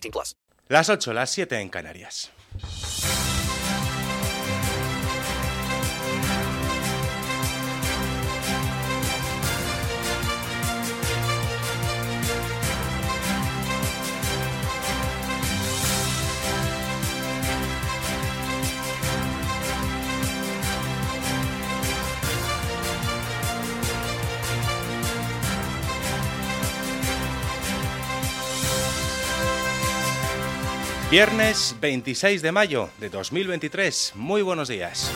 18 plus. Las 8, las 7 en Canarias. Viernes 26 de mayo de 2023. Muy buenos días.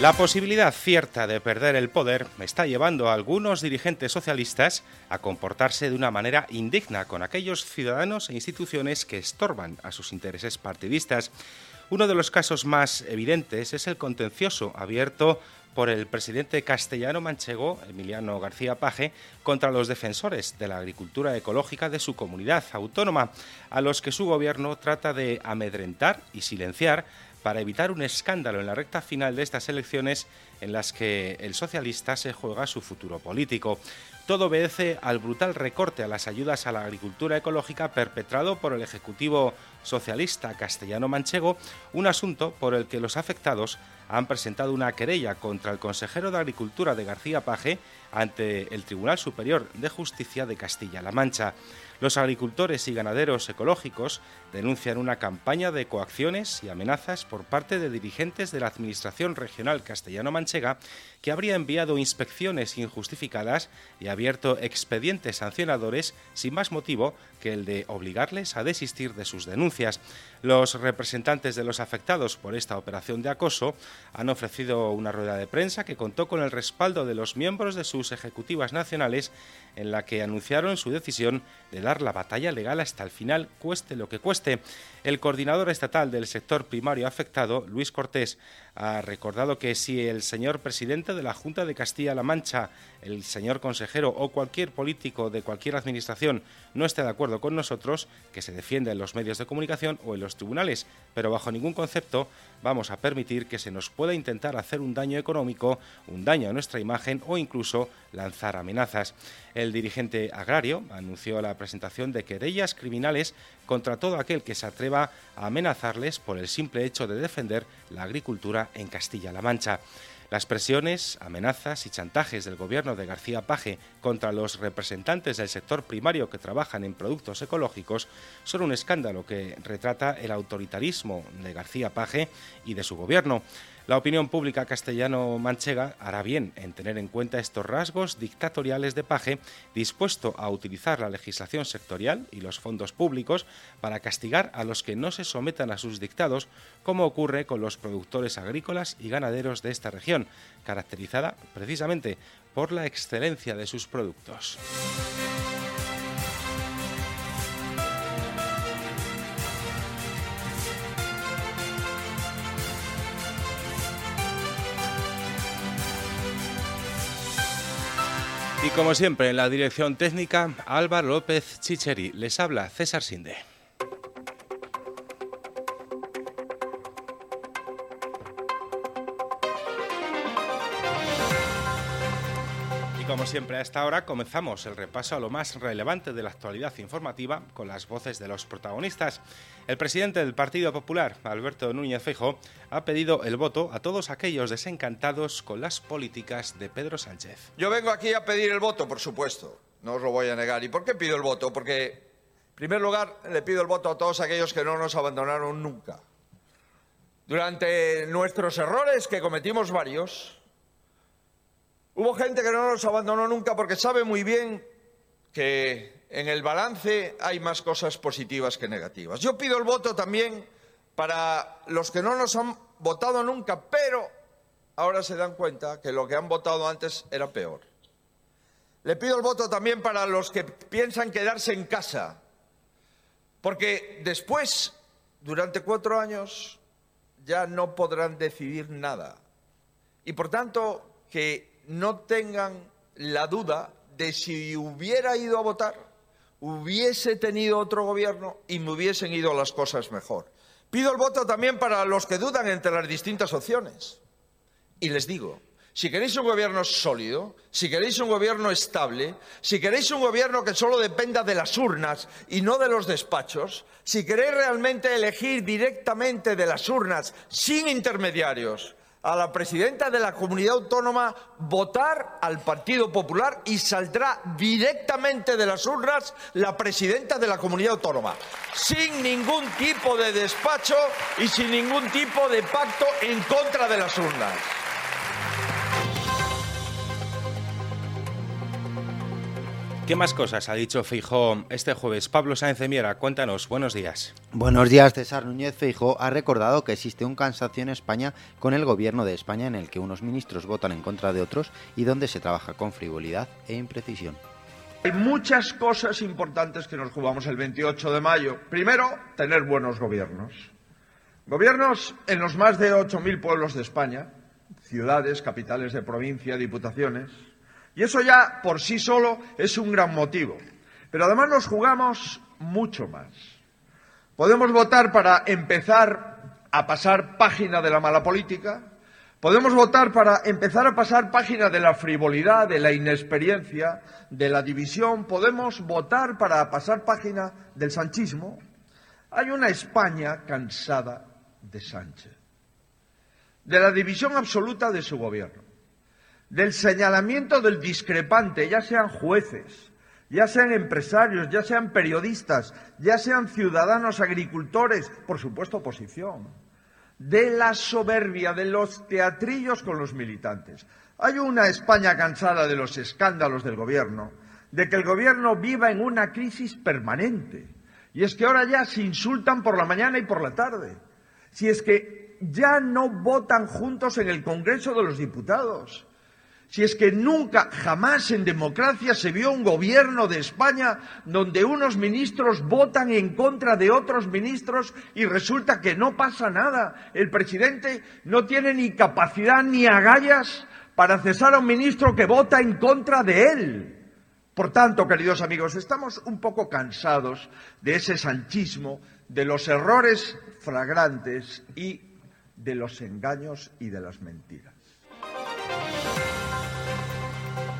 La posibilidad cierta de perder el poder está llevando a algunos dirigentes socialistas a comportarse de una manera indigna con aquellos ciudadanos e instituciones que estorban a sus intereses partidistas. Uno de los casos más evidentes es el contencioso abierto por el presidente castellano manchego, Emiliano García Paje, contra los defensores de la agricultura ecológica de su comunidad autónoma, a los que su gobierno trata de amedrentar y silenciar para evitar un escándalo en la recta final de estas elecciones en las que el socialista se juega su futuro político. Todo obedece al brutal recorte a las ayudas a la agricultura ecológica perpetrado por el Ejecutivo Socialista Castellano-Manchego, un asunto por el que los afectados han presentado una querella contra el consejero de Agricultura de García Paje ante el Tribunal Superior de Justicia de Castilla-La Mancha. Los agricultores y ganaderos ecológicos denuncian una campaña de coacciones y amenazas por parte de dirigentes de la Administración Regional Castellano-Manchega que habría enviado inspecciones injustificadas y abierto expedientes sancionadores sin más motivo que el de obligarles a desistir de sus denuncias. Los representantes de los afectados por esta operación de acoso han ofrecido una rueda de prensa que contó con el respaldo de los miembros de sus ejecutivas nacionales en la que anunciaron su decisión de dar la batalla legal hasta el final, cueste lo que cueste. El coordinador estatal del sector primario afectado, Luis Cortés, ha recordado que si el señor presidente de la Junta de Castilla-La Mancha, el señor consejero o cualquier político de cualquier administración no esté de acuerdo con nosotros, que se defienda en los medios de comunicación o en los tribunales, pero bajo ningún concepto vamos a permitir que se nos pueda intentar hacer un daño económico, un daño a nuestra imagen o incluso lanzar amenazas. El dirigente agrario anunció la presentación de querellas criminales contra todo aquel que se atreva a amenazarles por el simple hecho de defender la agricultura en Castilla-La Mancha. Las presiones, amenazas y chantajes del gobierno de García Paje contra los representantes del sector primario que trabajan en productos ecológicos son un escándalo que retrata el autoritarismo de García Paje y de su gobierno. La opinión pública castellano-manchega hará bien en tener en cuenta estos rasgos dictatoriales de Paje, dispuesto a utilizar la legislación sectorial y los fondos públicos para castigar a los que no se sometan a sus dictados, como ocurre con los productores agrícolas y ganaderos de esta región, caracterizada precisamente por la excelencia de sus productos. Y como siempre, en la dirección técnica, Álvaro López Chicheri. Les habla César Sinde. Siempre a esta hora comenzamos el repaso a lo más relevante de la actualidad informativa con las voces de los protagonistas. El presidente del Partido Popular, Alberto Núñez Feijóo, ha pedido el voto a todos aquellos desencantados con las políticas de Pedro Sánchez. Yo vengo aquí a pedir el voto, por supuesto, no os lo voy a negar. ¿Y por qué pido el voto? Porque, en primer lugar, le pido el voto a todos aquellos que no nos abandonaron nunca. Durante nuestros errores, que cometimos varios, Hubo gente que no nos abandonó nunca porque sabe muy bien que en el balance hay más cosas positivas que negativas. Yo pido el voto también para los que no nos han votado nunca, pero ahora se dan cuenta que lo que han votado antes era peor. Le pido el voto también para los que piensan quedarse en casa, porque después, durante cuatro años, ya no podrán decidir nada. Y por tanto, que no tengan la duda de si hubiera ido a votar, hubiese tenido otro gobierno y me hubiesen ido las cosas mejor. Pido el voto también para los que dudan entre las distintas opciones. Y les digo, si queréis un gobierno sólido, si queréis un gobierno estable, si queréis un gobierno que solo dependa de las urnas y no de los despachos, si queréis realmente elegir directamente de las urnas sin intermediarios, a la presidenta de la comunidad autónoma votar al Partido Popular y saldrá directamente de las urnas la presidenta de la comunidad autónoma, sin ningún tipo de despacho y sin ningún tipo de pacto en contra de las urnas. ¿Qué más cosas ha dicho Feijó este jueves? Pablo Sáenz de Miera, cuéntanos, buenos días. Buenos días, César Núñez Feijó ha recordado que existe un cansancio en España con el gobierno de España en el que unos ministros votan en contra de otros y donde se trabaja con frivolidad e imprecisión. Hay muchas cosas importantes que nos jugamos el 28 de mayo. Primero, tener buenos gobiernos. Gobiernos en los más de 8.000 pueblos de España, ciudades, capitales de provincia, diputaciones y eso ya por sí solo es un gran motivo. Pero además nos jugamos mucho más. Podemos votar para empezar a pasar página de la mala política, podemos votar para empezar a pasar página de la frivolidad, de la inexperiencia, de la división, podemos votar para pasar página del sanchismo. Hay una España cansada de Sánchez, de la división absoluta de su gobierno del señalamiento del discrepante, ya sean jueces, ya sean empresarios, ya sean periodistas, ya sean ciudadanos agricultores, por supuesto oposición, de la soberbia, de los teatrillos con los militantes. Hay una España cansada de los escándalos del gobierno, de que el gobierno viva en una crisis permanente. Y es que ahora ya se insultan por la mañana y por la tarde. Si es que ya no votan juntos en el Congreso de los Diputados si es que nunca, jamás en democracia se vio un gobierno de España donde unos ministros votan en contra de otros ministros y resulta que no pasa nada. El presidente no tiene ni capacidad ni agallas para cesar a un ministro que vota en contra de él. Por tanto, queridos amigos, estamos un poco cansados de ese sanchismo, de los errores flagrantes y de los engaños y de las mentiras.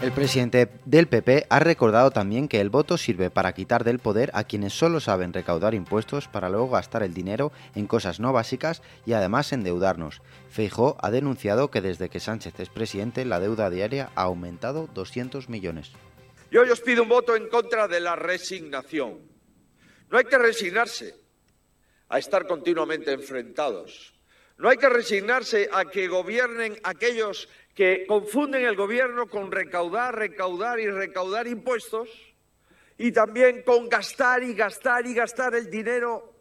El presidente del PP ha recordado también que el voto sirve para quitar del poder a quienes solo saben recaudar impuestos para luego gastar el dinero en cosas no básicas y además endeudarnos. Feijó ha denunciado que desde que Sánchez es presidente la deuda diaria ha aumentado 200 millones. Yo hoy os pido un voto en contra de la resignación. No hay que resignarse a estar continuamente enfrentados. No hay que resignarse a que gobiernen aquellos que confunden el gobierno con recaudar, recaudar y recaudar impuestos y también con gastar y gastar y gastar el dinero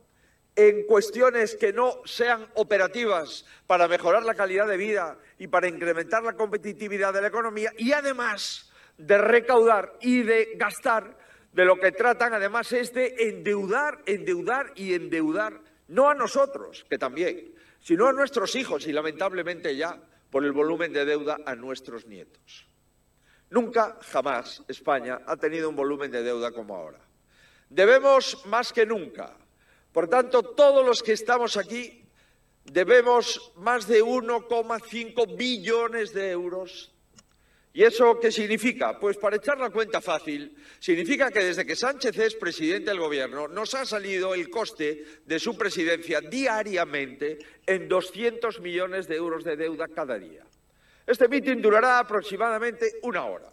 en cuestiones que no sean operativas para mejorar la calidad de vida y para incrementar la competitividad de la economía y además de recaudar y de gastar, de lo que tratan además es de endeudar, endeudar y endeudar, no a nosotros, que también, sino a nuestros hijos y lamentablemente ya por el volumen de deuda a nuestros nietos. Nunca, jamás, España ha tenido un volumen de deuda como ahora. Debemos más que nunca. Por tanto, todos los que estamos aquí debemos más de 1,5 billones de euros ¿Y eso qué significa? Pues para echar la cuenta fácil, significa que desde que Sánchez es presidente del Gobierno nos ha salido el coste de su presidencia diariamente en 200 millones de euros de deuda cada día. Este mitin durará aproximadamente una hora.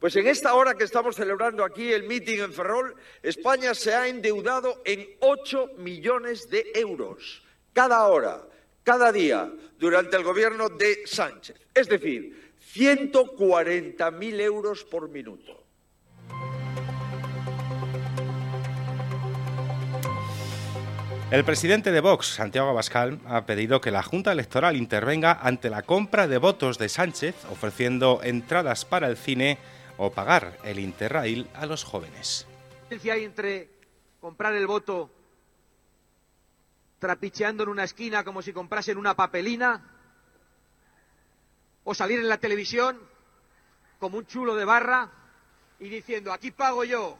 Pues en esta hora que estamos celebrando aquí el mitin en Ferrol, España se ha endeudado en 8 millones de euros cada hora, cada día, durante el gobierno de Sánchez. Es decir, 140.000 euros por minuto. El presidente de Vox, Santiago Abascal, ha pedido que la Junta Electoral intervenga ante la compra de votos de Sánchez, ofreciendo entradas para el cine o pagar el Interrail a los jóvenes. ¿Qué hay entre comprar el voto trapicheando en una esquina como si comprasen una papelina o salir en la televisión como un chulo de barra y diciendo aquí pago yo,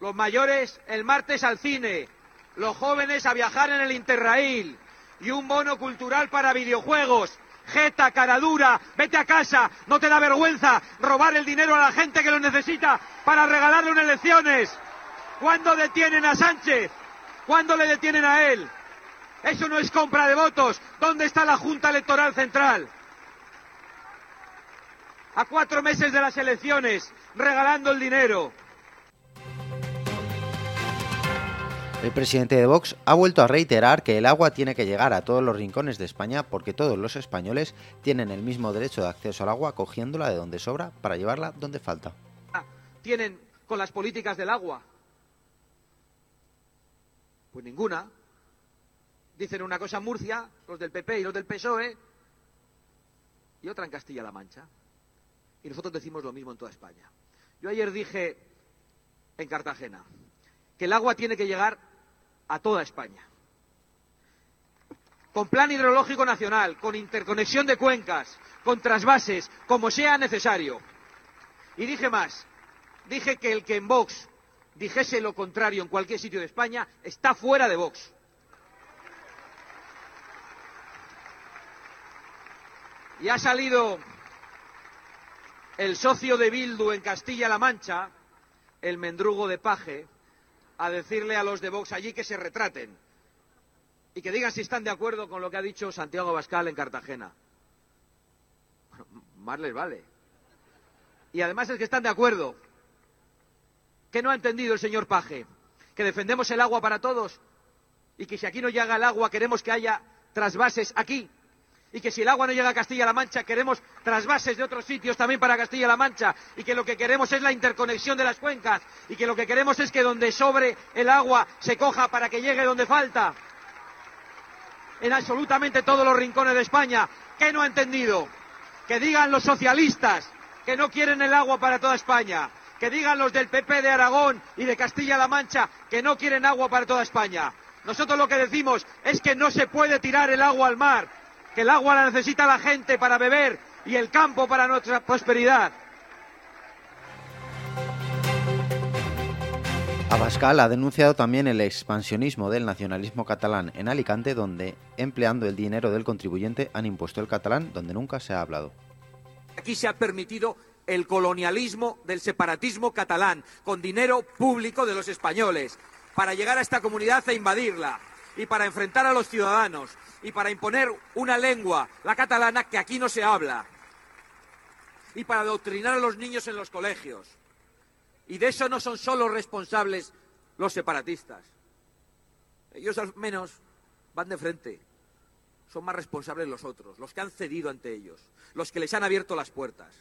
los mayores el martes al cine, los jóvenes a viajar en el Interrail y un bono cultural para videojuegos. Jeta, cara dura, vete a casa, no te da vergüenza robar el dinero a la gente que lo necesita para regalarle unas elecciones. ¿Cuándo detienen a Sánchez? ¿Cuándo le detienen a él? Eso no es compra de votos. ¿Dónde está la Junta Electoral Central? A cuatro meses de las elecciones, regalando el dinero. El presidente de Vox ha vuelto a reiterar que el agua tiene que llegar a todos los rincones de España porque todos los españoles tienen el mismo derecho de acceso al agua cogiéndola de donde sobra para llevarla donde falta. ¿Tienen con las políticas del agua? Pues ninguna. Dicen una cosa en Murcia, los del PP y los del PSOE, y otra en Castilla-La Mancha. Y nosotros decimos lo mismo en toda España. Yo ayer dije en Cartagena que el agua tiene que llegar a toda España. Con plan hidrológico nacional, con interconexión de cuencas, con trasvases, como sea necesario. Y dije más, dije que el que en Vox dijese lo contrario en cualquier sitio de España está fuera de Vox. Y ha salido el socio de Bildu en Castilla-La Mancha, el mendrugo de Paje, a decirle a los de Vox allí que se retraten y que digan si están de acuerdo con lo que ha dicho Santiago Bascal en Cartagena. más les vale. Y además es que están de acuerdo. ¿Qué no ha entendido el señor Paje? Que defendemos el agua para todos y que si aquí no llega el agua queremos que haya trasvases aquí y que si el agua no llega a Castilla-La Mancha queremos trasvases de otros sitios también para Castilla-La Mancha y que lo que queremos es la interconexión de las cuencas y que lo que queremos es que donde sobre el agua se coja para que llegue donde falta en absolutamente todos los rincones de España. ¿Qué no ha entendido? Que digan los socialistas que no quieren el agua para toda España. Que digan los del PP de Aragón y de Castilla-La Mancha que no quieren agua para toda España. Nosotros lo que decimos es que no se puede tirar el agua al mar, que el agua la necesita la gente para beber y el campo para nuestra prosperidad. Abascal ha denunciado también el expansionismo del nacionalismo catalán en Alicante, donde, empleando el dinero del contribuyente, han impuesto el catalán donde nunca se ha hablado. Aquí se ha permitido el colonialismo del separatismo catalán, con dinero público de los españoles, para llegar a esta comunidad e invadirla y para enfrentar a los ciudadanos y para imponer una lengua, la catalana, que aquí no se habla, y para adoctrinar a los niños en los colegios. Y de eso no son solo responsables los separatistas. Ellos al menos van de frente. Son más responsables los otros, los que han cedido ante ellos, los que les han abierto las puertas,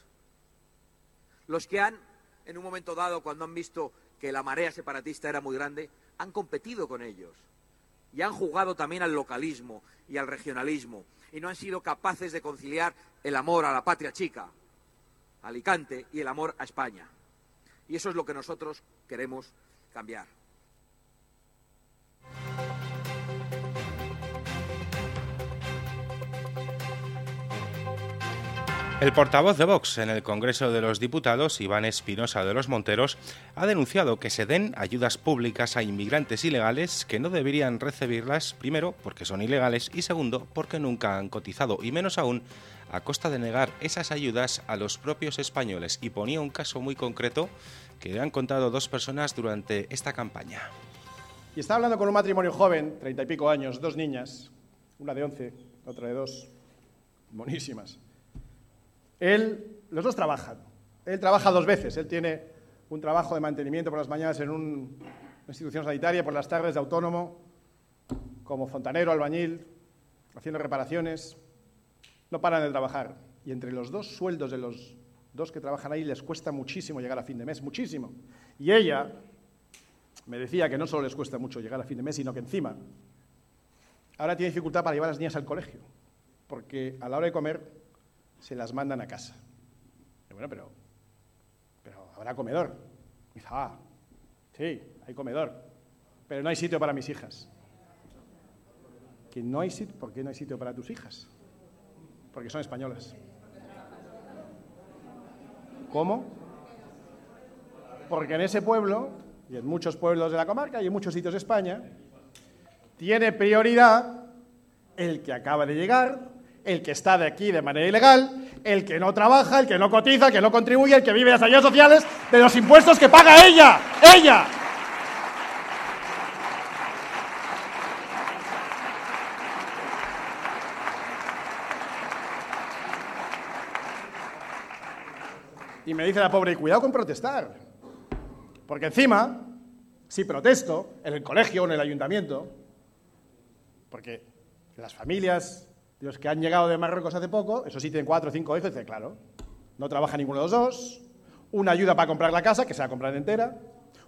los que han, en un momento dado, cuando han visto que la marea separatista era muy grande, han competido con ellos y han jugado también al localismo y al regionalismo y no han sido capaces de conciliar el amor a la patria chica, Alicante, y el amor a España. Y eso es lo que nosotros queremos cambiar. El portavoz de Vox en el Congreso de los Diputados, Iván Espinosa de los Monteros, ha denunciado que se den ayudas públicas a inmigrantes ilegales que no deberían recibirlas, primero, porque son ilegales y segundo, porque nunca han cotizado y menos aún a costa de negar esas ayudas a los propios españoles y ponía un caso muy concreto que le han contado dos personas durante esta campaña. Y estaba hablando con un matrimonio joven, treinta y pico años, dos niñas, una de once, otra de dos, buenísimas. Él, los dos trabajan. Él trabaja dos veces. Él tiene un trabajo de mantenimiento por las mañanas en una institución sanitaria, por las tardes de autónomo, como fontanero, albañil, haciendo reparaciones. No paran de trabajar. Y entre los dos sueldos de los dos que trabajan ahí les cuesta muchísimo llegar a fin de mes, muchísimo. Y ella me decía que no solo les cuesta mucho llegar a fin de mes, sino que encima ahora tiene dificultad para llevar a las niñas al colegio, porque a la hora de comer se las mandan a casa. Bueno, pero, pero habrá comedor. Y dice, ah, sí, hay comedor, pero no hay sitio para mis hijas. ¿Que no hay sitio? ¿Por qué no hay sitio para tus hijas? Porque son españolas. ¿Cómo? Porque en ese pueblo, y en muchos pueblos de la comarca y en muchos sitios de España, tiene prioridad el que acaba de llegar, el que está de aquí de manera ilegal, el que no trabaja, el que no cotiza, el que no contribuye, el que vive de las ayudas sociales, de los impuestos que paga ella, ella. Y me dice la pobre, cuidado con protestar. Porque encima, si protesto en el colegio o en el ayuntamiento, porque las familias los que han llegado de Marruecos hace poco, eso sí tienen cuatro o cinco hijos, dice, claro, no trabaja ninguno de los dos, una ayuda para comprar la casa, que se va a comprar entera,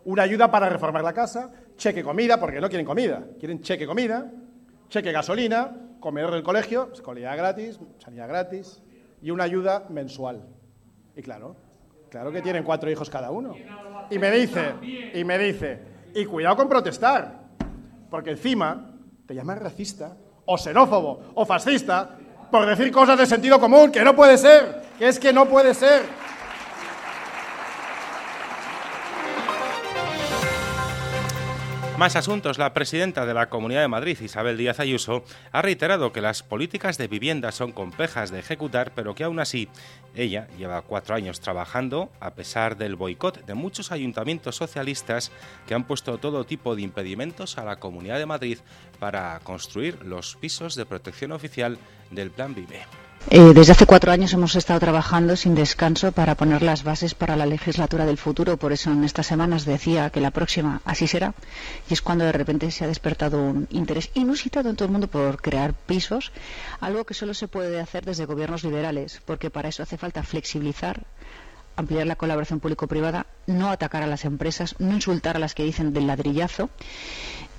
una ayuda para reformar la casa, cheque comida, porque no quieren comida, quieren cheque comida, cheque gasolina, comedor del colegio, escolaridad gratis, sanidad gratis, y una ayuda mensual. Y claro, claro que tienen cuatro hijos cada uno. Y me dice, y me dice, y cuidado con protestar, porque encima te llaman racista, o xenófobo, o fascista, por decir cosas de sentido común, que no puede ser, que es que no puede ser. Más asuntos. La presidenta de la Comunidad de Madrid, Isabel Díaz Ayuso, ha reiterado que las políticas de vivienda son complejas de ejecutar, pero que aún así ella lleva cuatro años trabajando a pesar del boicot de muchos ayuntamientos socialistas que han puesto todo tipo de impedimentos a la Comunidad de Madrid para construir los pisos de protección oficial del Plan Vive. Eh, desde hace cuatro años hemos estado trabajando sin descanso para poner las bases para la legislatura del futuro. Por eso en estas semanas decía que la próxima así será. Y es cuando de repente se ha despertado un interés inusitado en todo el mundo por crear pisos, algo que solo se puede hacer desde gobiernos liberales, porque para eso hace falta flexibilizar ampliar la colaboración público-privada, no atacar a las empresas, no insultar a las que dicen del ladrillazo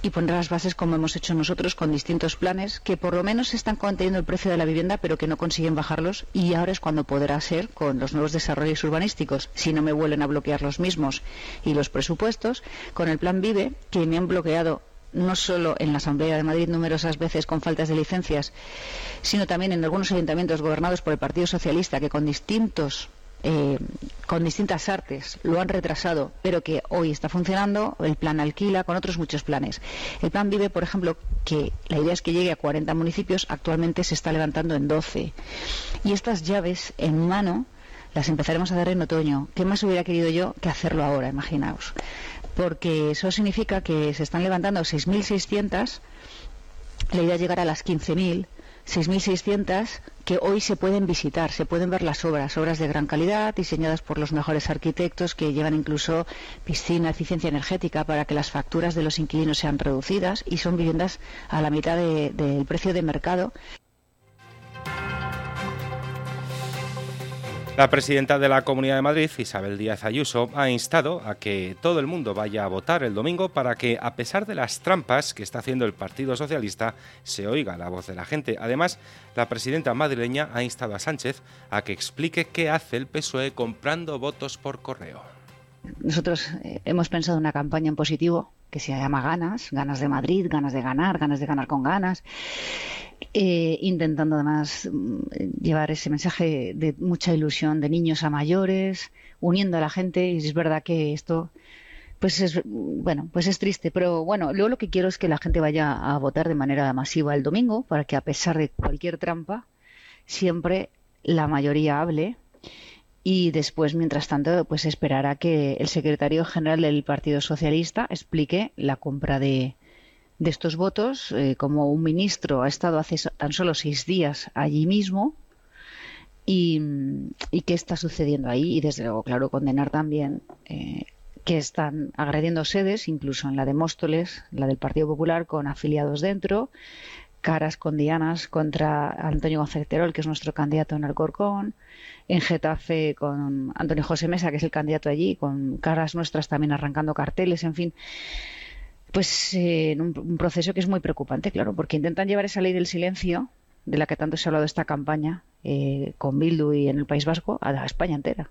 y poner las bases como hemos hecho nosotros con distintos planes que por lo menos están conteniendo el precio de la vivienda pero que no consiguen bajarlos. Y ahora es cuando podrá ser con los nuevos desarrollos urbanísticos. Si no me vuelven a bloquear los mismos y los presupuestos con el plan Vive que me han bloqueado no solo en la Asamblea de Madrid numerosas veces con faltas de licencias, sino también en algunos ayuntamientos gobernados por el Partido Socialista que con distintos eh, con distintas artes lo han retrasado, pero que hoy está funcionando, el plan alquila, con otros muchos planes. El plan vive, por ejemplo, que la idea es que llegue a 40 municipios, actualmente se está levantando en 12. Y estas llaves en mano las empezaremos a dar en otoño. ¿Qué más hubiera querido yo que hacerlo ahora, imaginaos? Porque eso significa que se están levantando 6.600, la idea es llegar a las 15.000 6.600 que hoy se pueden visitar, se pueden ver las obras, obras de gran calidad, diseñadas por los mejores arquitectos que llevan incluso piscina, eficiencia energética para que las facturas de los inquilinos sean reducidas y son viviendas a la mitad del precio de mercado. La presidenta de la Comunidad de Madrid, Isabel Díaz Ayuso, ha instado a que todo el mundo vaya a votar el domingo para que, a pesar de las trampas que está haciendo el Partido Socialista, se oiga la voz de la gente. Además, la presidenta madrileña ha instado a Sánchez a que explique qué hace el PSOE comprando votos por correo. Nosotros eh, hemos pensado una campaña en positivo que se llama Ganas, Ganas de Madrid, Ganas de ganar, Ganas de ganar con ganas, eh, intentando además mm, llevar ese mensaje de mucha ilusión de niños a mayores, uniendo a la gente, y es verdad que esto pues es bueno, pues es triste, pero bueno, luego lo que quiero es que la gente vaya a votar de manera masiva el domingo para que a pesar de cualquier trampa siempre la mayoría hable y después, mientras tanto, pues esperará que el secretario general del Partido Socialista explique la compra de, de estos votos, eh, como un ministro ha estado hace tan solo seis días allí mismo y, qué está sucediendo ahí y desde luego, claro, condenar también eh, que están agrediendo sedes, incluso en la de Móstoles, la del Partido Popular, con afiliados dentro, caras con dianas contra Antonio González Terol, que es nuestro candidato en Alcorcón, en Getafe con Antonio José Mesa, que es el candidato allí, con caras nuestras también arrancando carteles, en fin. Pues eh, en un, proceso que es muy preocupante, claro, porque intentan llevar esa ley del silencio, de la que tanto se ha hablado esta campaña, eh, con Bildu y en el País Vasco, a España entera.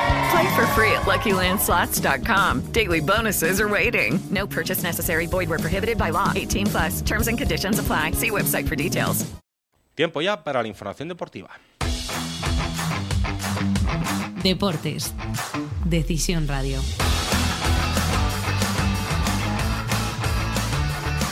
Play for free at LuckyLandSlots.com. Daily bonuses are waiting. No purchase necessary. Void where prohibited by law. 18 plus. Terms and conditions apply. See website for details. Tiempo ya para la información deportiva. Deportes. Decisión Radio.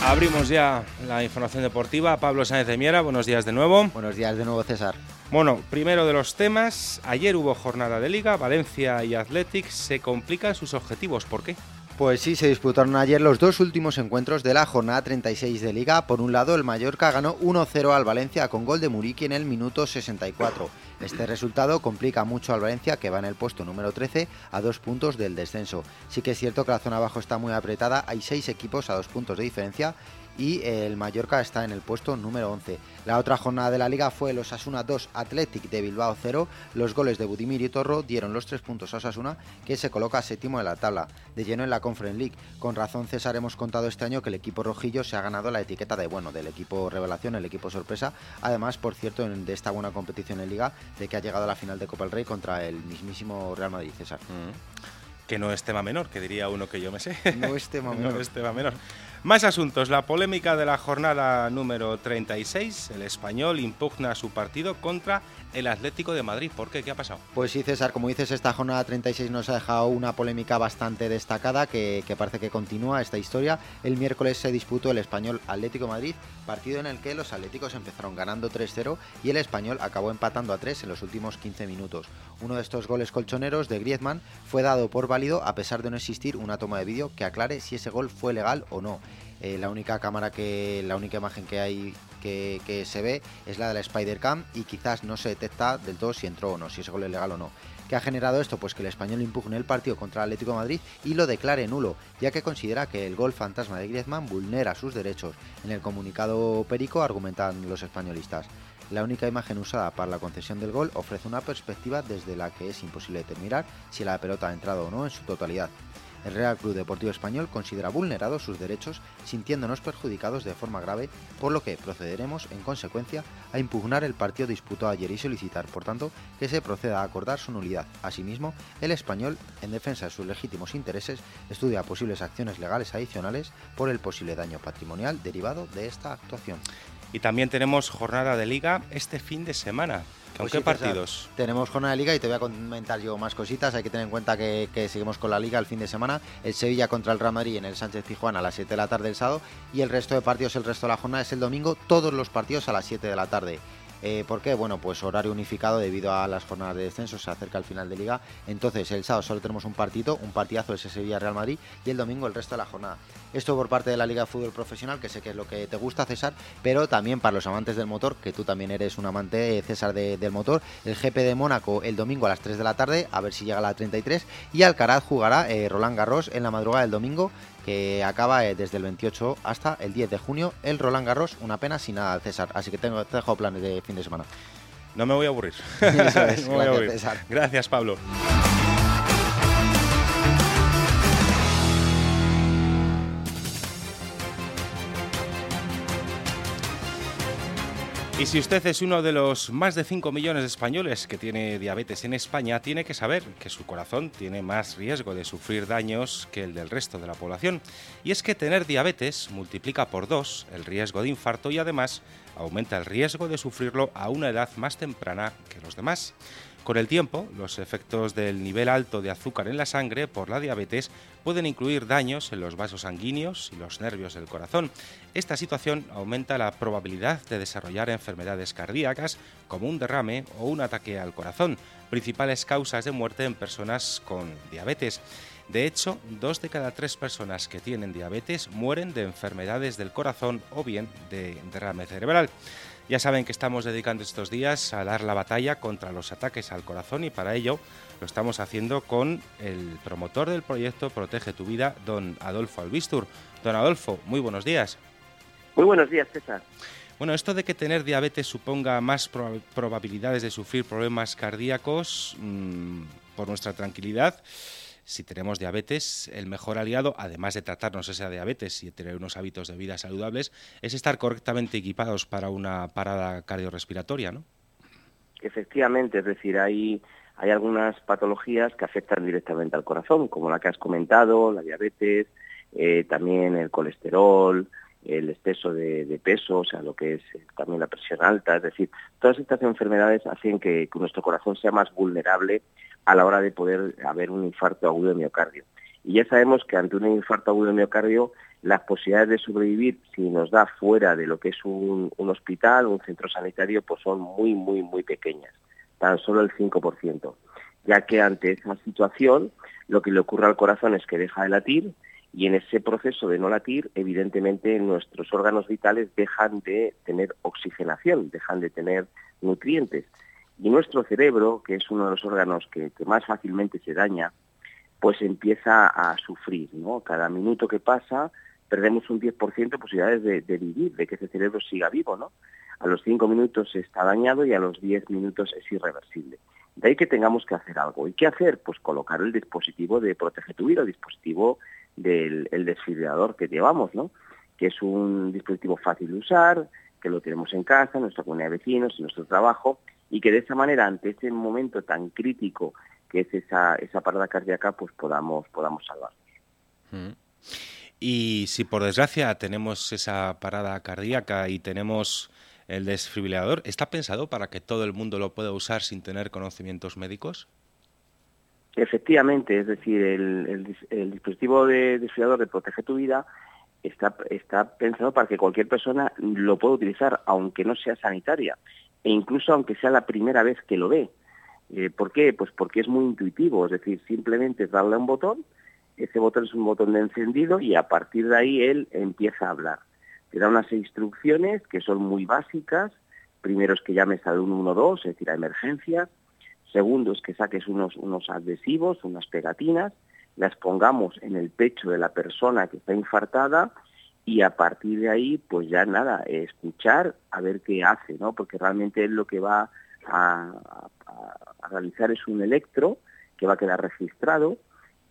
Abrimos ya la información deportiva. Pablo Sáenz de Miera, buenos días de nuevo. Buenos días de nuevo, César. Bueno, primero de los temas. Ayer hubo jornada de liga. Valencia y Athletic se complican sus objetivos. ¿Por qué? Pues sí, se disputaron ayer los dos últimos encuentros de la jornada 36 de Liga. Por un lado, el Mallorca ganó 1-0 al Valencia con gol de Muriqui en el minuto 64. Este resultado complica mucho al Valencia, que va en el puesto número 13 a dos puntos del descenso. Sí que es cierto que la zona abajo está muy apretada, hay seis equipos a dos puntos de diferencia y el Mallorca está en el puesto número 11. La otra jornada de la liga fue los Asuna 2, Athletic de Bilbao 0. Los goles de Budimir y Torro dieron los tres puntos a Osasuna, que se coloca séptimo en la tabla, de lleno en la Conference League. Con razón, César, hemos contado este año que el equipo rojillo se ha ganado la etiqueta de bueno, del equipo revelación, el equipo sorpresa. Además, por cierto, de esta buena competición en liga, de que ha llegado a la final de Copa del Rey contra el mismísimo Real Madrid, César. Mm. Que no es tema menor, que diría uno que yo me sé. No es tema menor. no es tema menor. Más asuntos. La polémica de la jornada número 36. El español impugna su partido contra el Atlético de Madrid. ¿Por qué? ¿Qué ha pasado? Pues sí, César, como dices, esta jornada 36 nos ha dejado una polémica bastante destacada que, parece que continúa esta historia. El miércoles se disputó el español Atlético Madrid, partido en el que los atléticos empezaron ganando 3-0 y el español acabó empatando a 3 en los últimos 15 minutos. Uno de estos goles colchoneros de Griezmann fue dado por válido a pesar de no existir una toma de vídeo que aclare si ese gol fue legal o no. Eh, la única cámara que, la única imagen que hay que, se ve es la de la Spider Cam y quizás no se detecta del todo si entró o no, si ese gol es legal o no. ¿Qué ha generado esto? Pues que el español impugne el partido contra el Atlético de Madrid y lo declare nulo, ya que considera que el gol fantasma de Griezmann vulnera sus derechos. En el comunicado perico argumentan los españolistas. La única imagen usada para la concesión del gol ofrece una perspectiva desde la que es imposible determinar si la pelota ha entrado o no en su totalidad. El Real Club Deportivo Español considera vulnerados sus derechos, sintiéndonos perjudicados de forma grave, por lo que procederemos, en consecuencia, a impugnar el partido disputado ayer y solicitar, por tanto, que se proceda a acordar su nulidad. Asimismo, el español, en defensa de sus legítimos intereses, estudia posibles acciones legales adicionales por el posible daño patrimonial derivado de esta actuación. Y también tenemos jornada de liga este fin de semana. ¿Con pues qué partidos? tenemos jornada de liga y te voy a comentar yo más cositas. Hay que tener en cuenta que, seguimos con la liga el fin de semana. El Sevilla contra el Real Madrid en el Sánchez Tijuana a las 7 de la tarde el sábado. Y el resto de partidos, el resto de la jornada es el domingo. Todos los partidos a las 7 de la tarde. Eh, ¿Por qué? Bueno, pues horario unificado debido a las jornadas de descenso, se acerca el final de liga. Entonces, el sábado solo tenemos un partido, un partidazo ese Sevilla-Real Madrid y el domingo el resto de la jornada. Esto por parte de la Liga de Fútbol Profesional, que sé que es lo que te gusta, César, pero también para los amantes del motor, que tú también eres un amante, eh, César, del motor. El GP de Mónaco el domingo a las 3 de la tarde, a ver si llega a la 33. Y Alcaraz jugará eh, Roland Garros en la madrugada del domingo, que acaba eh, desde el 28 hasta el 10 de junio. El Roland Garros, una pena sin nada, César. Así que tengo, te dejo planes de fin de semana. No me voy a aburrir. Gracias, Pablo. Y si usted es uno de los más de 5 millones de españoles que tiene diabetes en España, tiene que saber que su corazón tiene más riesgo de sufrir daños que el del resto de la población. Y es que tener diabetes multiplica por dos el riesgo de infarto y además aumenta el riesgo de sufrirlo a una edad más temprana que los demás. Con el tiempo, los efectos del nivel alto de azúcar en la sangre por la diabetes pueden incluir daños en los vasos sanguíneos y los nervios del corazón. Esta situación aumenta la probabilidad de desarrollar enfermedades cardíacas como un derrame o un ataque al corazón, principales causas de muerte en personas con diabetes. De hecho, dos de cada tres personas que tienen diabetes mueren de enfermedades del corazón o bien de derrame cerebral. Ya saben que estamos dedicando estos días a dar la batalla contra los ataques al corazón y para ello lo estamos haciendo con el promotor del proyecto Protege tu vida, don Adolfo Albistur. Don Adolfo, muy buenos días. Muy buenos días, César. Bueno, esto de que tener diabetes suponga más probabilidades de sufrir problemas cardíacos, mm, por nuestra tranquilidad, si tenemos diabetes, el mejor aliado, además de tratarnos esa diabetes y tener unos hábitos de vida saludables, es estar correctamente equipados para una parada cardiorrespiratoria, ¿no? Efectivamente, es decir, hay, hay algunas patologías que afectan directamente al corazón, como la que has comentado, la diabetes, eh, también el colesterol, el exceso de, peso, o sea, lo que es eh, también la presión alta, es decir, todas estas enfermedades hacen que, nuestro corazón sea más vulnerable a la hora de poder haber un infarto agudo de miocardio. Y ya sabemos que ante un infarto agudo de miocardio, las posibilidades de sobrevivir, si nos da fuera de lo que es un, un hospital, un centro sanitario, pues son muy, muy, muy pequeñas, tan solo el 5%, ya que ante esa situación lo que le ocurre al corazón es que deja de latir, y en ese proceso de no latir, evidentemente nuestros órganos vitales dejan de tener oxigenación, dejan de tener nutrientes. Y nuestro cerebro, que es uno de los órganos que, más fácilmente se daña, pues empieza a sufrir. ¿no? Cada minuto que pasa perdemos un 10% de posibilidades de, vivir, de que ese cerebro siga vivo. ¿no? A los 5 minutos está dañado y a los 10 minutos es irreversible. De ahí que tengamos que hacer algo. ¿Y qué hacer? Pues colocar el dispositivo de Protege tu Vida, el dispositivo del el desfibrilador que llevamos, ¿no? que es un dispositivo fácil de usar, que lo tenemos en casa, en nuestra comunidad de vecinos, en nuestro trabajo, y que de esa manera, ante ese momento tan crítico que es esa, esa parada cardíaca, pues podamos, podamos salvarnos. Mm. Y si por desgracia tenemos esa parada cardíaca y tenemos el desfibrilador, ¿está pensado para que todo el mundo lo pueda usar sin tener conocimientos médicos? Efectivamente, es decir, el, dispositivo de desfibrilador de Protege tu Vida está, pensado para que cualquier persona lo pueda utilizar, aunque no sea sanitaria, e incluso aunque sea la primera vez que lo ve. Eh, ¿Por qué? Pues porque es muy intuitivo, es decir, simplemente darle un botón, ese botón es un botón de encendido y a partir de ahí él empieza a hablar. Te da unas instrucciones que son muy básicas, primero es que llames al 112, es decir, a emergencias, Segundo es que saques unos, unos adhesivos, unas pegatinas, las pongamos en el pecho de la persona que está infartada y a partir de ahí, pues ya nada, escuchar a ver qué hace, ¿no? Porque realmente él lo que va a, realizar es un electro que va a quedar registrado,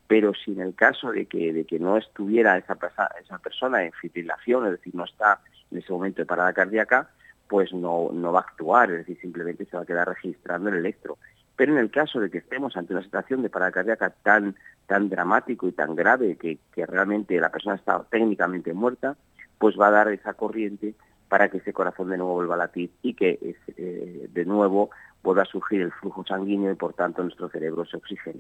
pero si en el caso de que, de que no estuviera esa, esa persona en fibrilación, es decir, no está en ese momento de parada cardíaca, pues no, no va a actuar, es decir, simplemente se va a quedar registrando el electro. Pero en el caso de que estemos ante una situación de parada cardíaca tan, tan dramático y tan grave que, realmente la persona está técnicamente muerta, pues va a dar esa corriente para que ese corazón de nuevo vuelva a latir y que eh, de nuevo pueda surgir el flujo sanguíneo y por tanto nuestro cerebro se oxigene.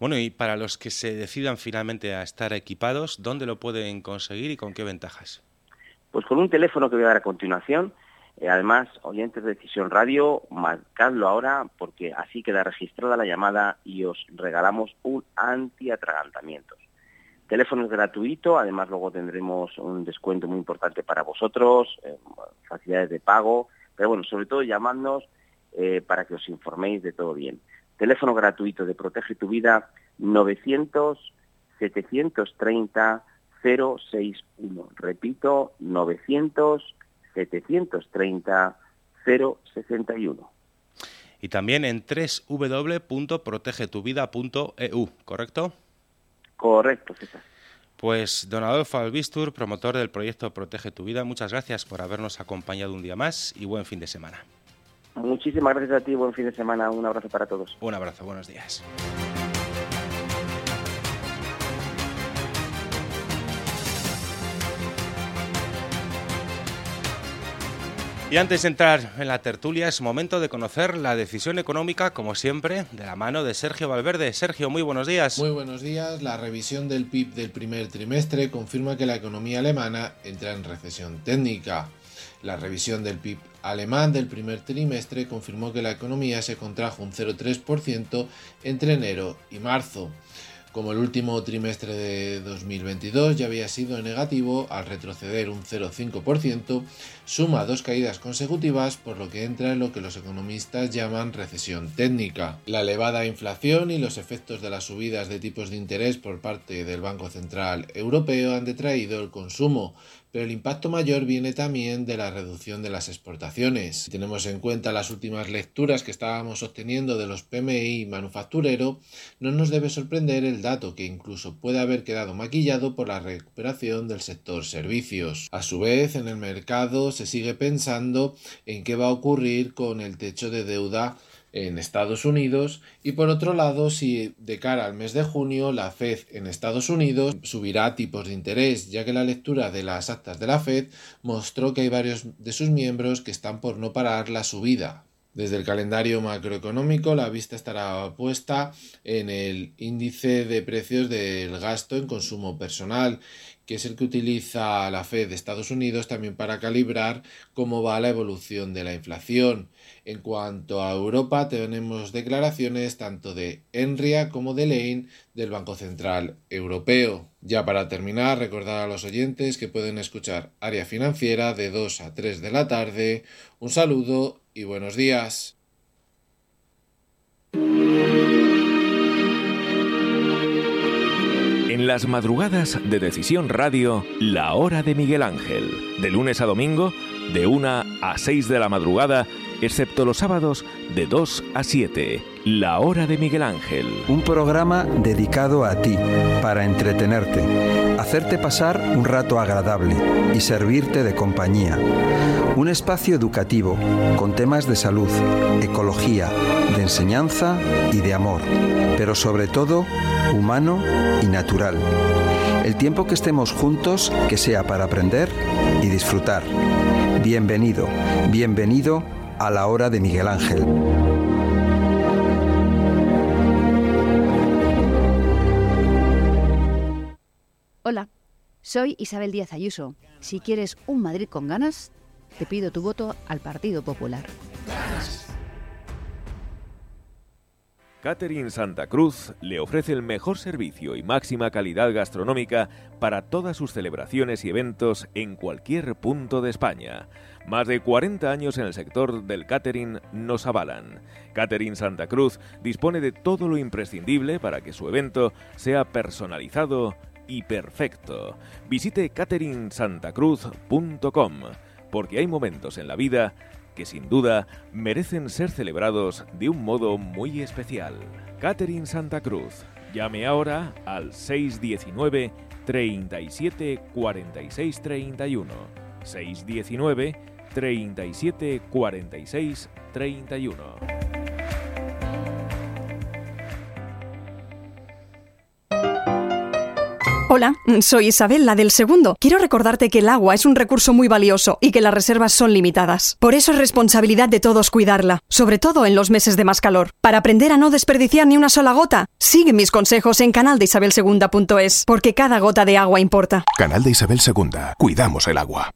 Bueno, y para los que se decidan finalmente a estar equipados, ¿dónde lo pueden conseguir y con qué ventajas? Pues con un teléfono que voy a dar a continuación, eh, además, oyentes de Decisión Radio, marcadlo ahora porque así queda registrada la llamada y os regalamos un antiatragantamientos. teléfono es gratuito, además luego tendremos un descuento muy importante para vosotros, eh, facilidades de pago, pero bueno, sobre todo llamadnos eh, para que os informéis de todo bien. Teléfono gratuito de Protege tu Vida 900 730 061. Repito, 900 730 061. Y también en www.protegetuvida.eu, ¿correcto? Correcto, César. Pues don Adolfo Albistur, promotor del proyecto Protege tu Vida, muchas gracias por habernos acompañado un día más y buen fin de semana. Muchísimas gracias a ti, buen fin de semana, un abrazo para todos. Un abrazo, buenos días. Y antes de entrar en la tertulia, es momento de conocer la decisión económica, como siempre, de la mano de Sergio Valverde. Sergio, muy buenos días. Muy buenos días. La revisión del PIB del primer trimestre confirma que la economía alemana entra en recesión técnica. La revisión del PIB alemán del primer trimestre confirmó que la economía se contrajo un 0,3% entre enero y marzo. Como el último trimestre de 2022 ya había sido negativo, al retroceder un 0,5%, suma dos caídas consecutivas, por lo que entra en lo que los economistas llaman recesión técnica. La elevada inflación y los efectos de las subidas de tipos de interés por parte del Banco Central Europeo han detraído el consumo, pero el impacto mayor viene también de la reducción de las exportaciones. Si tenemos en cuenta las últimas lecturas que estábamos obteniendo de los PMI manufacturero, no nos debe sorprender el dato que incluso puede haber quedado maquillado por la recuperación del sector servicios. A su vez, en el mercado se sigue pensando en qué va a ocurrir con el techo de deuda en Estados Unidos y por otro lado si de cara al mes de junio la Fed en Estados Unidos subirá tipos de interés ya que la lectura de las actas de la Fed mostró que hay varios de sus miembros que están por no parar la subida. Desde el calendario macroeconómico la vista estará puesta en el índice de precios del gasto en consumo personal que es el que utiliza la Fed de Estados Unidos también para calibrar cómo va la evolución de la inflación. En cuanto a Europa, tenemos declaraciones tanto de Enria como de Lane del Banco Central Europeo. Ya para terminar, recordar a los oyentes que pueden escuchar Área Financiera de 2 a 3 de la tarde. Un saludo y buenos días. En las madrugadas de Decisión Radio, la hora de Miguel Ángel. De lunes a domingo, de 1 a 6 de la madrugada, excepto los sábados, de 2 a 7. La hora de Miguel Ángel. Un programa dedicado a ti, para entretenerte, hacerte pasar un rato agradable y servirte de compañía. Un espacio educativo con temas de salud, ecología, de enseñanza y de amor, pero sobre todo humano y natural. El tiempo que estemos juntos, que sea para aprender y disfrutar. Bienvenido, bienvenido a la hora de Miguel Ángel. Hola, soy Isabel Díaz Ayuso. Si quieres un Madrid con ganas, te pido tu voto al Partido Popular. Catering Santa Cruz le ofrece el mejor servicio y máxima calidad gastronómica para todas sus celebraciones y eventos en cualquier punto de España. Más de 40 años en el sector del catering nos avalan. Catering Santa Cruz dispone de todo lo imprescindible para que su evento sea personalizado y perfecto. Visite cateringsantacruz.com porque hay momentos en la vida que sin duda merecen ser celebrados de un modo muy especial. Catering Santa Cruz. Llame ahora al 619 37 46 31. 619 37 46 31. Hola, soy Isabel, la del segundo. Quiero recordarte que el agua es un recurso muy valioso y que las reservas son limitadas. Por eso es responsabilidad de todos cuidarla, sobre todo en los meses de más calor. Para aprender a no desperdiciar ni una sola gota, sigue mis consejos en canaldeisabelsegunda.es, porque cada gota de agua importa. Canal de Isabel II. Cuidamos el agua.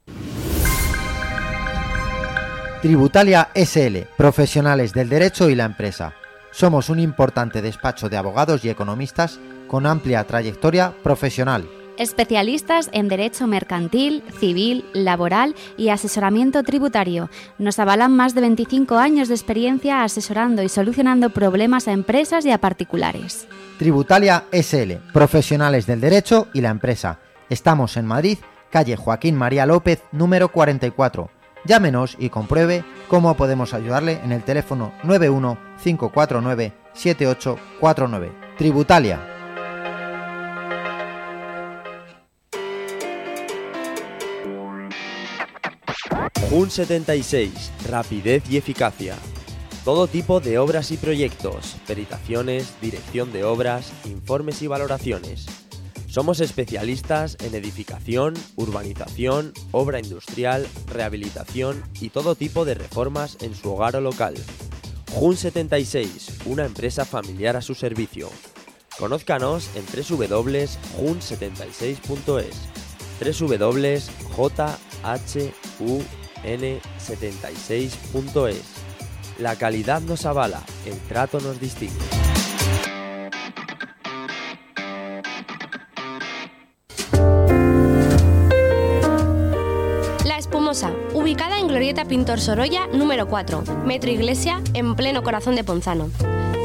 Tributalia SL, profesionales del derecho y la empresa. Somos un importante despacho de abogados y economistas con amplia trayectoria profesional. Especialistas en Derecho Mercantil, Civil, Laboral y Asesoramiento Tributario. Nos avalan más de 25 años de experiencia asesorando y solucionando problemas a empresas y a particulares. Tributalia SL, profesionales del derecho y la empresa. Estamos en Madrid, calle Joaquín María López, número 44. Llámenos y compruebe cómo podemos ayudarle en el teléfono 91 549 7849. Tributalia. JUN 76, rapidez y eficacia. Todo tipo de obras y proyectos, peritaciones, dirección de obras, informes y valoraciones. Somos especialistas en edificación, urbanización, obra industrial, rehabilitación y todo tipo de reformas en su hogar o local. JUN 76, una empresa familiar a su servicio. Conózcanos en www.jun76.es www.jhun76.es La calidad nos avala, el trato nos distingue. Glorieta Pintor Sorolla, número 4, Metro Iglesia, en pleno corazón de Ponzano.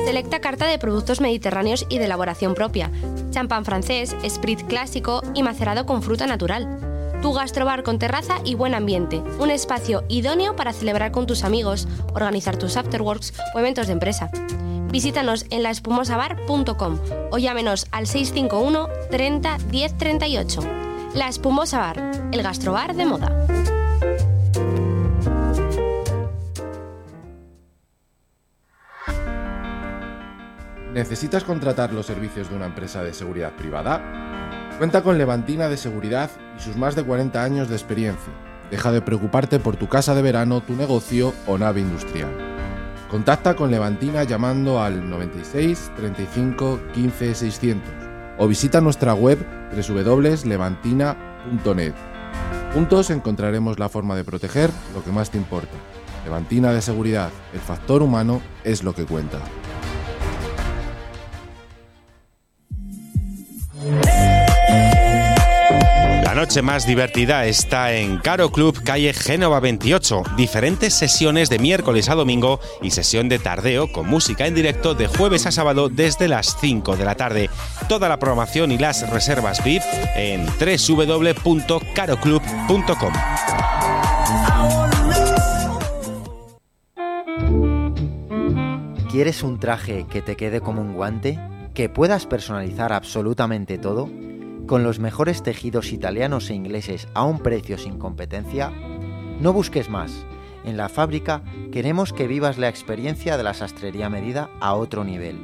Selecta carta de productos mediterráneos y de elaboración propia, champán francés, sprit clásico y macerado con fruta natural. Tu gastrobar con terraza y buen ambiente, un espacio idóneo para celebrar con tus amigos, organizar tus afterworks o eventos de empresa. Visítanos en laespumosabar.com o llámenos al 651 30 10 38. La Espumosa Bar, el gastrobar de moda. ¿Necesitas contratar los servicios de una empresa de seguridad privada? Cuenta con Levantina de Seguridad y sus más de 40 años de experiencia. Deja de preocuparte por tu casa de verano, tu negocio o nave industrial. Contacta con Levantina llamando al 96 35 15 600 o visita nuestra web www.levantina.net. Juntos encontraremos la forma de proteger lo que más te importa. Levantina de Seguridad, el factor humano es lo que cuenta. Noche más divertida está en Caro Club, calle Génova 28. Diferentes sesiones de miércoles a domingo y sesión de tardeo con música en directo de jueves a sábado desde las 5 de la tarde. Toda la programación y las reservas VIP en www.caroclub.com. ¿Quieres un traje que te quede como un guante? ¿Que puedas personalizar absolutamente todo? ¿Con los mejores tejidos italianos e ingleses a un precio sin competencia? No busques más. En la fábrica queremos que vivas la experiencia de la sastrería medida a otro nivel.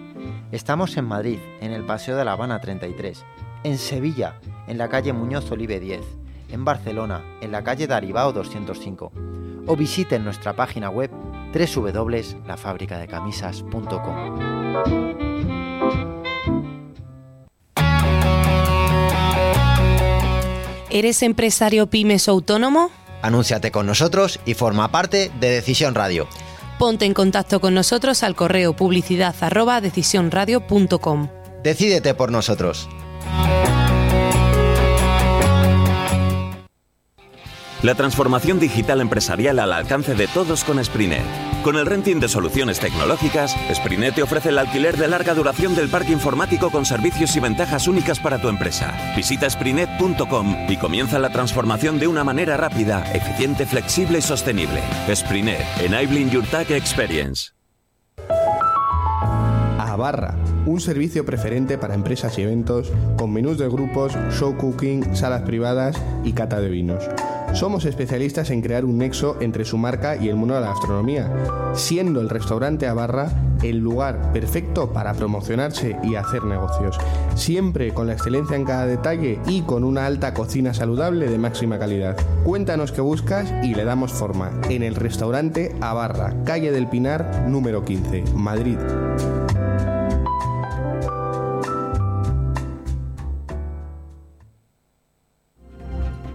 Estamos en Madrid, en el Paseo de la Habana 33, en Sevilla, en la calle Muñoz Olive 10, en Barcelona, en la calle Daribao 205, o visiten nuestra página web www.lafabricadecamisas.com. ¿Eres empresario pymes o autónomo? Anúnciate con nosotros y forma parte de Decisión Radio. Ponte en contacto con nosotros al correo publicidad arroba decisionradio.com. Decídete por nosotros. La transformación digital empresarial al alcance de todos con Sprinet. Con el renting de soluciones tecnológicas, Sprinet te ofrece el alquiler de larga duración del parque informático con servicios y ventajas únicas para tu empresa. Visita sprinet.com y comienza la transformación de una manera rápida, eficiente, flexible y sostenible. Sprinet, enabling your tech experience. Abarra, un servicio preferente para empresas y eventos con menús de grupos, show cooking, salas privadas y cata de vinos. Somos especialistas en crear un nexo entre su marca y el mundo de la gastronomía, siendo el restaurante Abarra el lugar perfecto para promocionarse y hacer negocios, siempre con la excelencia en cada detalle y con una alta cocina saludable de máxima calidad. Cuéntanos qué buscas y le damos forma en el restaurante Abarra, calle del Pinar, número 15, Madrid.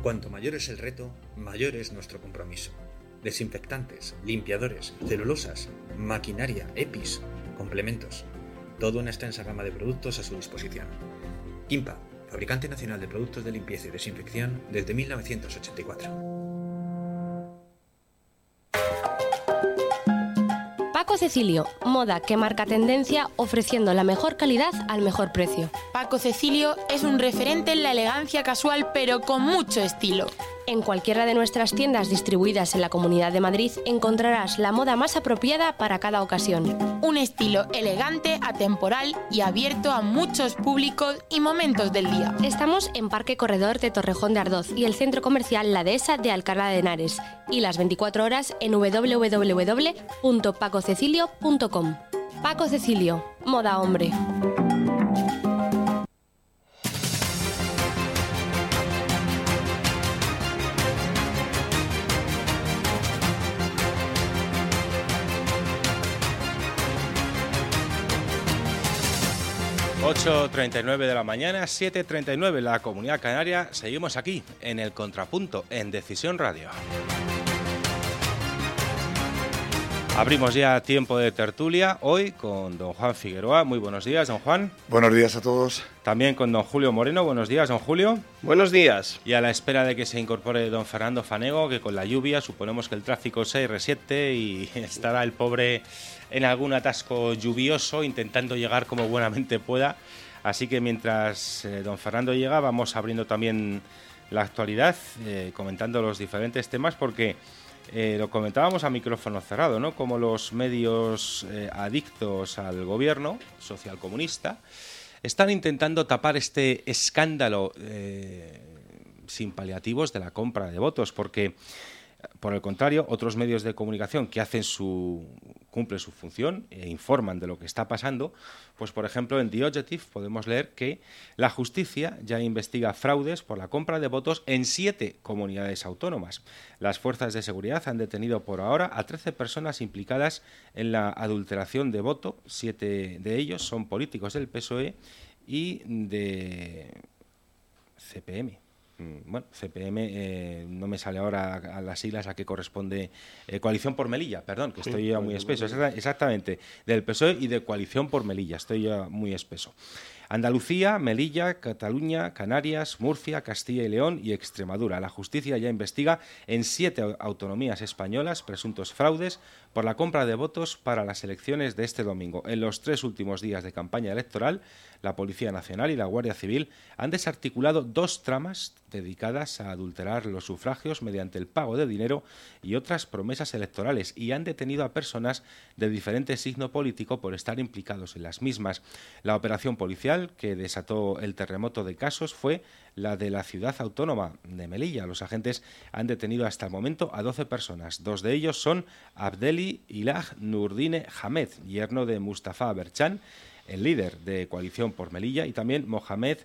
Cuanto mayor es el reto, mayor es nuestro compromiso. Desinfectantes, limpiadores, celulosas, maquinaria, EPIs, complementos. toda una extensa gama de productos a su disposición. Kimpa, fabricante nacional de productos de limpieza y desinfección desde 1984. Cecilio, moda que marca tendencia ofreciendo la mejor calidad al mejor precio. Paco Cecilio es un referente en la elegancia casual pero con mucho estilo. En cualquiera de nuestras tiendas distribuidas en la Comunidad de Madrid encontrarás la moda más apropiada para cada ocasión. Un estilo elegante, atemporal y abierto a muchos públicos y momentos del día. Estamos en Parque Corredor de Torrejón de Ardoz y el centro comercial La Dehesa de Alcalá de Henares y las 24 horas en www.pacocecilio.com. Paco Cecilio, moda hombre. 8.39 de la mañana, 7.39 la Comunidad Canaria. Seguimos aquí, en el Contrapunto, en Decisión Radio. Abrimos ya tiempo de tertulia hoy con don Juan Figueroa. Muy buenos días, don Juan. Buenos días a todos. También con don Julio Moreno. Buenos días, don Julio. Buenos días. Y a la espera de que se incorpore don Fernando Fanego, que con la lluvia suponemos que el tráfico se resiete y estará el pobre en algún atasco lluvioso, intentando llegar como buenamente pueda. Así que mientras eh, don Fernando llega, vamos abriendo también la actualidad, eh, comentando los diferentes temas, porque eh, lo comentábamos a micrófono cerrado, ¿no? Como los medios adictos al gobierno socialcomunista están intentando tapar este escándalo sin paliativos de la compra de votos, porque por el contrario, otros medios de comunicación que hacen su cumplen su función e informan de lo que está pasando, pues por ejemplo en The Objective podemos leer que la justicia ya investiga fraudes por la compra de votos en siete comunidades autónomas. Las fuerzas de seguridad han detenido por ahora a 13 personas implicadas en la adulteración de voto, siete de ellos son políticos del PSOE y de CPM. Mm, bueno, CPM, eh, no me sale ahora a las siglas a qué corresponde, eh, Coalición por Melilla, perdón, que estoy ya muy espeso, exactamente, del PSOE y de Coalición por Melilla, estoy ya muy espeso. Andalucía, Melilla, Cataluña, Canarias, Murcia, Castilla y León y Extremadura. La justicia ya investiga en siete autonomías españolas presuntos fraudes por la compra de votos para las elecciones de este domingo. En los tres últimos días de campaña electoral, la Policía Nacional y la Guardia Civil han desarticulado dos tramas dedicadas a adulterar los sufragios mediante el pago de dinero y otras promesas electorales y han detenido a personas de diferente signo político por estar implicados en las mismas. La operación policial que desató el terremoto de casos fue la de la ciudad autónoma de Melilla. Los agentes han detenido hasta el momento a 12 personas. Dos de ellos son Abdeli Ilah Nurdine Hamed, yerno de Mustafa Berchan, el líder de Coalición por Melilla, y también Mohamed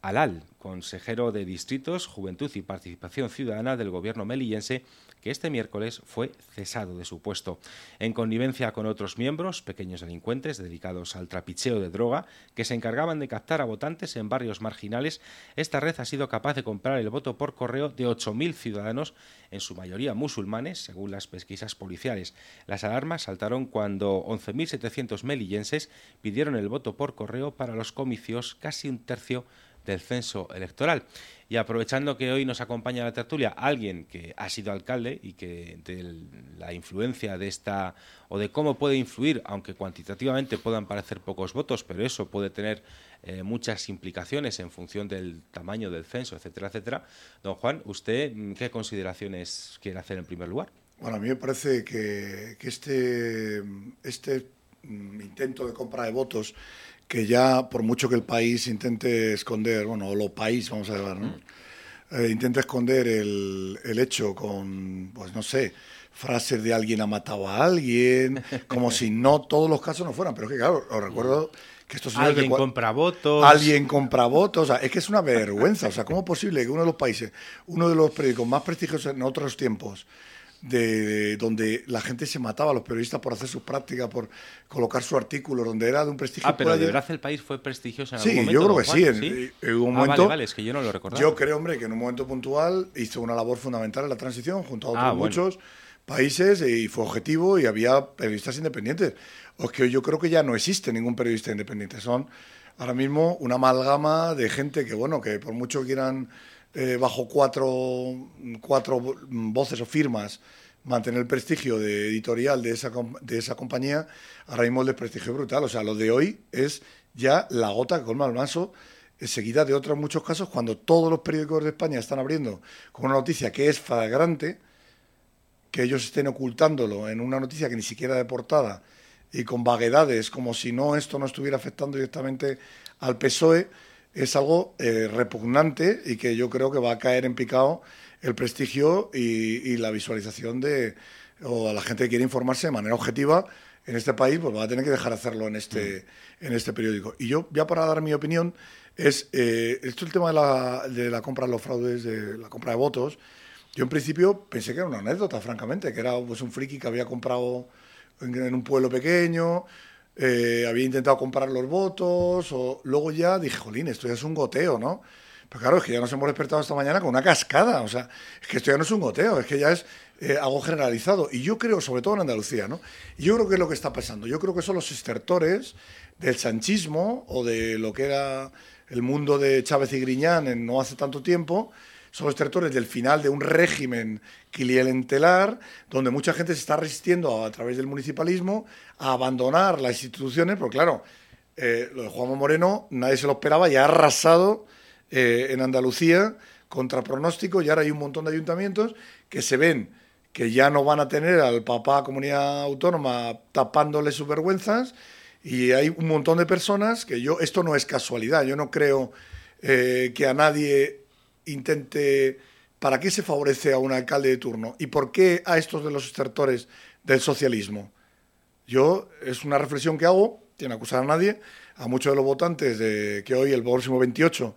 Alal, consejero de Distritos, Juventud y Participación Ciudadana del Gobierno melillense, este miércoles fue cesado de su puesto. En connivencia con otros miembros, pequeños delincuentes dedicados al trapicheo de droga, que se encargaban de captar a votantes en barrios marginales, esta red ha sido capaz de comprar el voto por correo de 8.000 ciudadanos, en su mayoría musulmanes, según las pesquisas policiales. Las alarmas saltaron cuando 11.700 melillenses pidieron el voto por correo para los comicios, casi un tercio del censo electoral. Y aprovechando que hoy nos acompaña la tertulia alguien que ha sido alcalde y que de la influencia de esta o de cómo puede influir, aunque cuantitativamente puedan parecer pocos votos, pero eso puede tener eh, muchas implicaciones en función del tamaño del censo, etcétera, etcétera. Don Juan, ¿usted mm, qué consideraciones quiere hacer en primer lugar? Bueno, a mí me parece que, que este, este mm, intento de compra de votos que ya por mucho que el país intente esconder, bueno, o lo país, vamos a decir, ¿no? Eh, intenta esconder el, el, hecho con, pues no sé, frases de alguien ha matado a alguien, como si no todos los casos no fueran, pero es que claro, os recuerdo que estos señores Alguien compra votos. Alguien compra votos, o sea, es que es una vergüenza, o sea, ¿cómo es posible que uno de los países, uno de los periódicos más prestigiosos en otros tiempos, de, donde la gente se mataba, los periodistas, por hacer sus prácticas, por colocar su artículo, donde era de un prestigio. Ah, pero de verdad el país fue prestigioso en algún sí, momento. yo creo que sí. En, un ah, momento, vale, vale, es que yo no lo recordaba. Yo creo, hombre, que en un momento puntual hizo una labor fundamental en la transición, junto a otros ah, muchos países y fue objetivo y había periodistas independientes. O que yo creo que ya no existe ningún periodista independiente. Son ahora mismo una amalgama de gente que, bueno, que por mucho quieran eh, bajo cuatro, cuatro voces o firmas mantener el prestigio de editorial de esa, de esa compañía, ahora mismo el desprestigio es brutal. O sea, lo de hoy es ya la gota que colma el vaso, seguida de otros muchos casos, cuando todos los periódicos de España están abriendo con una noticia que es flagrante, que ellos estén ocultándolo en una noticia que ni siquiera de portada y con vaguedades, como si no esto no estuviera afectando directamente al PSOE, es algo eh, repugnante y que yo creo que va a caer en picado el prestigio y, la visualización de o a la gente que quiere informarse de manera objetiva en este país, pues va a tener que dejar de hacerlo en este, mm. en este periódico. Y yo, ya para dar mi opinión, es eh, esto el tema de la, de la compra de los fraudes, de la compra de votos. Yo en principio pensé que era una anécdota, francamente, que era pues, un friki que había comprado en, un pueblo pequeño, eh, había intentado comprar los votos, o luego ya dije, jolín, esto ya es un goteo, ¿no? Pero claro, es que ya nos hemos despertado esta mañana con una cascada, o sea, es que esto ya no es un goteo, es que ya es eh, algo generalizado. Y yo creo, sobre todo en Andalucía, ¿no? Yo creo que es lo que está pasando. Yo creo que son los estertores del sanchismo o de lo que era el mundo de Chávez y Griñán en no hace tanto tiempo, son los estertores del final de un régimen clientelar, donde mucha gente se está resistiendo a, través del municipalismo a abandonar las instituciones, porque claro, eh, lo de Juan Moreno nadie se lo esperaba y ha arrasado eh, en Andalucía contra pronóstico y ahora hay un montón de ayuntamientos que se ven que ya no van a tener al papá comunidad autónoma tapándole sus vergüenzas y hay un montón de personas que yo, esto no es casualidad, yo no creo eh, que a nadie intente, ¿para qué se favorece a un alcalde de turno? ¿Y por qué a estos de los extertores del socialismo? Yo, es una reflexión que hago, sin acusar a nadie, a muchos de los votantes de que hoy, el próximo 28,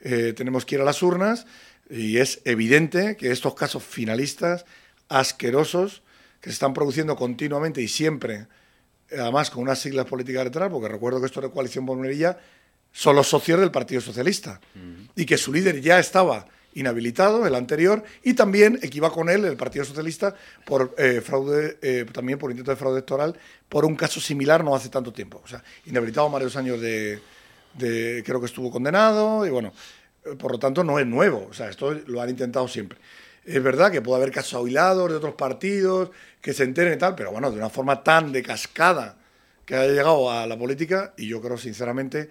eh, tenemos que ir a las urnas y es evidente que estos casos finalistas asquerosos que se están produciendo continuamente y siempre, además con unas siglas políticas detrás, porque recuerdo que esto de Coalición Bonerilla son los socios del Partido Socialista y que su líder ya estaba inhabilitado, el anterior, y también equiva con él el Partido Socialista por eh, fraude, eh, también por intento de fraude electoral, por un caso similar no hace tanto tiempo. O sea, inhabilitado varios años de, creo que estuvo condenado y bueno, por lo tanto no es nuevo, o sea, esto lo han intentado siempre. Es verdad que puede haber casos ahuilados de otros partidos que se enteren y tal, pero bueno, de una forma tan de cascada que haya llegado a la política y yo creo sinceramente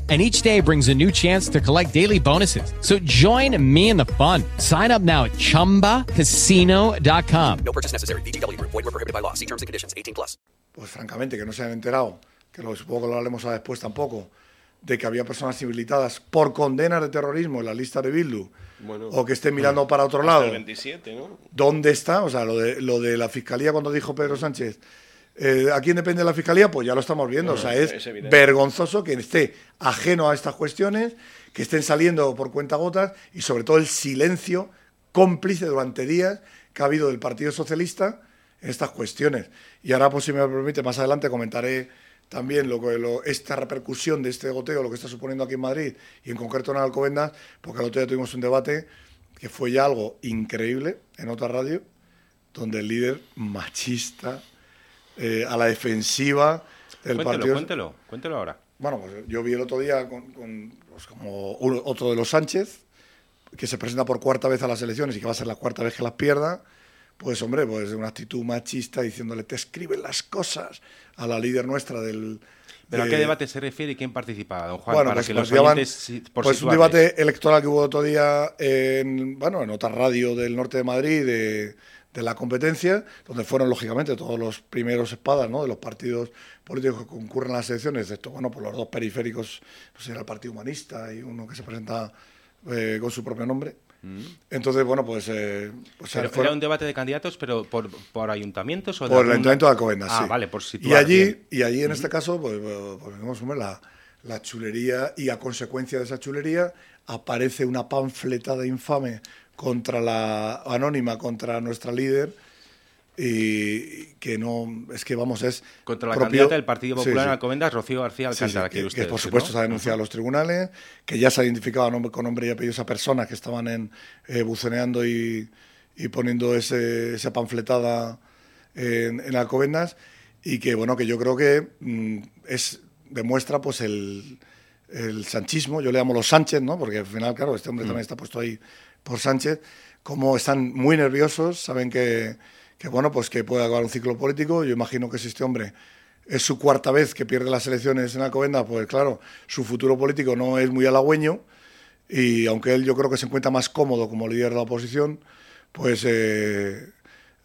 and each day brings a new chance to collect daily bonuses. So join me in the fun. Sign up now at ChumbaCasino.com. No purchase necessary. BGW. Void were prohibited by law. See terms and conditions. 18 plus. Pues francamente que no se han enterado, que lo supongo que lo haremos a después tampoco, de que había personas inhabilitadas por condenas de terrorismo en la lista de Bildu. Bueno, o que estén mirando para otro lado. El 27, ¿no? ¿Dónde está? O sea, lo de, lo de la fiscalía cuando dijo Pedro Sánchez eh, ¿A quién depende la fiscalía? Pues ya lo estamos viendo. o sea, es, vergonzoso que esté ajeno a estas cuestiones, que estén saliendo por cuenta gotas y sobre todo el silencio cómplice durante días que ha habido del Partido Socialista en estas cuestiones. Y ahora, pues si me permite, más adelante comentaré también lo, lo, esta repercusión de este goteo, lo que está suponiendo aquí en Madrid y en concreto en Alcobendas, porque el otro día tuvimos un debate que fue ya algo increíble en otra radio, donde el líder machista eh, a la defensiva del cuéntelo, partido. Cuéntelo, cuéntelo ahora. Bueno, pues yo vi el otro día con, pues como otro de los Sánchez, que se presenta por cuarta vez a las elecciones y que va a ser la cuarta vez que las pierda, pues hombre, pues una actitud machista diciéndole te escriben las cosas a la líder nuestra del... ¿Pero a qué debate se refiere y quién participaba, don Juan? bueno, para pues, que los si- por pues un debate electoral que hubo otro día en, bueno, en otra radio del norte de Madrid de, de la competencia, donde fueron lógicamente todos los primeros espadas ¿no? de los partidos políticos que concurren a las elecciones, excepto bueno, por los dos periféricos, no sé, era el Partido Humanista y uno que se presenta eh, con su propio nombre. Entonces, bueno, pues... eh, pues Pero fueron- ¿Era un debate de candidatos, pero por, por ayuntamientos o de por el Ayuntamiento de Alcobendas, Ah, sí. vale, por y situar allí, bien. y allí en este caso, pues, pues, pues, la, la chulería y a consecuencia de esa chulería aparece una panfletada infame contra la anónima, contra nuestra líder y que no, es que vamos, es Contra la propio- candidata del Partido Popular sí. en Alcobendas, Rocío García Sí, sí, Alcántara, que, por supuesto ¿no? se ha denunciado a los tribunales, que ya se ha identificado nombre- con nombre y apellido esa persona que estaban en, eh, buceneando y, y poniendo ese, esa panfletada en, en Alcobendas y que bueno que yo creo que mm, es demuestra pues el, el sanchismo, yo le llamo los Sánchez, ¿no? porque al final, claro, este hombre Mm. también está puesto ahí por Sánchez, como están muy nerviosos, saben que, que bueno, pues que puede acabar un ciclo político, yo imagino que si este hombre es su cuarta vez que pierde las elecciones en Alcobendas, pues claro, su futuro político no es muy halagüeño. Y aunque él yo creo que se encuentra más cómodo como líder de la oposición, pues, eh,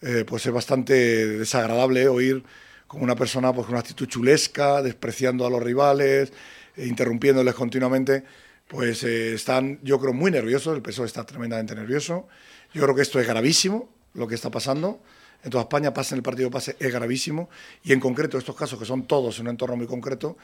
eh, pues es bastante desagradable oír como una persona pues, con una actitud chulesca, despreciando a los rivales, eh, interrumpiéndoles continuamente, pues eh, están, yo creo, muy nerviosos, el PSOE está tremendamente nervioso. Yo creo que esto es gravísimo, lo que está pasando. En toda España, pase en el partido pase, es gravísimo. Y en concreto, estos casos, que son todos en un entorno muy concreto,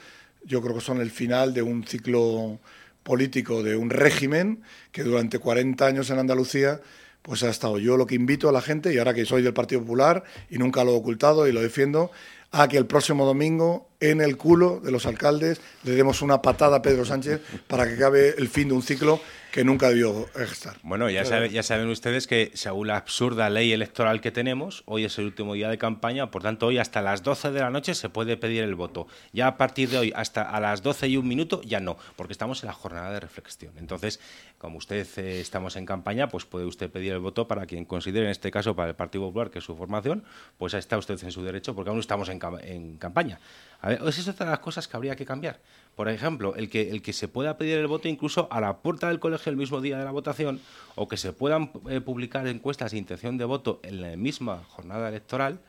yo creo que son el final de un ciclo político, de un régimen que durante 40 años en Andalucía pues ha estado. Yo lo que invito a la gente, y ahora que soy del Partido Popular y nunca lo he ocultado y lo defiendo, a que el próximo domingo en el culo de los alcaldes le demos una patada a Pedro Sánchez para que acabe el fin de un ciclo que nunca debió estar. Bueno, ya, sabe- ya saben ustedes que según la absurda ley electoral que tenemos, hoy es el último día de campaña, por tanto hoy hasta las 12 de la noche se puede pedir el voto. Ya a partir de hoy hasta a las 12 y un minuto ya no, porque estamos en la jornada de reflexión. Entonces, como usted eh, estamos en campaña, pues puede usted pedir el voto para quien considere, en este caso para el Partido Popular, que es su formación, pues está usted en su derecho, porque aún estamos en, cam- en campaña. A ver, es otra de las cosas que habría que cambiar. Por ejemplo, el que, el que se pueda pedir el voto incluso a la puerta del colegio el mismo día de la votación, o que se puedan eh, publicar encuestas de intención de voto en la misma jornada electoral,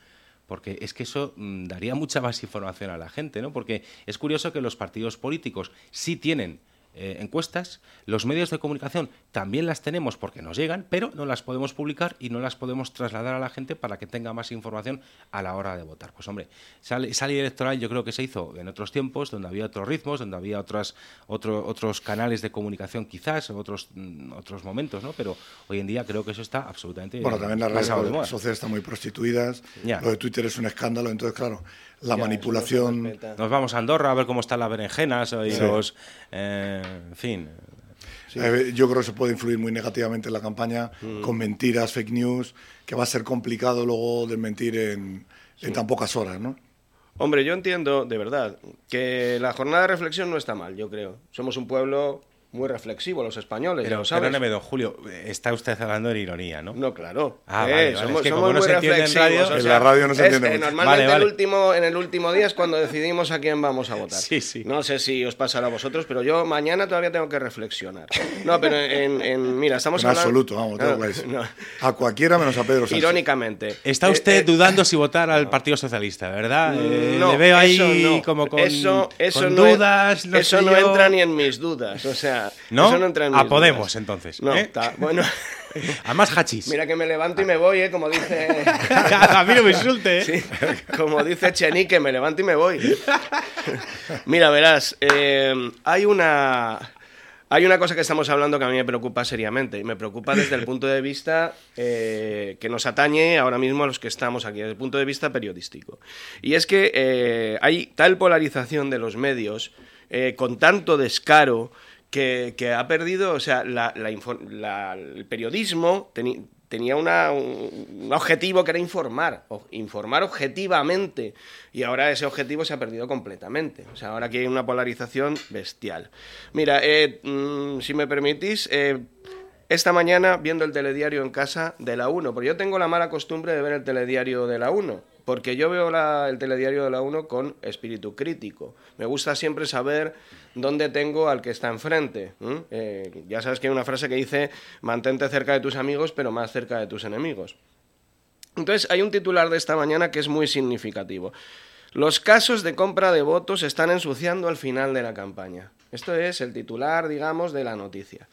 porque es que eso mm, daría mucha más información a la gente, ¿no? Porque es curioso que los partidos políticos sí tienen eh, encuestas, los medios de comunicación también las tenemos porque nos llegan, pero no las podemos publicar y no las podemos trasladar a la gente para que tenga más información a la hora de votar. Pues hombre, ley electoral yo creo que se hizo en otros tiempos, donde había otros ritmos, donde había otras, otro- otros canales de comunicación quizás, otros, mm, otros momentos, ¿no? Pero hoy en día creo que eso está absolutamente Bueno, también las redes sociales están muy prostituidas, lo de Twitter es un escándalo, entonces claro, la Ya, manipulación... Nos vamos a Andorra a ver cómo están las berenjenas y Sí. los... eh, en fin... Eh, yo creo que eso puede influir muy negativamente en la campaña Mm. con mentiras, fake news, que va a ser complicado luego desmentir en, en tan pocas horas, ¿no? Hombre, yo entiendo, de verdad, que la jornada de reflexión no está mal, yo creo. Somos un pueblo muy reflexivo, los españoles, Pero sabes. perdóneme, don Julio, está usted hablando en ironía, ¿no? No, claro. Ah, Eh, vale, vale, somos, es que somos como no muy se entiende en reflexivos, radio... o sea, En la radio no se entiende eh, mucho. normalmente Vale, vale. El último, en el último día es cuando decidimos a quién vamos a votar. Sí, sí. No sé si os pasará a vosotros, pero yo mañana todavía tengo que reflexionar. No, pero en, en- mira, estamos En hablando... absoluto, vamos, No, tengo que decir. no. A cualquiera menos a Pedro Sánchez. Irónicamente. Está Eh, usted eh, dudando si votar al Partido Socialista, ¿verdad? Eh, no, le veo ahí eso no. como con, eso, eso con no, dudas. no eso no entra ni en mis dudas. O sea, ¿No? eso no entra en A Podemos, dudas. entonces, No, ¿eh? bueno. Además, hachís. Mira que me levanto y me voy, ¿eh? Como dice. a mí no me insulte, ¿eh? Sí, como dice Chenique, me levanto y me voy. Mira, verás, eh, hay una. Hay una cosa que estamos hablando que a mí me preocupa seriamente y me preocupa desde el punto de vista eh, que nos atañe ahora mismo a los que estamos aquí, desde el punto de vista periodístico. Y es que eh, hay tal polarización de los medios, eh, con tanto descaro, que, ha perdido, o sea, el periodismo tenía un, objetivo que era informar, informar objetivamente, y ahora ese objetivo se ha perdido completamente. O sea, ahora aquí hay una polarización bestial. Mira, eh, mm, si me permitís, eh, esta mañana viendo el telediario en casa de la 1, porque yo tengo la mala costumbre de ver el telediario de la 1, porque yo veo la- el telediario de la 1 con espíritu crítico. Me gusta siempre saber dónde tengo al que está enfrente. Eh, ya sabes que hay una frase que dice, mantente cerca de tus amigos, pero más cerca de tus enemigos. Entonces, hay un titular de esta mañana que es muy significativo. Los casos de compra de votos están ensuciando al final de la campaña. Esto es el titular, digamos, de la noticia.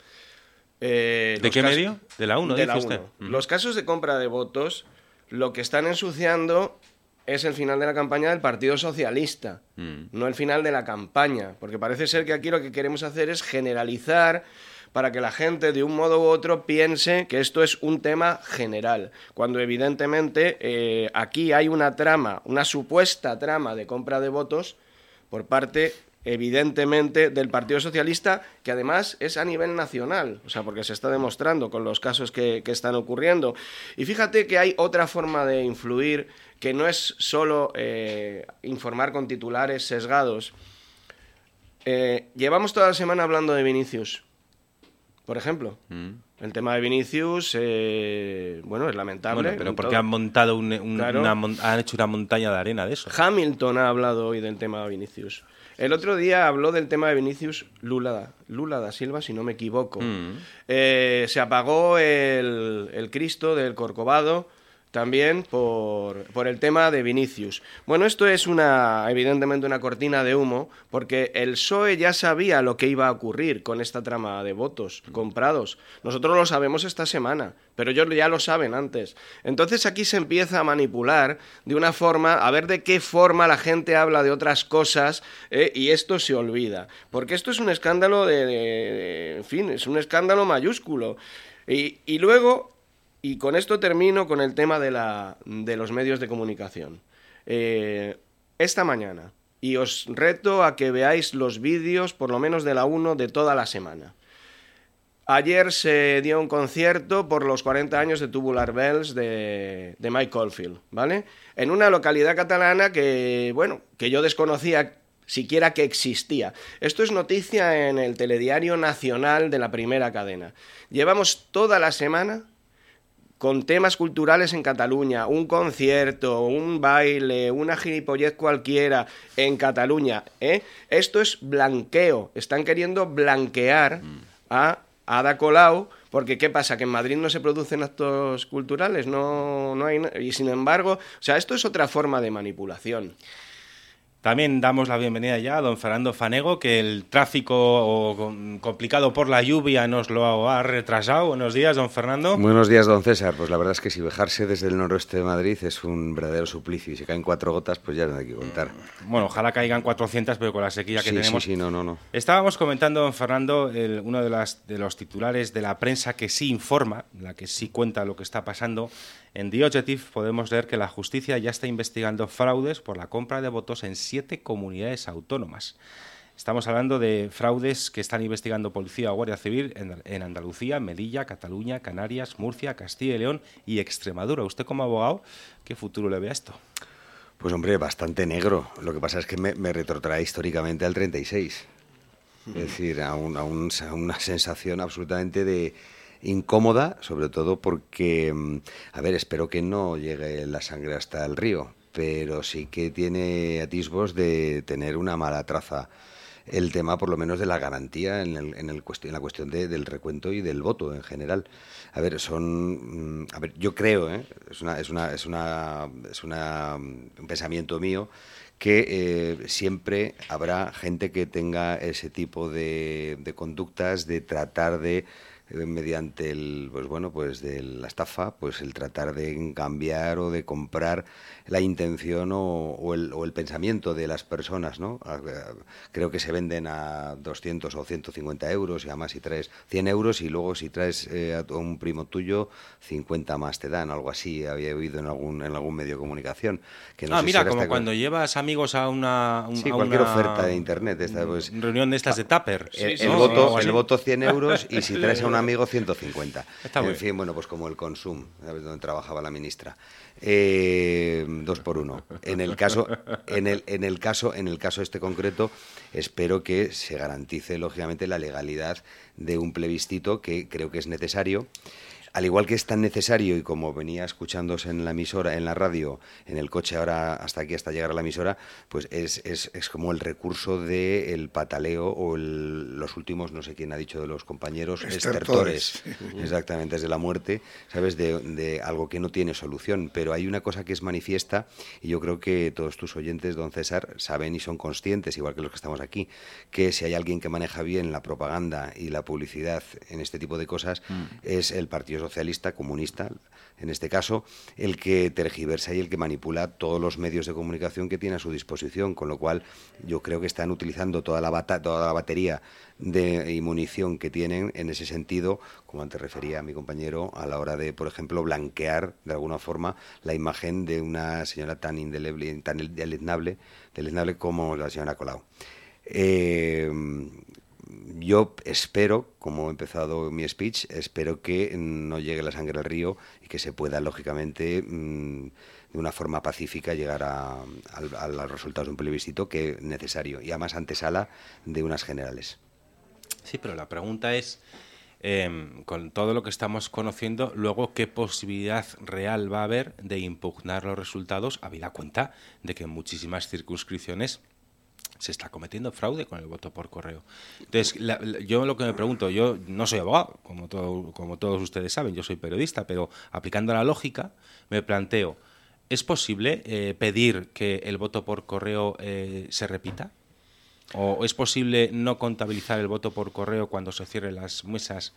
Eh, ¿De qué medio? De la 1, de dice la usted. Uno. Los casos de compra de votos, lo que están ensuciando es el final de la campaña del Partido Socialista, Mm. no el final de la campaña, porque parece ser que aquí lo que queremos hacer es generalizar para que la gente de un modo u otro piense que esto es un tema general, cuando evidentemente eh, aquí hay una trama, una supuesta trama de compra de votos por parte evidentemente del Partido Socialista, que además es a nivel nacional, o sea, porque se está demostrando con los casos que, que están ocurriendo. Y fíjate que hay otra forma de influir que no es solo eh, informar con titulares sesgados. Eh, llevamos toda la semana hablando de Vinicius, por ejemplo. El tema de Vinicius, eh, bueno, es lamentable. Bueno, pero porque todo- han montado un- un- Claro. una mon- han hecho una montaña de arena de eso. Hamilton ha hablado hoy del tema de Vinicius. El otro día habló del tema de Vinicius Lula, da- Lula da Silva, si no me equivoco. Mm. Eh, se apagó el, el Cristo del Corcovado también por, por el tema de Vinicius. Bueno, esto es una, evidentemente una cortina de humo, porque el PSOE ya sabía lo que iba a ocurrir con esta trama de votos comprados. Nosotros lo sabemos esta semana, pero ellos ya lo saben antes. Entonces aquí se empieza a manipular de una forma, a ver de qué forma la gente habla de otras cosas eh, y esto se olvida. Porque esto es un escándalo de, de- en fin, es un escándalo mayúsculo. Y, y luego, y con esto termino con el tema de, la, de los medios de comunicación. Eh, esta mañana, y os reto a que veáis los vídeos, por lo menos de la 1, de toda la semana. Ayer se dio un concierto por los 40 años de Tubular Bells de, de Mike Caulfield, ¿vale? En una localidad catalana que, bueno, que yo desconocía siquiera que existía. Esto es noticia en el telediario nacional de la primera cadena. Llevamos toda la semana con temas culturales en Cataluña, un concierto, un baile, una gilipollez cualquiera en Cataluña. ¿eh? Esto es blanqueo. Están queriendo blanquear a Ada Colau, porque ¿qué pasa? Que en Madrid no se producen actos culturales, no, no hay... Y sin embargo, o sea, esto es otra forma de manipulación. También damos la bienvenida ya a don Fernando Fanego, que el tráfico complicado por la lluvia nos lo ha retrasado. Buenos días, don Fernando. Buenos días, don César. Pues la verdad es que si viajarse desde el noroeste de Madrid es un verdadero suplicio. Y si caen cuatro gotas, pues ya no hay que contar. Bueno, ojalá caigan 400, pero con la sequía que Sí, tenemos. sí, sí, no, no, no. Estábamos comentando, don Fernando, el- uno de, las, de los titulares de la prensa que sí informa, la que sí cuenta lo que está pasando. En The Objective podemos leer que la justicia ya está investigando fraudes por la compra de votos en siete comunidades autónomas. Estamos hablando de fraudes que están investigando Policía o Guardia Civil en, Andalucía, Melilla, Cataluña, Canarias, Murcia, Castilla y León y Extremadura. Usted como abogado, ¿qué futuro le ve a esto? Pues hombre, bastante negro. Lo que pasa es que me, me retrotrae históricamente al 36. Es decir, a, un- a un- a una sensación absolutamente de incómoda, sobre todo porque, mm, a ver, espero que no llegue la sangre hasta el río, pero sí que tiene atisbos de tener una mala traza el tema, por lo menos, de la garantía en, el- en el cuest- en la cuestión de- del recuento y del voto en general. A ver, son. mm, A ver, yo creo, ¿eh? es, una, es, una, es, una, es una, mm, un pensamiento mío que eh, siempre habrá gente que tenga ese tipo de, de conductas de tratar de mediante el pues bueno pues de la estafa pues el tratar de cambiar o de comprar la intención o, o el, o el pensamiento de las personas no creo que se venden a 200 o 150 euros y además si traes 100 euros y luego si traes eh, a tu- un primo tuyo 50 más te dan algo así había oído en algún en algún medio de comunicación que no ah, sé mira, como cuando llevas amigos a una, un- Sí, a cualquier una oferta de internet, esta, pues- reunión de estas de Tupper. el, ¿no? el voto, el voto 100 euros y si traes a un amigo 150. Está en bien. fin, bueno, pues como el Consum, ¿sabes? donde trabajaba la ministra. Eh, dos por uno. En el caso, en el, en el caso, en el caso este concreto, espero que se garantice lógicamente la legalidad de un plebiscito que creo que es necesario. Al igual que es tan necesario y como venía escuchándose en la emisora, en la radio, en el coche ahora hasta aquí, hasta llegar a la emisora, pues es, es, es como el recurso del pataleo o el- los últimos, no sé quién ha dicho de los compañeros, Estertores. estertores. Exactamente, desde la muerte, ¿sabes? De, de algo que no tiene solución. Pero hay una cosa que es manifiesta y yo creo que todos tus oyentes, don César, saben y son conscientes, igual que los que estamos aquí, que si hay alguien que maneja bien la propaganda y la publicidad en este tipo de cosas, es el Partido Socialista, comunista, en este caso, el que tergiversa y el que manipula todos los medios de comunicación que tiene a su disposición, con lo cual yo creo que están utilizando toda la, bata- toda la batería de, y munición que tienen en ese sentido, como antes refería mi compañero, a la hora de, por ejemplo, blanquear de alguna forma la imagen de una señora tan indeleble, tan deleznable como la señora Colau. Eh, yo espero, como he empezado mi speech, espero que no llegue la sangre al río y que se pueda, lógicamente, mm, de una forma pacífica llegar a, a los resultados de un plebiscito que es necesario y además antesala de unas generales. Sí, pero la pregunta es, em, con todo lo que estamos conociendo, luego qué posibilidad real va a haber de impugnar los resultados, habida cuenta de que en muchísimas circunscripciones se está cometiendo fraude con el voto por correo. Entonces, yo lo que me pregunto, yo no soy abogado, como, todo- como todos ustedes saben, yo soy periodista, pero aplicando la lógica, me planteo, ¿es posible eh, pedir que el voto por correo eh, se repita? ¿O es posible no contabilizar el voto por correo cuando se cierren las mesas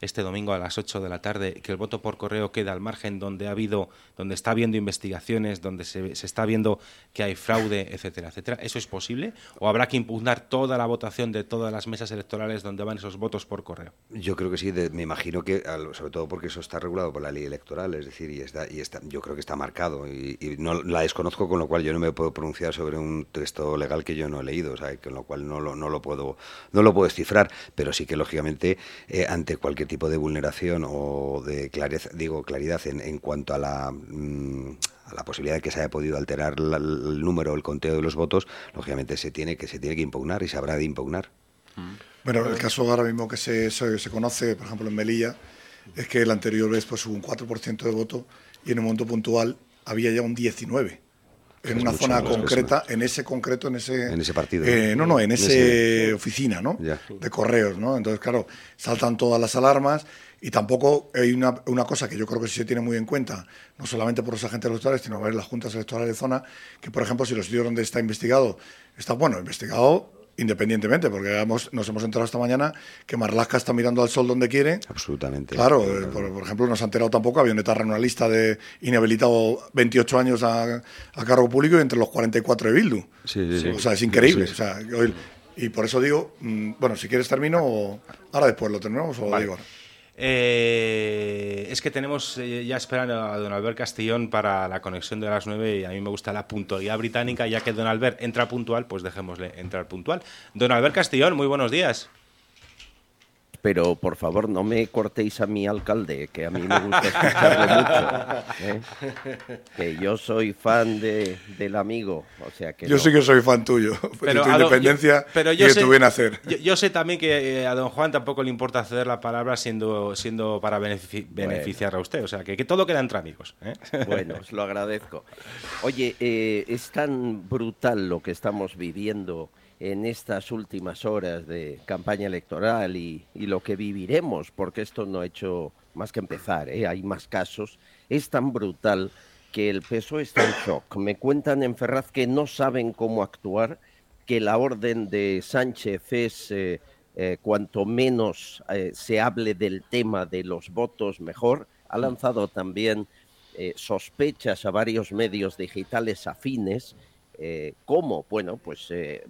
este domingo a las 8 de la tarde, que el voto por correo queda al margen donde ha habido, donde está habiendo investigaciones, donde se, está viendo que hay fraude, etcétera, etcétera? ¿Eso es posible? ¿O habrá que impugnar toda la votación de todas las mesas electorales donde van esos votos por correo? Yo creo que sí, me imagino que, sobre todo porque eso está regulado por la ley electoral, es decir, y está, y está, yo creo que está marcado y, y no la desconozco, con lo cual yo no me puedo pronunciar sobre un texto legal que yo no he leído, o sea, con lo cual no lo, no lo puedo no lo puedo descifrar, pero sí que lógicamente eh, ante cualquier tipo de vulneración o de clareza, digo claridad en, en cuanto a la mm, a la posibilidad de que se haya podido alterar la- el número, el conteo de los votos, lógicamente se tiene que se tiene que impugnar y se habrá de impugnar. Bueno, el caso ahora mismo que se, se, se conoce, por ejemplo, en Melilla, es que el anterior vez pues, hubo un 4% de voto y en un momento puntual había ya un 19%. En una zona concreta, en ese concreto, en ese... En ese partido. eh, no, no, en En ese oficina, ¿no? Ya. De correos, ¿no? Entonces, claro, saltan todas las alarmas y tampoco hay una, una cosa que yo creo que sí se tiene muy en cuenta, no solamente por los agentes electorales, sino por las juntas electorales de zona, que, por ejemplo, si los sitios donde está investigado, está, bueno, investigado independientemente, porque hemos- nos hemos enterado esta mañana que Marlaska está mirando al sol donde quiere. Absolutamente. Claro, eh, por, por ejemplo, nos ha enterado tampoco, había un etarra en una lista de inhabilitado 28 años a, a cargo público y entre los 44 de Bildu. Sí, sí, sí. O sea, es increíble. Sí, sí. O sea, y por eso digo, mm, bueno, si quieres termino o ahora después lo terminamos o lo Vale. digo ahora. Eh, es que tenemos eh, ya esperando a don Albert Castillón para la conexión de las 9 y a mí me gusta la puntualidad británica, ya que don Albert entra puntual, pues dejémosle entrar puntual. Don Albert Castillón, muy buenos días. Pero por favor no me cortéis a mi alcalde, que a mí me gusta escucharle mucho. ¿eh? Que yo soy fan de, del amigo, o sea que Yo no. sí que soy fan tuyo, de tu independencia yo- pero y yo de sé- tu bien hacer. Yo, yo sé también que eh, a don Juan tampoco le importa ceder la palabra siendo, siendo para benefici- beneficiar a usted. O sea, que, que todo queda entre amigos. ¿eh? Bueno, os lo agradezco. Oye, eh, es tan brutal lo que estamos viviendo en estas últimas horas de campaña electoral y, y lo que viviremos, porque esto no ha hecho más que empezar, ¿eh? hay más casos, es tan brutal que el PSOE está en shock. Me cuentan en Ferraz que no saben cómo actuar, que la orden de Sánchez es eh, eh, cuanto menos eh, se hable del tema de los votos, mejor. Ha lanzado también eh, sospechas a varios medios digitales afines. Eh, ¿Cómo? Bueno, pues eh,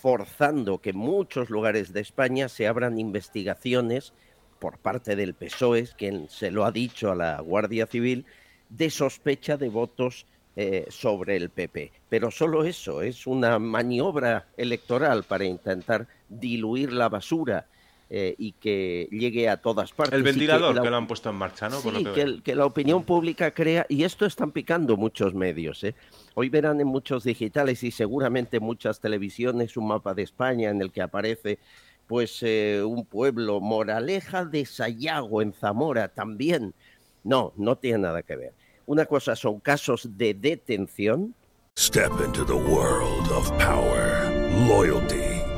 forzando que en muchos lugares de España se abran investigaciones por parte del PSOE, quien se lo ha dicho a la Guardia Civil, de sospecha de votos eh, sobre el PP. Pero solo eso, es una maniobra electoral para intentar diluir la basura eh, y que llegue a todas partes. El que ventilador la- que, lo han puesto en marcha, ¿no? Por lo Sí, que la opinión pública crea, y esto están picando muchos medios. ¿eh? Hoy verán en muchos digitales y seguramente en muchas televisiones un mapa de España en el que aparece pues eh, un pueblo, Moraleja de Sayago en Zamora también. No, no tiene nada que ver. Una cosa son casos de detención Step into the world of power, loyalty,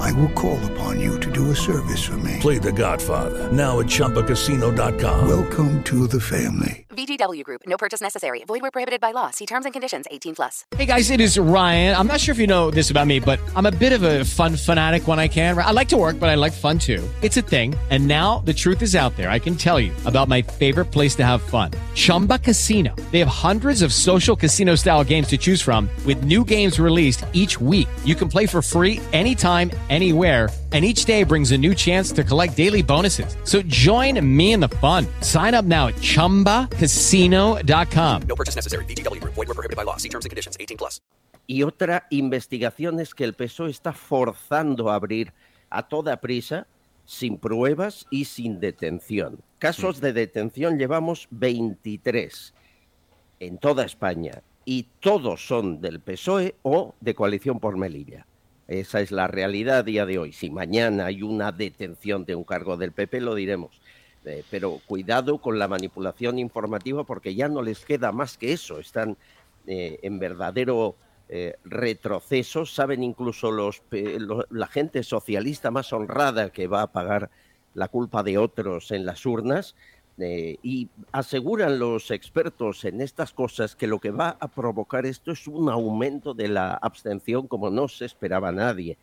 I will call upon you to do a service for me. Play The Godfather now at ChumbaCasino.com. Welcome to the family. VGW Group. No purchase necessary. Void where prohibited by law. See terms and conditions. 18 plus. Hey guys, it is Ryan. I'm not sure if you know this about me, but I'm a bit of a fun fanatic when I can. I like to work, but I like fun too. It's a thing. And now the truth is out there. I can tell you about my favorite place to have fun Chumba Casino. They have hundreds of social casino style games to choose from, with new games released each week. You can play for free anytime, anywhere. And each day brings a new chance to collect daily bonuses. So join me in the fun. Sign up now at chumbacasino.com. No purchase necessary. VGW Group. Void were prohibited by law. See terms and conditions. 18 plus. Y otra investigación es que el PSOE está forzando a abrir a toda prisa, sin pruebas y sin detención. Casos de detención llevamos 23 en toda España y todos son del PSOE o de coalición por Melilla. Esa es la realidad día de hoy. Si mañana hay una detención de un cargo del PP, lo diremos. Eh, pero cuidado con la manipulación informativa porque ya no les queda más que eso. Están eh, en verdadero eh, retroceso. Saben incluso los, la gente socialista más honrada que va a pagar la culpa de otros en las urnas. Eh, y aseguran los expertos en estas cosas que lo que va a provocar esto es un aumento de la abstención como no se esperaba nadie,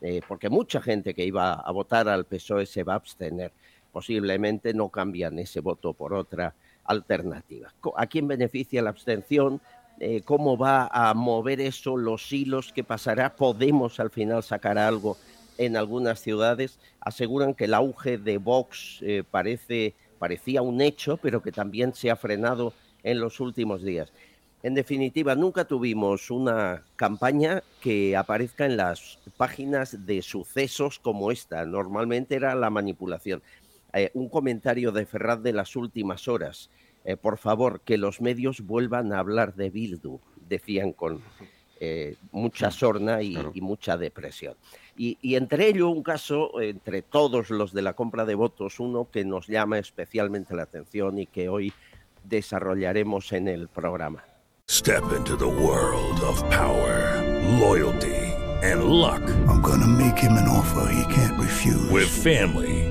eh, porque mucha gente que iba a votar al PSOE se va a abstener. Posiblemente no cambian ese voto por otra alternativa. ¿A quién beneficia la abstención? Eh, ¿Cómo va a mover eso los hilos? ¿Qué pasará? ¿Podemos al final sacar algo en algunas ciudades? Aseguran que el auge de Vox eh, parece, parecía un hecho, pero que también se ha frenado en los últimos días. En definitiva, nunca tuvimos una campaña que aparezca en las páginas de sucesos como esta. Normalmente era la manipulación. Eh, un comentario de Ferraz de las últimas horas. Eh, por favor, que los medios vuelvan a hablar de Bildu, decían con eh, mucha sorna y, y mucha depresión. Y, y entre ello, un caso, entre todos los de la compra de votos, uno que nos llama especialmente la atención y que hoy desarrollaremos en el programa. Step into the world of power, loyalty, and luck. I'm gonna make him an offer he can't refuse. With family,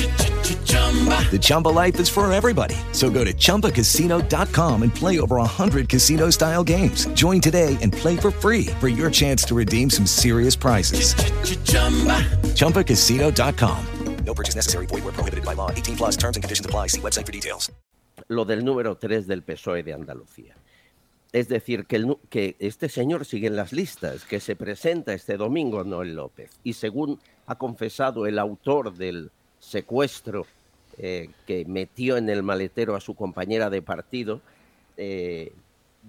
The Chumba life is for everybody. So go to ChumbaCasino.com and play over 100 casino style games. Join today and play for free for your chance to redeem some serious prizes. ChumbaCasino.com. No purchase necessary. Void were prohibited by law. 18 plus terms and conditions apply. See website for details. Lo del número 3 del PSOE de Andalucía. Es decir, que, el que este señor sigue en las listas, que se presenta este domingo Noel López. Y según ha confesado el autor del secuestro eh, que metió en el maletero a su compañera de partido, eh,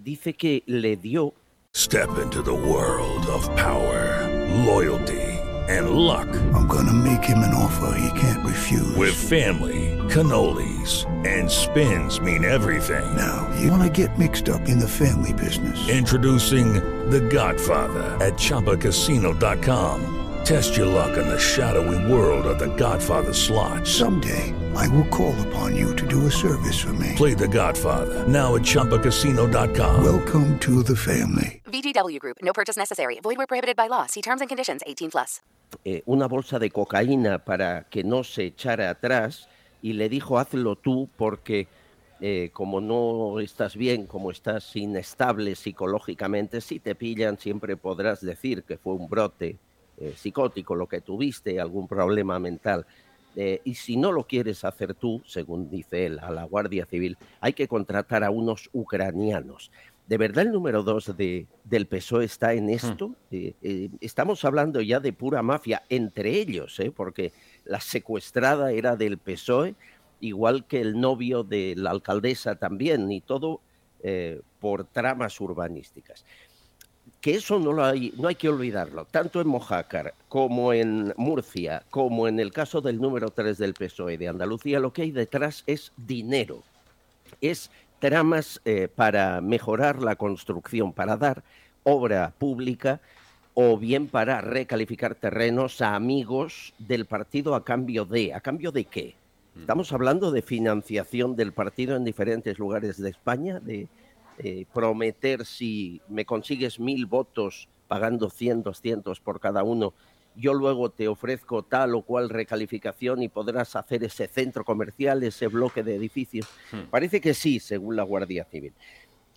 dice que le dio Step into the world of power, loyalty, and luck. I'm gonna make him an offer he can't refuse. With family, cannolis, and spins mean everything. Now, you wanna get mixed up in the family business. Introducing The Godfather at ChumbaCasino.com. Test your luck in the shadowy world of The Godfather slot. Someday, I will call upon you to do a service for me. Play The Godfather now at ChumbaCasino.com. Welcome to the family. VGW Group. No purchase necessary. Void where prohibited by law. See terms and conditions. 18 plus. eh, una bolsa de cocaína para que no se echara atrás y le dijo hazlo tú porque eh, como no estás bien, como estás inestable psicológicamente, si te pillan siempre podrás decir que fue un brote eh, psicótico lo que tuviste, algún problema mental. Eh, y si no lo quieres hacer tú, según dice él, a la Guardia Civil, hay que contratar a unos ucranianos. ¿De verdad el número dos de, del PSOE está en esto? Eh, eh, estamos hablando ya de pura mafia entre ellos, porque la secuestrada era del PSOE, igual que el novio de la alcaldesa también, y todo por tramas urbanísticas. Que eso no, lo hay, no hay que olvidarlo, tanto en Mojácar como en Murcia, como en el caso del número 3 del PSOE de Andalucía, lo que hay detrás es dinero es tramas eh, para mejorar la construcción, para dar obra pública o bien para recalificar terrenos a amigos del partido a cambio de. ¿A cambio de qué? Estamos hablando de financiación del partido en diferentes lugares de España, de eh, prometer si me consigues mil votos pagando 100, 200 por cada uno, yo luego te ofrezco tal o cual recalificación y podrás hacer ese centro comercial, ese bloque de edificios. Parece que sí, según la Guardia Civil.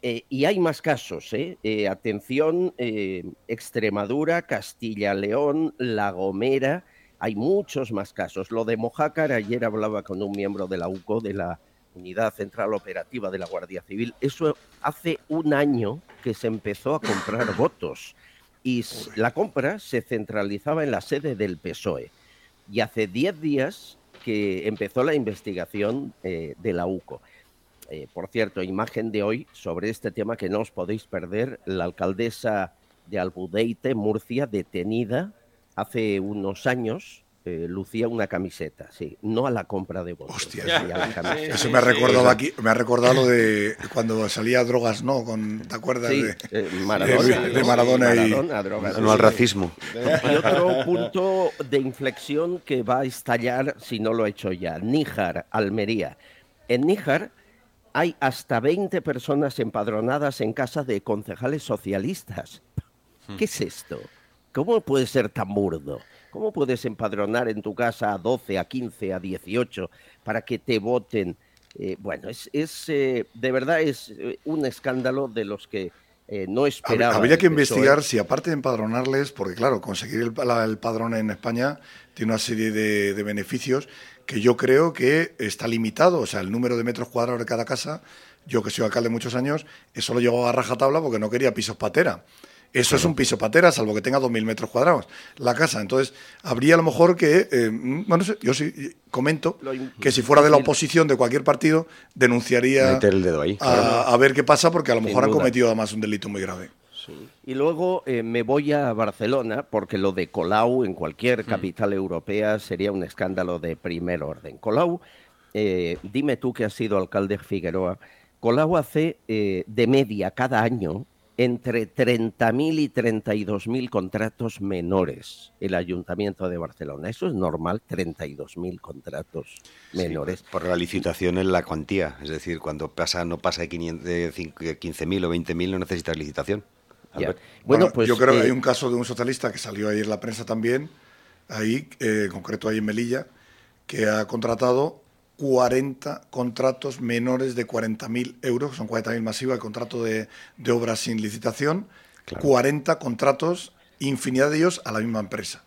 Eh, y hay más casos, ¿eh? Eh, atención, eh, Extremadura, Castilla-León, La Gomera, hay muchos más casos. Lo de Mojácar, ayer hablaba con un miembro de la UCO, de la Unidad Central Operativa de la Guardia Civil. Eso hace un año que se empezó a comprar votos y la compra se centralizaba en la sede del PSOE. Y hace 10 días que empezó la investigación eh, de la UCO. Eh, por cierto, imagen de hoy sobre este tema que no os podéis perder, la alcaldesa de Albudeite, Murcia, detenida hace unos años, eh, lucía una camiseta, sí, no a la compra de votos. Hostia, sí, a la camiseta. Eso me ha recordado aquí, me ha recordado lo de cuando salía drogas, ¿no? Con, ¿Te acuerdas Sí, de, eh, Maradona, de. Maradona y Maradona, drogas. No al racismo. Y otro punto de inflexión que va a estallar si no lo ha hecho ya. Níjar, Almería. En Níjar hay hasta 20 personas empadronadas en casa de concejales socialistas. ¿Qué es esto? ¿Cómo puede ser tan burdo? ¿Cómo puedes empadronar en tu casa a 12, a 15, a 18 para que te voten? Eh, bueno, es, es, eh, de verdad es eh, un escándalo de los que eh, no esperaba. Habría que investigar si aparte de empadronarles, porque claro, conseguir el, la- el padrón en España tiene una serie de, de beneficios que yo creo que está limitado. O sea, el número de metros cuadrados de cada casa, yo que soy alcalde muchos años, eso lo llevaba a rajatabla porque no quería pisos patera. Eso es un piso patera, salvo que tenga 2.000 metros cuadrados la casa. Entonces, habría a lo mejor que, eh, mm, bueno, no sé, yo sí comento que si fuera de la oposición de cualquier partido, denunciaría Meter el dedo ahí. a, a ver qué pasa, porque a lo Sin mejor duda. cometido además un delito muy grave. Y luego eh, me voy a Barcelona porque lo de Colau en cualquier capital europea sería un escándalo de primer orden. Colau, eh, dime tú que has sido alcalde de Figueroa, Colau hace eh, de media cada año entre 30.000 y 32.000 contratos menores el Ayuntamiento de Barcelona. ¿Eso es normal? 32.000 contratos menores. Por la licitación en la cuantía. Es decir, cuando pasa no pasa de 500 de cinco- 15.000 o 20.000 no necesitas licitación. Bueno, pues, yo creo que eh, hay un caso de un socialista que salió ahí en la prensa también, ahí, eh, en concreto ahí en Melilla, que ha contratado 40 contratos menores de 40.000 euros, que son 40.000 masiva, el contrato de, de obras sin licitación, 40 contratos, infinidad de ellos a la misma empresa.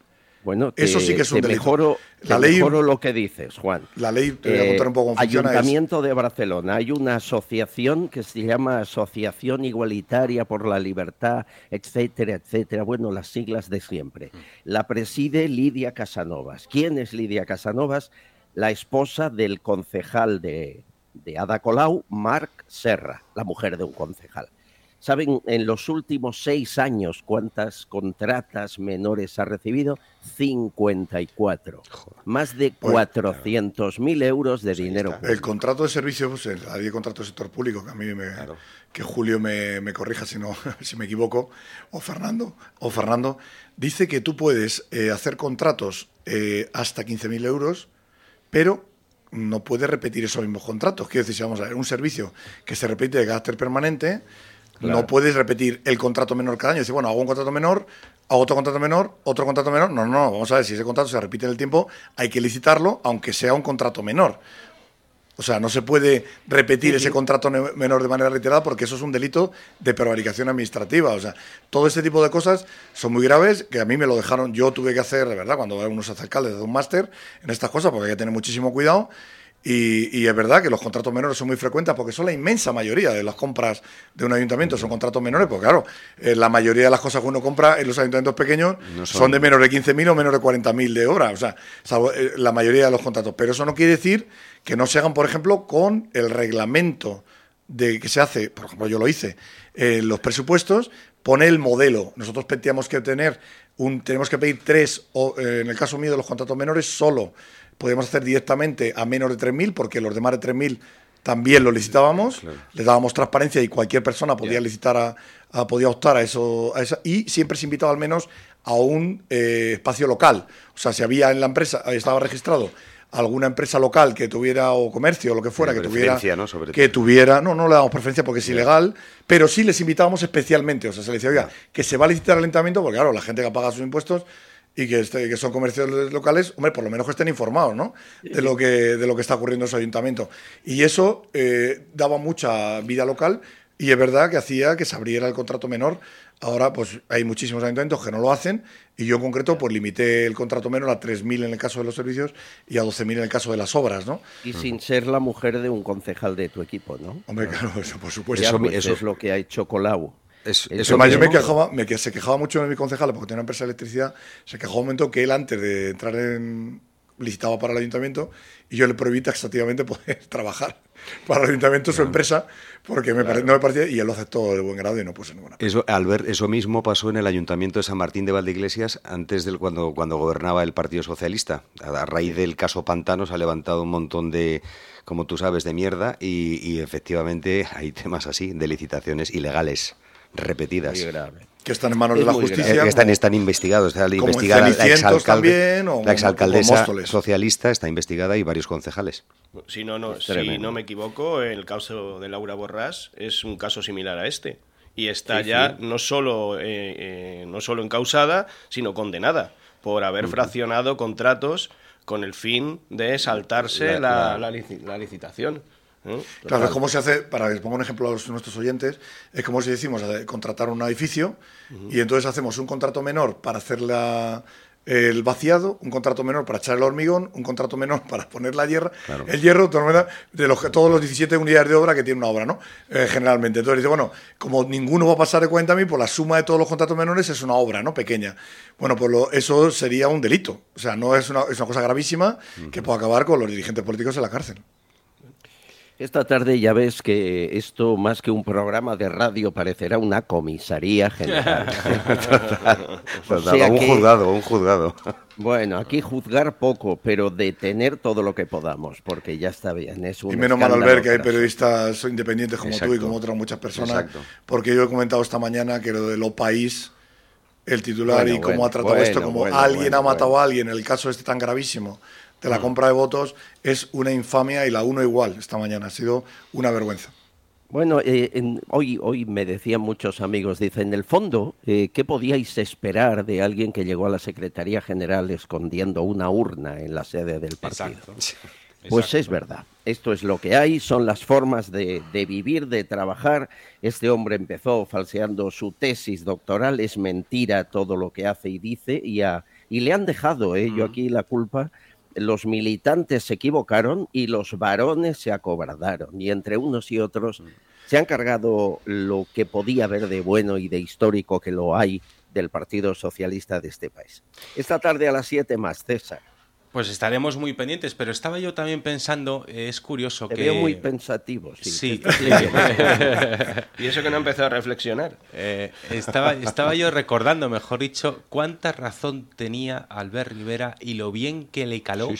Bueno, Eso sí que es un te delito. Mejoro, La te ley- mejoro lo que dices, Juan. La ley, te voy a contar un poco cómo funciona, es- Ayuntamiento de Barcelona. Hay una asociación que se llama Asociación Igualitaria por la Libertad, etcétera, etcétera. Bueno, las siglas de siempre. La preside Lidia Casanovas. ¿Quién es Lidia Casanovas? La esposa del concejal de, de Ada Colau, Marc Serra, la mujer de un concejal. ¿Saben en los últimos seis años cuántas contratas menores ha recibido? 54. Más de 400.000 euros de dinero. El contrato de servicio, pues, el- de contrato del sector público, que a mí me, que Julio me, me corrija si no, si me equivoco, o Fernando, o Fernando, dice que tú puedes eh, hacer contratos eh, hasta 15.000 euros, pero no puede repetir esos mismos contratos. Quiero decir, si vamos a ver, un servicio que se repite de carácter permanente, Claro. no puedes repetir el contrato menor cada año. Decir, bueno, hago un contrato menor, hago otro contrato menor, otro contrato menor. No, no, no, vamos a ver, si ese contrato se repite en el tiempo, hay que licitarlo, aunque sea un contrato menor. O sea, no se puede repetir ese contrato menor de manera reiterada porque eso es un delito de prevaricación administrativa. O sea, todo este tipo de cosas son muy graves que a mí me lo dejaron. Yo tuve que hacer, de verdad, cuando uno se hace alcalde, de un máster en estas cosas porque hay que tener muchísimo cuidado. Y, y es verdad que los contratos menores son muy frecuentes porque son la inmensa mayoría de las compras de un ayuntamiento, son contratos menores, porque claro, eh, la mayoría de las cosas que uno compra en los ayuntamientos pequeños No son... son- de menos de 15.000 o menos de 40.000 de obra, o sea, salvo, eh, la mayoría de los contratos. Pero eso no quiere decir que no se hagan, por ejemplo, con el reglamento de que se hace, por ejemplo, yo lo hice, en los presupuestos, pone el modelo. Nosotros teníamos que tener un, tenemos que pedir tres, o eh, en el caso mío de los contratos menores, solo podíamos hacer directamente a menos de 3.000, porque los demás de 3.000 también lo licitábamos, les dábamos transparencia y cualquier persona podía licitar a, a- podía optar a eso, a esa, y siempre se invitaba al menos a un eh, espacio local. O sea, si había en la empresa, estaba registrado alguna empresa local que tuviera, o comercio, o lo que fuera, que tuviera, Preferencia, ¿no? Sobre que todo. tuviera, no, no le damos preferencia porque es ilegal, pero sí les invitábamos especialmente. O sea, se les decía, oiga, que se va a licitar el ayuntamiento, porque claro, la gente que paga sus impuestos y que, este- que son comercios locales, hombre, por lo menos que estén informados, ¿no? De lo que, de lo que está ocurriendo en su ayuntamiento. Y eso eh, daba mucha vida local y es verdad que hacía que se abriera el contrato menor. Ahora, pues hay muchísimos ayuntamientos que no lo hacen y yo en concreto, pues limité el contrato menor a 3.000 en el caso de los servicios y a 12.000 en el caso de las obras, ¿no? Y sin ser la mujer de un concejal de tu equipo, ¿no? Hombre, claro, eso por supuesto. Eso- pues, eso- es lo que ha hecho Colau. Es- Eso más, yo me quejaba, me, que se quejaba mucho de mi concejal porque tenía una empresa de electricidad, se quejaba un momento que él antes de entrar en licitaba para el ayuntamiento y yo le prohibí taxativamente poder trabajar para el ayuntamiento su empresa porque me pare- no me parecía y él lo aceptó de buen grado y no puse ninguna. Eso, Albert, eso mismo pasó en el Ayuntamiento de San Martín de Valdeiglesias antes del cuando, cuando gobernaba el Partido Socialista. A, raíz del caso Pantano se ha levantado un montón de, como tú sabes, de mierda y, y efectivamente hay temas así, de licitaciones ilegales repetidas. Muy grave. Que están en manos de la justicia. Eh, que están, están investigados. Está investigada la exalcalde, también, o como- la exalcaldesa socialista está investigada y varios concejales. Si no, no, si no me equivoco, el caso de Laura Borrás es un caso similar a este. Y está Sí, ya sí. no solo eh, eh, no solo encausada, sino condenada por haber fraccionado contratos con el fin de saltarse La- la, la- la lici- la licitación. Claro, es como se hace, para que les ponga un ejemplo a los- nuestros oyentes, es como si decimos eh, contratar un edificio y entonces hacemos un contrato menor para hacer la- el vaciado, un contrato menor para echar el hormigón, un contrato menor para poner la hierra, el hierro, de los, que- todos los 17 unidades de obra que tiene una obra, ¿no? Eh, generalmente. Entonces dice, bueno, como ninguno va a pasar de 40.000, pues la suma de todos los contratos menores es una obra, ¿no? Pequeña. Bueno, pues lo- eso sería un delito. O sea, no es una, es una cosa gravísima que puede acabar con los dirigentes políticos en la cárcel. Esta tarde ya ves que esto, más que un programa de radio, parecerá una comisaría general. Total, O sea un que- juzgado, un juzgado. Bueno, aquí juzgar poco, pero detener todo lo que podamos, porque ya está bien. Es un Y menos mal al ver que hay periodistas independientes como tú y como otras muchas personas, Exacto. porque yo he comentado esta mañana que lo de lo país, el titular Bueno, y cómo bueno, ha tratado bueno, esto, como bueno, alguien bueno, ha matado bueno. a alguien, el caso este tan gravísimo de la Mm. compra de votos, es una infamia y la uno igual esta mañana. Ha sido una vergüenza. Bueno, eh, en- hoy, hoy me decían muchos amigos, dicen, en el fondo, eh, ¿qué podíais esperar de alguien que llegó a la Secretaría General escondiendo una urna en la sede del partido? Pues es verdad, esto es lo que hay, son las formas de, de vivir, de trabajar. Este hombre empezó falseando su tesis doctoral, es mentira todo lo que hace y dice, y, a- y le han dejado, eh, yo aquí la culpa, los militantes se equivocaron y los varones se acobardaron, y entre unos y otros se han cargado lo que podía haber de bueno y de histórico que lo hay del Partido Socialista de este país. Esta tarde a las 7 más, César. Pues estaremos muy pendientes, pero estaba yo también pensando, eh, es curioso Te que... veo muy pensativo, sí. Sí. Y eso que no ha empezado a reflexionar. Eh, estaba, estaba yo recordando, mejor dicho, cuánta razón tenía Albert Rivera y lo bien que le caló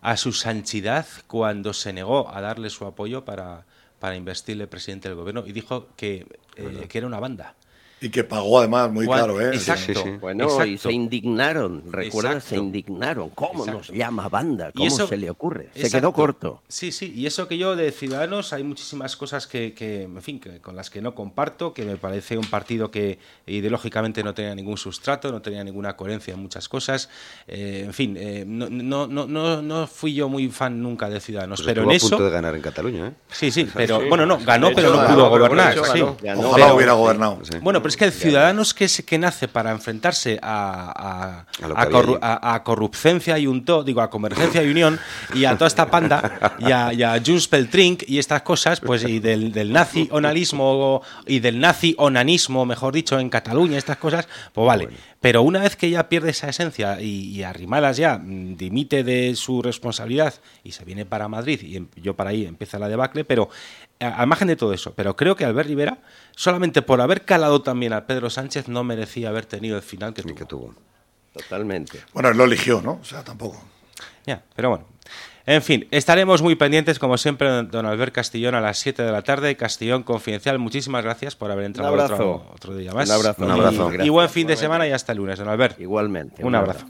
a su sanchidad cuando se negó a darle su apoyo para, para investirle presidente del gobierno y dijo que, eh, que era una banda. Y que pagó además muy caro, ¿eh? exacto. Bueno, y se indignaron, recuerda, se indignaron. ¿Cómo nos llama banda? Y ¿Cómo eso- se le ocurre? Se quedó corto. Sí, sí, y eso que yo de Ciudadanos hay muchísimas cosas que, que, en fin, que- con las que no comparto, que me parece un partido que ideológicamente no tenía ningún sustrato, no tenía ninguna coherencia en muchas cosas. Eh, en fin, eh, no, no, no, no, no fui yo muy fan nunca de Ciudadanos, Pues pero estuvo en a punto eso... de ganar en Cataluña, ¿eh? Sí, sí, pero Sí. bueno, no, ganó, pero no pudo gobernar. Ojalá Pero- hubiera gobernado. Sí. Bueno, pero es que el Ciudadanos que, se- que nace para enfrentarse a, a, A a corru- a- corrupcencia y un to, digo, a convergencia y unión y a toda esta panda y a, y a Junts pel Trink y estas cosas, pues y del, del nazi onalismo y del nazi onanismo, mejor dicho, en Cataluña, estas cosas, pues vale. Pero una vez que ya pierde esa esencia y, y Arrimadas ya mm, dimite de su responsabilidad y se viene para Madrid y em- yo para ahí empieza la debacle, pero al margen de todo eso, pero creo que Albert Rivera, solamente por haber calado también a Pedro Sánchez, no merecía haber tenido el final que tuvo. Totalmente. Bueno, él lo eligió, ¿no? O sea, tampoco. Ya, pero bueno. En fin, estaremos muy pendientes, como siempre, don- Albert Castillón a las 7 de la tarde. Castillón Confidencial, muchísimas gracias por haber entrado Un abrazo. Otro, otro día más. Un abrazo. Y- Un abrazo. Y, Gracias. buen fin de semana y hasta el lunes, don Albert. Igualmente. Un, abrazo.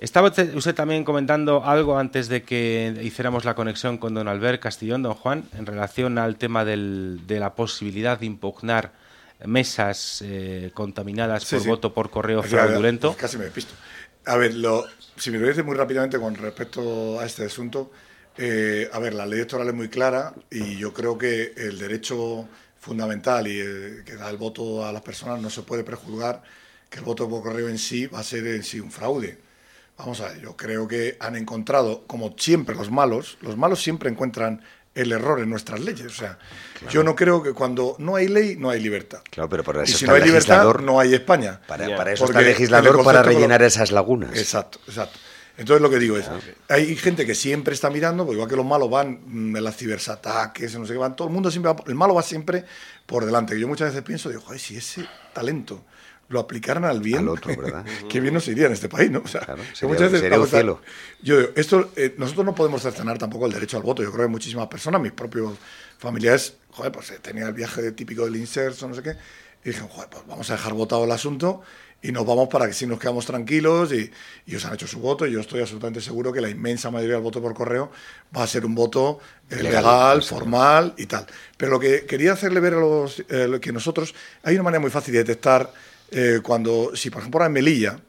Estaba usted también comentando algo antes de que hiciéramos la conexión con don Albert Castillón, don Juan, en relación al tema del- de la posibilidad de impugnar mesas eh, contaminadas Sí, por sí. voto por correo fraudulento. Casi me despisto. A ver, lo, si me lo dices muy rápidamente con respecto a este asunto, eh, a ver, la ley electoral es muy clara y yo creo que el derecho fundamental y eh, que da el voto a las personas no se puede prejuzgar que el voto por correo en sí va a ser en sí un fraude. Vamos a ver, yo creo que han encontrado, como siempre los malos, los malos siempre encuentran el error en nuestras leyes. O sea, yo no creo que cuando no hay ley, no hay libertad. Claro, pero por Y eso si está no hay el libertad, legislador. no hay España. Para, para eso Porque está el legislador, el para lo- rellenar esas lagunas. Exacto, exacto. Entonces lo que digo es, hay gente que siempre está mirando, porque igual que los malos van mm, en las ciberataques, en no sé qué van, todo el mundo siempre va, el malo va siempre por delante. Yo muchas veces pienso, digo, joder, si ese talento lo aplicaran al bien, Al otro, ¿verdad? qué bien nos iría en este país, ¿no? O sea, que sería- muchas veces sería un cielo. Yo digo, esto, eh, nosotros no podemos cercenar tampoco el derecho al voto. Yo creo que muchísimas personas, mis propios familiares, joder, pues eh, tenía el viaje típico del inserso, no sé qué, y dije, joder, pues vamos a dejar votado el asunto y nos vamos para que si nos quedamos tranquilos y, y ellos han hecho su voto y yo estoy absolutamente seguro que la inmensa mayoría del voto por correo va a ser un voto eh, Legal, legal, formal y tal. Pero lo que quería hacerle ver a los eh, lo que nosotros, hay una manera muy fácil de detectar eh, cuando, si por ejemplo ahora en Melilla,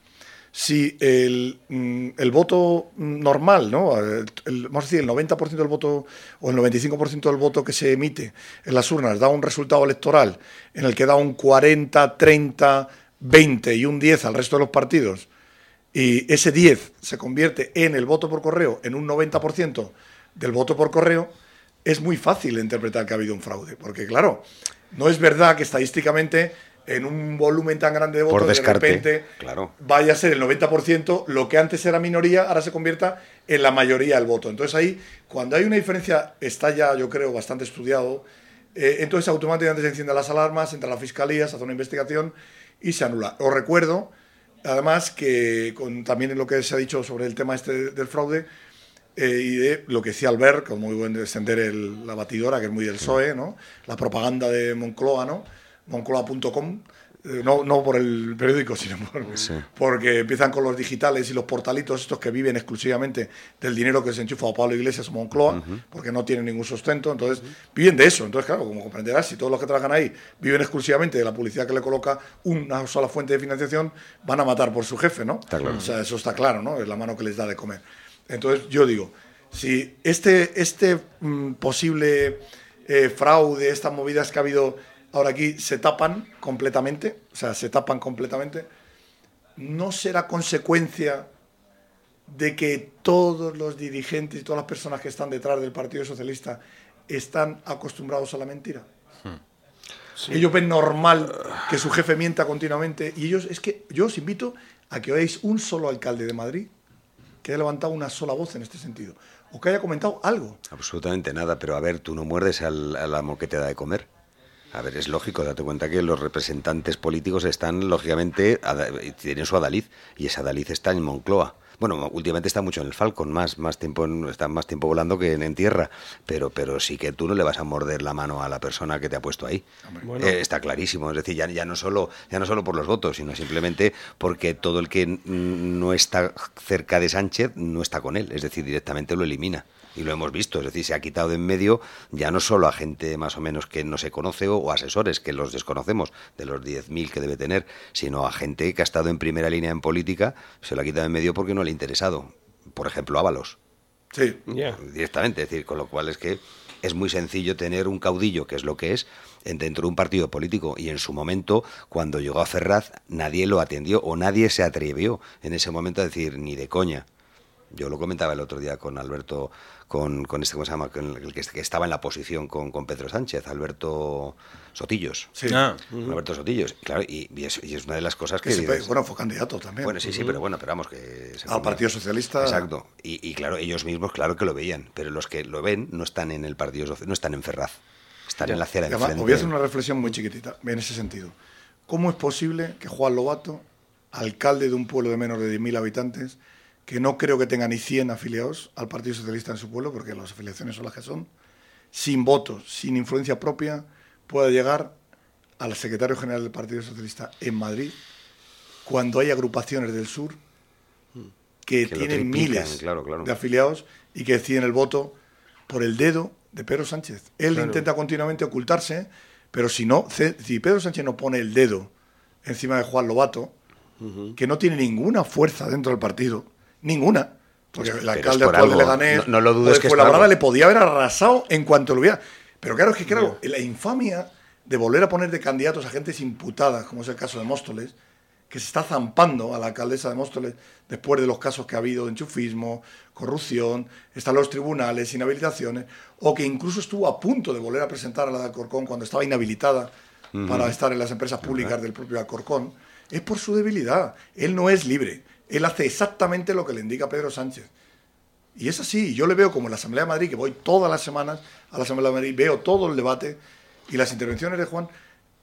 si el, mm, el voto normal, ¿no? Vamos a decir, el 90% del voto o el 95% del voto que se emite en las urnas da un resultado electoral en el que da un 40, 30, 20 y un 10 al resto de los partidos, y ese 10 se convierte en el voto por correo, en un 90% del voto por correo, es muy fácil interpretar que ha habido un fraude. Porque, claro, no es verdad que estadísticamente en un volumen tan grande de votos Por descarte, de repente claro. vaya a ser el 90%, lo que antes era minoría, ahora se convierta en la mayoría del voto. Entonces ahí, cuando hay una diferencia, está ya, yo creo, bastante estudiado, eh, entonces automáticamente se encienden las alarmas, entra la fiscalía, se hace una investigación y se anula. Os recuerdo, además, que con, también en lo que se ha dicho sobre el tema este del fraude, eh, y de lo que decía Albert, como muy buen de extender el- la batidora, que es muy del PSOE, ¿no? la propaganda de Moncloa, ¿no? moncloa.com, eh, no, no por el periódico, sino por, porque empiezan con los digitales y los portalitos estos que viven exclusivamente del dinero que se enchufa a Pablo Iglesias o Moncloa, porque no tienen ningún sustento, entonces viven de eso. Entonces, claro, como comprenderás, si todos los que trabajan ahí viven exclusivamente de la publicidad que le coloca una sola fuente de financiación, van a matar por su jefe, ¿no? Está claro. O sea, eso está claro, ¿no? Es la mano que les da de comer. Entonces, yo digo, si este, este mm, posible eh, fraude, estas movidas que ha habido ahora aquí, se tapan completamente, o sea, se tapan completamente, ¿no será consecuencia de que todos los dirigentes y todas las personas que están detrás del Partido Socialista están acostumbrados a la mentira? Ellos ven normal que su jefe mienta continuamente y ellos, es que yo os invito a que oigáis un solo alcalde de Madrid que haya levantado una sola voz en este sentido o que haya comentado algo. Absolutamente nada, pero a ver, tú no muerdes al, al amo que te da de comer. A ver, es lógico, date cuenta que los representantes políticos están, lógicamente, tienen su adalid, y esa adalid está en Moncloa. Bueno, últimamente está mucho en el Falcon, más, más tiempo en- está más tiempo volando que en, en tierra, pero, pero sí que tú no le vas a morder la mano a la persona que te ha puesto ahí. Bueno. Eh, está clarísimo, es decir, ya, ya no solo ya no solo por los votos, sino simplemente porque todo el que no está cerca de Sánchez no está con él, es decir, directamente lo elimina. Y lo hemos visto, es decir, se ha quitado de en medio ya no solo a gente más o menos que no se conoce o, o asesores que los desconocemos, de los 10.000 que debe tener, sino a gente que ha estado en primera línea en política, se lo ha quitado de en medio porque no le ha interesado. Por ejemplo, Ábalos. Sí. Directamente, es decir, con lo cual es que es muy sencillo tener un caudillo, que es lo que es, en- dentro de un partido político. Y en su momento, cuando llegó a Ferraz, nadie lo atendió o nadie se atrevió en ese momento a decir ni de coña. Yo lo comentaba el otro día con Alberto, con, con este, ¿cómo se llama? Con el que, que estaba en la posición con, con Pedro Sánchez, Alberto Sotillos. Sí. Ah. Con Alberto Sotillos, claro, y, y es, y es una de las cosas que... Que dices- bueno, fue candidato también. Bueno, sí, sí, Ujú. pero bueno, pero vamos, que... se Al comió. Partido Socialista. Exacto. Y, y claro, ellos mismos, claro que lo veían, pero los que lo ven no están en el Partido Social, no están en Ferraz, están en la acera de Además, voy a hacer una reflexión muy chiquitita en ese sentido. ¿Cómo es posible que Juan Lobato, alcalde de un pueblo de menos de 10.000 habitantes, que no creo que tenga ni 100 afiliados al Partido Socialista en su pueblo, porque las afiliaciones son las que son, sin votos, sin influencia propia, pueda llegar al secretario general del Partido Socialista en Madrid, cuando hay agrupaciones del sur que, tienen triplican, miles claro, claro. de afiliados y que deciden el voto por el dedo de Pedro Sánchez. Él Claro. intenta continuamente ocultarse, pero si no, si Pedro Sánchez no pone el dedo encima de Juan Lobato, que no tiene ninguna fuerza dentro del partido, ninguna, porque Pues, el alcalde por actual de. Leganés No- no lo dudes de que algo. le podía haber arrasado en cuanto lo hubiera. Pero claro, es que claro, la infamia de volver a poner de candidatos a gentes imputadas, como es el caso de Móstoles, que se está zampando a la alcaldesa de Móstoles después de los casos que ha habido de enchufismo, corrupción, están los tribunales, inhabilitaciones, o que incluso estuvo a punto de volver a presentar a la de Alcorcón cuando estaba inhabilitada para estar en las empresas públicas del propio Alcorcón, es por su debilidad. Él no es libre. Él hace exactamente lo que le indica Pedro Sánchez. Y es así. Yo le veo como en la Asamblea de Madrid, que voy todas las semanas a la Asamblea de Madrid, veo todo el debate y las intervenciones de Juan.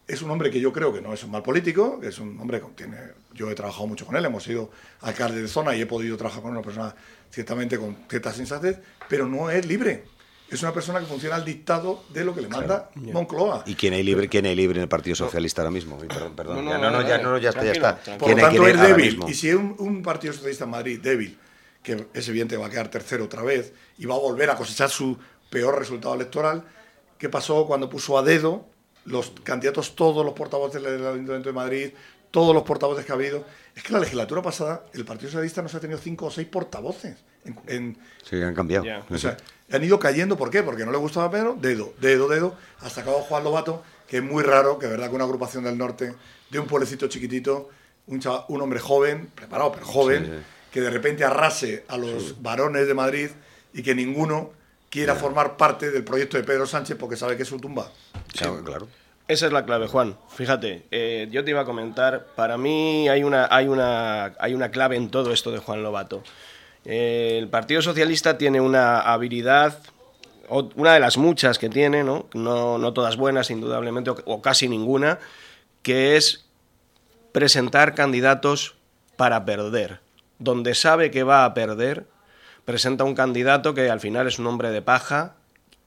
Es un hombre que yo creo que no es un mal político, es un hombre que tiene. Yo he trabajado mucho con él, hemos sido alcalde de zona y he podido trabajar con una persona ciertamente con cierta sensatez, pero no es libre. Es una persona que funciona al dictado de lo que le manda Moncloa. ¿Y quién hay libre, quién hay libre en el Partido Socialista ahora mismo? Perdón, perdón. No, Ya, no, no, ya, no, ya está, ya está. tranquilo. ¿Quién Por hay, lo tanto, es débil. mismo? Y si es un, un Partido Socialista en Madrid débil, que es evidente que va a quedar tercero otra vez y va a volver a cosechar su peor resultado electoral, ¿qué pasó cuando puso a dedo los candidatos, todos los portavoces del Ayuntamiento de Madrid, todos los portavoces que ha habido? Es que la legislatura pasada el Partido Socialista no se ha tenido cinco o seis portavoces. En, en- Sí, han cambiado. o sea, han ido cayendo, ¿por qué? Porque no le gustaba Pedro, dedo, dedo, dedo, hasta acabó Juan Lobato, que es muy raro, que es verdad que una agrupación del norte, de un pueblecito chiquitito, un, chava- un hombre joven, preparado, pero joven, Sí, sí. que de repente arrase a los varones de Madrid y que ninguno quiera formar parte del proyecto de Pedro Sánchez porque sabe que es su tumba. claro. Esa es la clave, Juan. Fíjate, eh, yo te iba a comentar, para mí hay una, hay, una, hay una clave en todo esto de Juan Lobato. El Partido Socialista tiene una habilidad, una de las muchas que tiene, ¿no? No, no todas buenas, indudablemente, o, o casi ninguna, que es presentar candidatos para perder. Donde sabe que va a perder, presenta un candidato que al final es un hombre de paja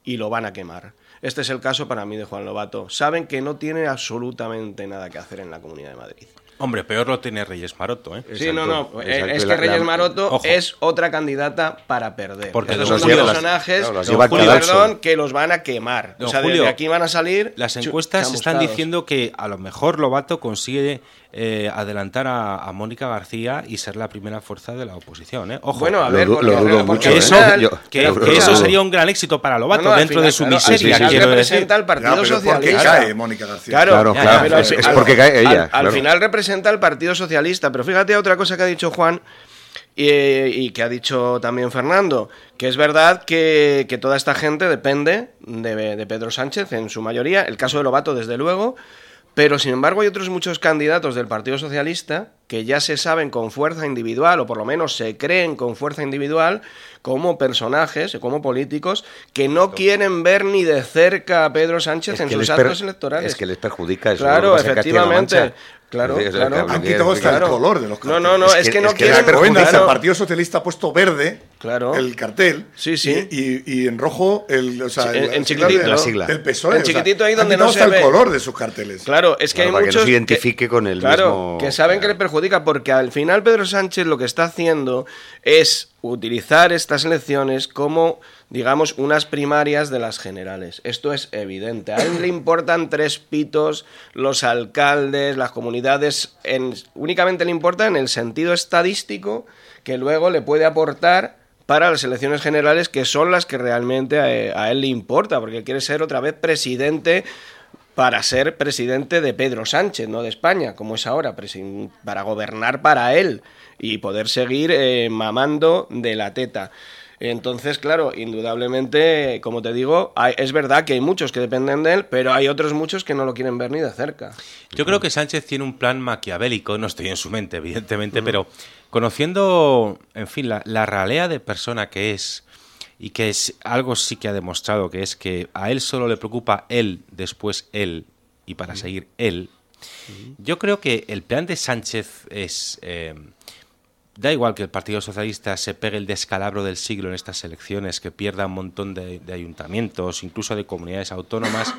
y lo van a quemar. Este es el caso para mí de Juan Lobato. Saben que no tiene absolutamente nada que hacer en la Comunidad de Madrid. Hombre, peor lo tiene Reyes Maroto, ¿eh? Sí, no, no. eh, es que Reyes Maroto Ojo. es otra candidata para perder. Porque don son personajes, lleva Julio, perdón, que los van a quemar. Don o sea, Julio, de aquí van a salir. Las encuestas están diciendo que a lo mejor Lobato consigue eh, adelantar a, a Mónica García y ser la primera fuerza de la oposición. ¿eh? Ojo. Bueno, a Lo ver, porque- lo dudo porque mucho, ¿eh? Yo- que, yo- que yo- eso sería un gran éxito para Lobato No, no, al dentro final, de su claro, miseria, final quiero decir. representa al Partido Ya, pero ¿por qué Socialista. cae Mónica García? Claro, Claro, ya, claro, es- porque cae ella, Al, al claro. final representa al Partido Socialista. Pero fíjate otra cosa que ha dicho Juan y, y que ha dicho también Fernando, que es verdad que, que toda esta gente depende de, de Pedro Sánchez en su mayoría. El caso de Lobato, desde luego. Pero, sin embargo, hay otros muchos candidatos del Partido Socialista que ya se saben con fuerza individual, o por lo menos se creen con fuerza individual, como personajes, como políticos, que no quieren ver ni de cerca a Pedro Sánchez Es en sus actos electorales. Es que les perjudica eso. Claro, efectivamente. Claro, Es decir, claro. que hablo Han que- quitado hasta claro. el color de los No, carteles. no, no, es, que, no es que quieren... la Alcobendas, claro. el Partido Socialista ha puesto verde Claro. el cartel Sí, sí. Y, y- y en rojo el, o sea, Sí, el- en- en chiquitito. de- La sigla. del PSOE. En chiquitito ahí donde no se hasta ve. el color de sus carteles. Claro, es que Claro, hay para que no muchos se identifique con el claro, mismo- que saben que le perjudica porque al final Pedro Sánchez lo que está haciendo es utilizar estas elecciones como digamos unas primarias de las generales. Esto es evidente. A él le importan tres pitos los alcaldes, las comunidades en- únicamente le importa en el sentido estadístico que luego le puede aportar para las elecciones generales que son las que realmente a, a él le importa, porque quiere ser otra vez presidente para ser presidente de Pedro Sánchez, no de España, como es ahora, para gobernar para él y poder seguir eh, mamando de la teta. Entonces, claro, indudablemente, como te digo, hay- es verdad que hay muchos que dependen de él, pero hay otros muchos que no lo quieren ver ni de cerca. Yo creo que Sánchez tiene un plan maquiavélico, no estoy en su mente, evidentemente, pero conociendo, en fin, la, la ralea de persona que es, y que es algo sí que ha demostrado, que es que a él solo le preocupa él, después él, y para seguir él, yo creo que el plan de Sánchez es... eh, Da igual que el Partido Socialista se pegue el descalabro del siglo en estas elecciones, que pierda un montón de, ayuntamientos, incluso de comunidades autónomas,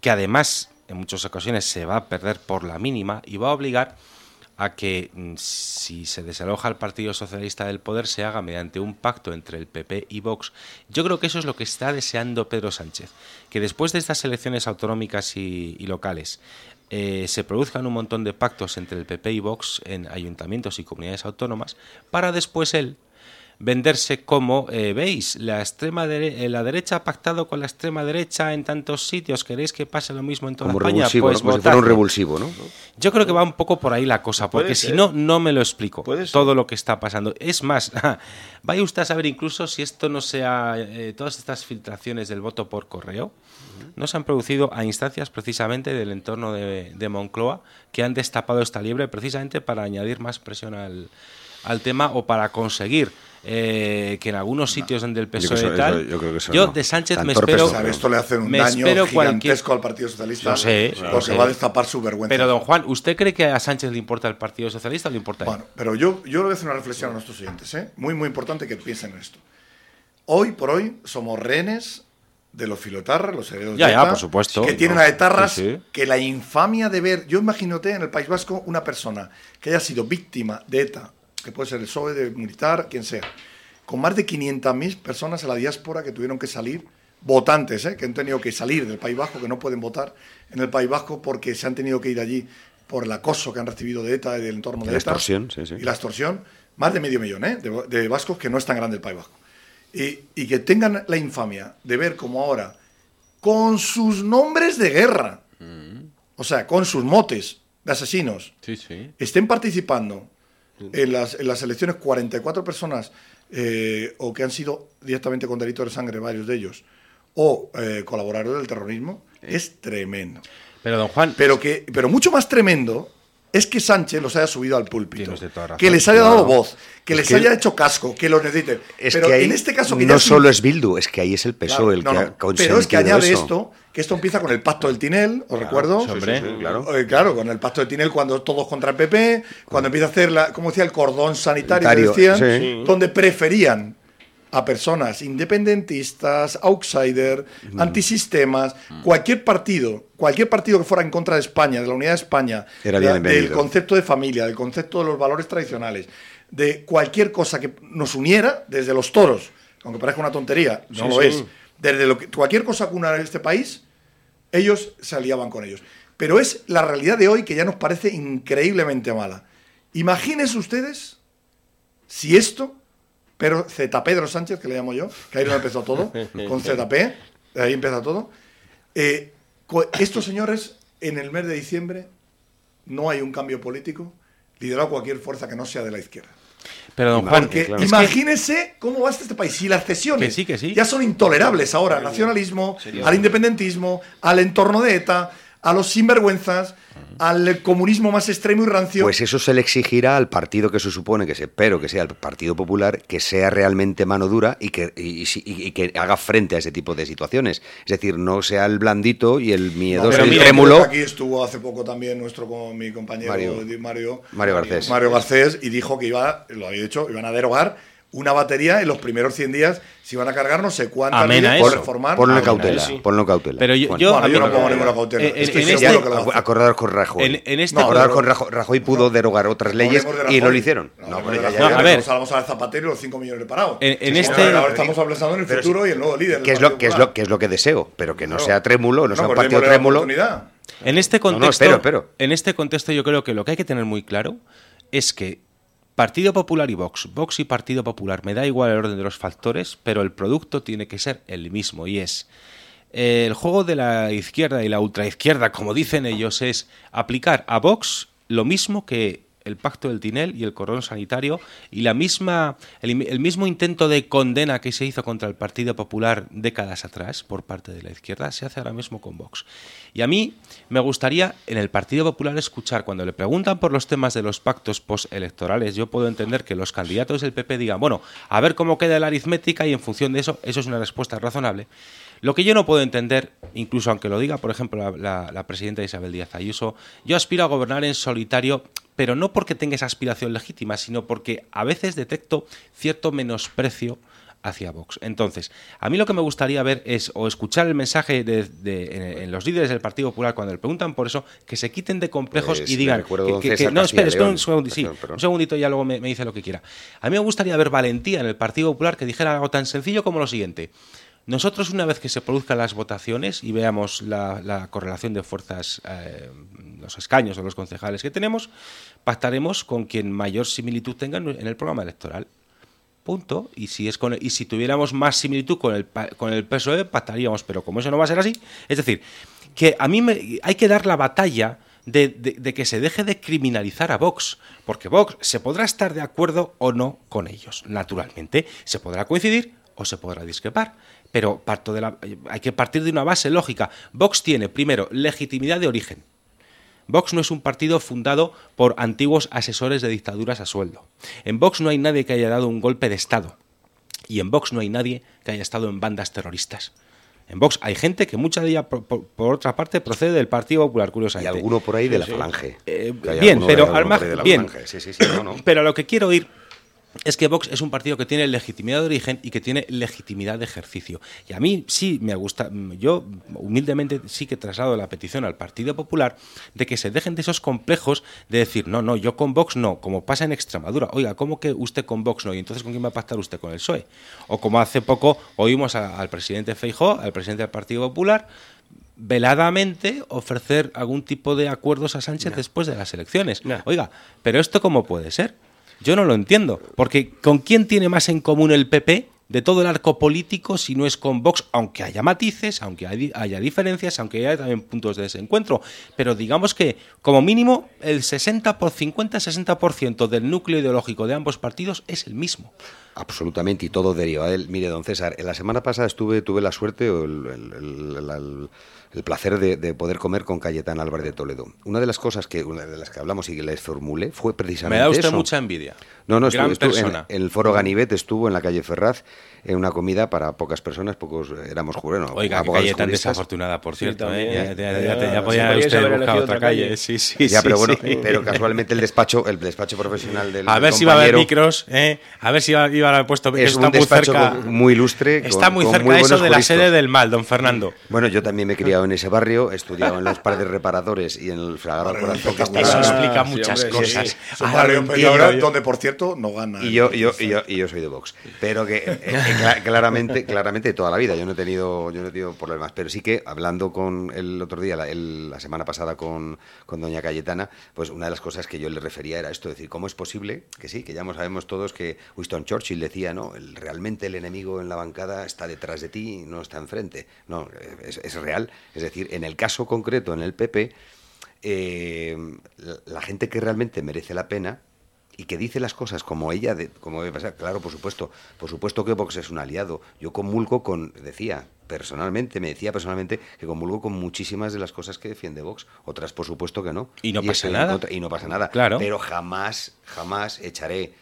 que además en muchas ocasiones se va a perder por la mínima y va a obligar a que mm, si se desaloja el Partido Socialista del poder se haga mediante un pacto entre el PP y Vox. Yo creo que eso es lo que está deseando Pedro Sánchez, que después de estas elecciones autonómicas y locales eh, se produzcan un montón de pactos entre el PP y Vox en ayuntamientos y comunidades autónomas para después él venderse como, eh, veis, la extrema dere- eh, la derecha ha pactado con la extrema derecha en tantos sitios, ¿queréis que pase lo mismo en toda Como España? revulsivo, Pues ¿no? Como si fuera un revulsivo, ¿no? Yo creo que va un poco por ahí la cosa, porque si no, no me lo explico. Todo lo que está pasando. Es más, vaya usted a saber incluso si esto no sea, eh, todas estas filtraciones del voto por correo, no se han producido a instancias precisamente del entorno de, de Moncloa, que han destapado esta liebre precisamente para añadir más presión al, al tema o para conseguir eh, que en algunos sitios donde el Yo creo PSOE que eso- tal, eso- yo creo que eso yo no. de Sánchez me espero. Esto le hace un me daño espero cualquier- gigantesco al Partido Socialista. Sé, porque sé. va a destapar su vergüenza. Pero don Juan, ¿usted cree que a Sánchez le importa el Partido Socialista o le importa a él? Bueno, pero yo, yo le voy a hacer una reflexión a nuestros oyentes, ¿eh? Muy, muy importante que piensen en esto. Hoy por hoy somos rehenes de los filotarras, los herederos Ya, de ya, ETA, por supuesto. que tienen No, a etarras sí, sí. que la infamia de ver... Yo imagínate en el País Vasco una persona que haya sido víctima de ETA, que puede ser el PSOE, de militar, quien sea, con más de 500.000 personas en la diáspora que tuvieron que salir, votantes, ¿eh? que han tenido que salir del País Vasco, que no pueden votar en el País Vasco porque se han tenido que ir allí por el acoso que han recibido de ETA y del entorno de la ETA. extorsión, sí, sí. Y la extorsión, más de medio millón ¿eh? de, de vascos que no es tan grande el País Vasco. Y, y que tengan la infamia de ver como ahora, con sus nombres de guerra, o sea, con sus motes de asesinos, Sí, sí. estén participando en las, en las elecciones 44 personas eh, o que han sido directamente con delitos de sangre, varios de ellos, o eh, colaboradores del terrorismo, es tremendo. Pero don Juan, Pero, que, pero mucho más tremendo es que Sánchez los haya subido al púlpito, que les haya dado voz, que Es les que- haya hecho casco, que los necesiten. Es pero que en este caso que no solo es Bildu, es que ahí es el PSOE el que no, ha Pero es que añade eso. esto, que esto empieza con el pacto del Tinel, os recuerdo. sí, Hombre. sí, sí, claro. Eh, claro, con el pacto del Tinel cuando todos contra el PP, cuando empieza a hacer, la, como decía, el cordón sanitario, que decían, sí. donde preferían a personas independentistas, outsider, Mm. antisistemas, cualquier partido, cualquier partido que fuera en contra de España, de la unidad de España, Era de- del concepto de familia, del concepto de los valores tradicionales, de cualquier cosa que nos uniera, desde los toros, aunque parezca una tontería, no Sí, lo sí. es, desde lo que, cualquier cosa que una en este país, ellos se aliaban con ellos. Pero es la realidad de hoy que ya nos parece increíblemente mala. Imagínense ustedes si esto, pero Z Pedro Sánchez, que le llamo yo, que ahí no empezó todo, con ZP, ahí empieza todo. eh, estos señores, en el mes de diciembre, no hay un cambio político liderado cualquier fuerza que no sea de la izquierda. Pero don Juan, Porque claro. imagínese cómo va este país. Si las cesiones Que sí, que sí. ya son intolerables ahora al nacionalismo, Sería al independentismo, al entorno de ETA, a los sinvergüenzas, al comunismo más extremo y rancio. Pues eso se le exigirá al partido que se supone que se, espero que sea el Partido Popular, que sea realmente mano dura y que, y- y- y que haga frente a ese tipo de situaciones. Es decir, no sea el blandito y el miedoso, Pero el mira, trémulo. Aquí estuvo hace poco también nuestro co- mi compañero Mario. Mario, Mario Garcés. Mario Garcés y dijo que iba, lo había dicho, iban a derogar una batería en los primeros 100 días se iban a cargar no sé cuántas por reformar. Ponlo en cautela, eso. ponlo en cautela. Pero yo- yo- Bueno, yo no pongo ninguna cautela. en- Es que en seguro este- que lo. Acordaros con Rajoy. En- en este- Acordaros con Rajoy. Rajoy pudo derogar otras leyes de y no lo hicieron. No, No, ya- a ver. Al Zapatero y los 5 millones de parados. En- en Sí, este- ahora, estamos hablando en el futuro sí. y el nuevo líder. que es lo que es lo que es lo que deseo, pero que no sea trémulo, no sea un pues partido trémulo. En este No, no, contexto, en este contexto yo creo que lo que hay que tener muy claro es que Partido Popular y Vox, Vox y Partido Popular, me da igual el orden de los factores, pero el producto tiene que ser el mismo y es el juego de la izquierda y la ultraizquierda, como dicen ellos, es aplicar a Vox lo mismo que el pacto del Tinel y el cordón sanitario y la misma el, el mismo intento de condena que se hizo contra el Partido Popular décadas atrás por parte de la izquierda se hace ahora mismo con Vox. Y a mí me gustaría en el Partido Popular escuchar cuando le preguntan por los temas de los pactos postelectorales, yo puedo entender que los candidatos del PP digan, bueno, a ver cómo queda la aritmética y en función de eso, eso es una respuesta razonable. Lo que yo no puedo entender, incluso aunque lo diga, por ejemplo, la, la- la presidenta Isabel Díaz Ayuso, yo aspiro a gobernar en solitario, pero no porque tenga esa aspiración legítima, sino porque a veces detecto cierto menosprecio hacia Vox. Entonces, a mí lo que me gustaría ver es o escuchar el mensaje de, de- en, en los líderes del Partido Popular cuando le preguntan por eso, que se quiten de complejos Pues y digan que, que- que- no, espera, espera un segundo, sí, un segundito y ya luego me, me dice lo que quiera. A mí me gustaría ver valentía en el Partido Popular que dijera algo tan sencillo como lo siguiente. Nosotros, una vez que se produzcan las votaciones y veamos la, la correlación de fuerzas, eh, los escaños o los concejales que tenemos, pactaremos con quien mayor similitud tenga en el programa electoral. Punto. Y si, es con, y si tuviéramos más similitud con el, con el PSOE, pactaríamos. Pero como eso no va a ser así, es decir, que a mí me, hay que dar la batalla de que se deje de criminalizar a Vox. Porque Vox se podrá estar de acuerdo o no con ellos, naturalmente. Se podrá coincidir o se podrá discrepar. Pero parto de la, hay que partir de una base lógica. Vox tiene, primero, legitimidad de origen. Vox no es un partido fundado por antiguos asesores de dictaduras a sueldo. En Vox no hay nadie que haya dado un golpe de Estado. Y en Vox no hay nadie que haya estado en bandas terroristas. En Vox hay gente que mucha de ella, por, por- por otra parte, procede del Partido Popular, Y curiosamente. alguno por ahí de la falange. Eh, bien, pero al margen- ahí de la bien. falange. Sí, sí, sí, no, no. Pero a lo que quiero ir es que Vox es un partido que tiene legitimidad de origen y que tiene legitimidad de ejercicio. Y a mí sí me gusta, yo humildemente sí que traslado la petición al Partido Popular de que se dejen de esos complejos de decir, no, no, yo con Vox no, como pasa en Extremadura. Oiga, ¿cómo que usted con Vox no? ¿Y entonces con quién va a pactar usted con el PSOE? O como hace poco oímos a- al presidente Feijó, al presidente del Partido Popular, veladamente ofrecer algún tipo de acuerdos a Sánchez después de las elecciones. Oiga, pero esto cómo puede ser? Yo no lo entiendo, porque ¿con quién tiene más en común el PP de todo el arco político si no es con Vox, aunque haya matices, aunque hay- haya diferencias, aunque haya también puntos de desencuentro? Pero digamos que, como mínimo, el 60 por 50-60% del núcleo ideológico de ambos partidos es el mismo. Absolutamente, y todo deriva de él. Mire, don César, la semana pasada estuve, tuve la suerte o el, el- el- el- el placer de, de poder comer con Cayetán Álvarez de Toledo. Una de las cosas que, una de las que hablamos y que les formulé fue precisamente Me da usted eso. mucha envidia. No, no, Gran estuvo, estuvo en- persona. en, el foro Ganivet estuvo en la calle Ferraz en una comida para pocas personas, pocos éramos jurenos. Oiga, qué calle tan desafortunada, por cierto. ¿eh? Ya, ya- ya- Ya, ya sí, podía usted buscar elegido otra otra calle. calle. Sí, sí, ya, sí, pero bueno, sí. pero casualmente el despacho, el despacho profesional del A ver si va a haber micros, ¿eh? A ver si iba a haber puesto es está un muy despacho cerca. con- muy ilustre. Está con- muy cerca muy eso de la sede del mal, don Fernando. Bueno, yo también me he criado en ese barrio, he estudiado en los padres reparadores y en el Sagrado Corazón. que está- Eso explica muchas cosas. Ahora donde, por cierto, no gana. Y yo, y yo, y yo, y yo soy de Vox. Pero que cla- claramente, claramente toda la vida. Yo no he tenido, yo no he tenido problemas. Pero sí que hablando con el otro día, la, semana pasada con, con doña Cayetana, pues una de las cosas que yo le refería era esto, es decir, ¿cómo es posible que sí, que ya mo- sabemos todos que Winston Churchill decía, no, el- realmente el enemigo en la bancada está detrás de ti, no está enfrente. No, es, real. Es decir, en el caso concreto, en el PP, eh, la gente que realmente merece la pena y que dice las cosas como ella, de, como debe pasar. Claro, por supuesto, por supuesto que Vox es un aliado. Yo comulgo con, decía, personalmente, me decía personalmente que comulgo con muchísimas de las cosas que defiende Vox. Otras, por supuesto que no. Y no pasa nada. contra- y no pasa nada. Claro. Pero jamás, jamás echaré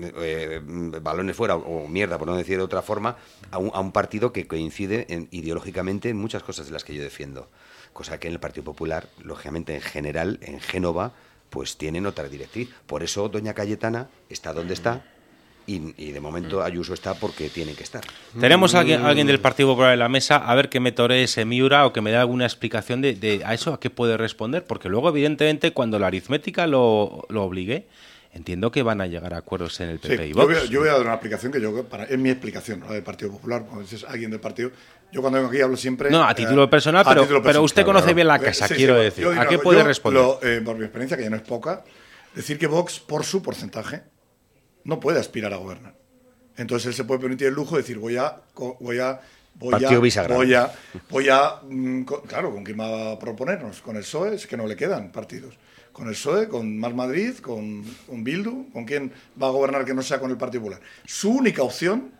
eh, balones fuera o, o mierda, por no decir de otra forma, a un, a un partido que coincide en- ideológicamente en muchas cosas de las que yo defiendo. Cosa que en el Partido Popular, lógicamente, en general, en Génova, pues tienen otra directriz. Por eso Doña Cayetana está donde está y, y de momento Ayuso está porque tiene que estar. Tenemos a alguien, a alguien del Partido Popular en la mesa, a ver que me toree ese Miura o que me dé alguna explicación de, de a eso a qué puede responder, porque luego, evidentemente, cuando la aritmética lo, lo obligue, entiendo que van a llegar a acuerdos en el Sí, PP y yo, Vox. voy a, yo voy a dar una explicación que yo, para, es mi explicación, ¿no? del Partido Popular, cuando dices alguien del partido. Yo cuando vengo aquí hablo siempre. No, a título personal, pero- pero usted conoce bien la casa, quiero decir. Yo ¿A qué puede yo responder? lo, eh, por mi experiencia, que ya no es poca, decir que Vox, por su porcentaje, no puede aspirar a gobernar. Entonces él se puede permitir el lujo de decir, voy a. Voy a Voy Partido a, bisagra. voy a, voy a mm, claro, ¿con quién va a proponernos? Con el PSOE, es que no le quedan partidos. Con el PSOE, con Más Madrid, con, con Bildu, ¿con quién va a gobernar que no sea con el Partido Popular? Su única opción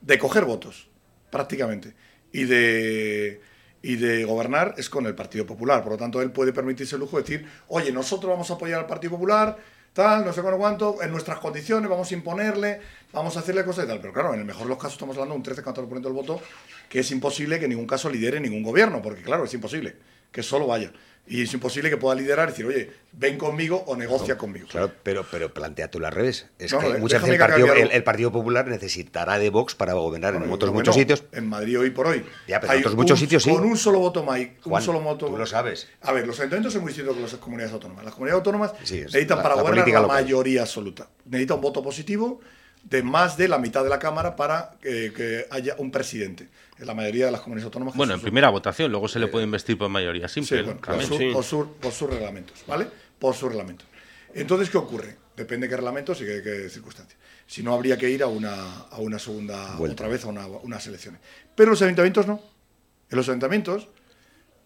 de coger votos, prácticamente, y de, y de gobernar es con el Partido Popular. Por lo tanto, él puede permitirse el lujo de decir, oye, nosotros vamos a apoyar al Partido Popular, tal, no sé con cuánto, en nuestras condiciones, vamos a imponerle, vamos a hacerle cosas y tal. Pero claro, en el mejor de los casos estamos hablando de un 13-14% del voto, que es imposible que en ningún caso lidere ningún gobierno, porque claro, es imposible que solo vaya. Y es imposible que pueda liderar y decir, oye, ven conmigo o negocia conmigo. Claro, pero, pero plantea tú al revés. Es No, que no, muchas déjame veces el partido, acabe el, algo. el Partido Popular necesitará de Vox para gobernar en otros muchos sitios. En Madrid hoy por hoy. Ya, pero en otros muchos un- sitios sí. Con un solo voto Mike, un solo voto. tú lo sabes. A ver, los ayuntamientos son muy distintos que las comunidades autónomas. Las comunidades autónomas Sí, es necesitan la- para la gobernar la local. mayoría absoluta. Necesita un voto positivo de más de la mitad de la Cámara para eh, que haya un presidente. En la mayoría de las comunidades autónomas. Bueno, en primera votación, luego se le puede investir por mayoría simple. Sí, bueno, por, su- por su- por sus reglamentos, ¿vale? Por sus reglamentos. Entonces, ¿qué ocurre? Depende de qué reglamentos y qué, qué circunstancias. Si no, habría que ir a una, a una segunda, Vuelta. otra vez a una- unas elecciones. Pero los ayuntamientos no. En los ayuntamientos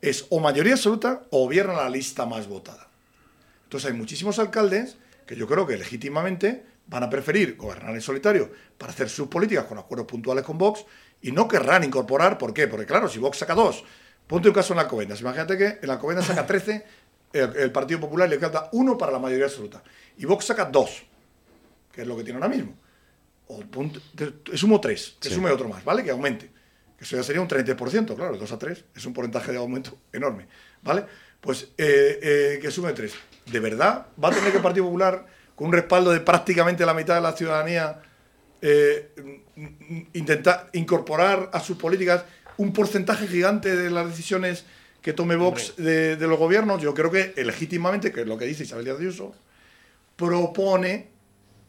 es o mayoría absoluta o gobierna la lista más votada. Entonces hay muchísimos alcaldes que yo creo que legítimamente van a preferir gobernar en solitario para hacer sus políticas con acuerdos puntuales con Vox y no querrán incorporar, ¿por qué? Porque claro, si Vox saca dos, ponte un caso en la Alcobendas, imagínate que en la Alcobendas saca 13, el, el Partido Popular le falta uno para la mayoría absoluta y Vox saca dos, que es lo que tiene ahora mismo. O punto- sumo tres, que Sí. sume otro más, ¿vale? Que aumente. Que eso ya sería un 30%, claro, de 2 a 3 es un porcentaje de aumento enorme, ¿vale? Pues eh, eh, que sume 3. ¿De verdad va a tener que el Partido Popular, con un respaldo de prácticamente la mitad de la ciudadanía, eh, intentar incorporar a sus políticas un porcentaje gigante de las decisiones que tome Vox de, de los gobiernos? Yo creo que legítimamente, que es lo que dice Isabel Díaz Ayuso, propone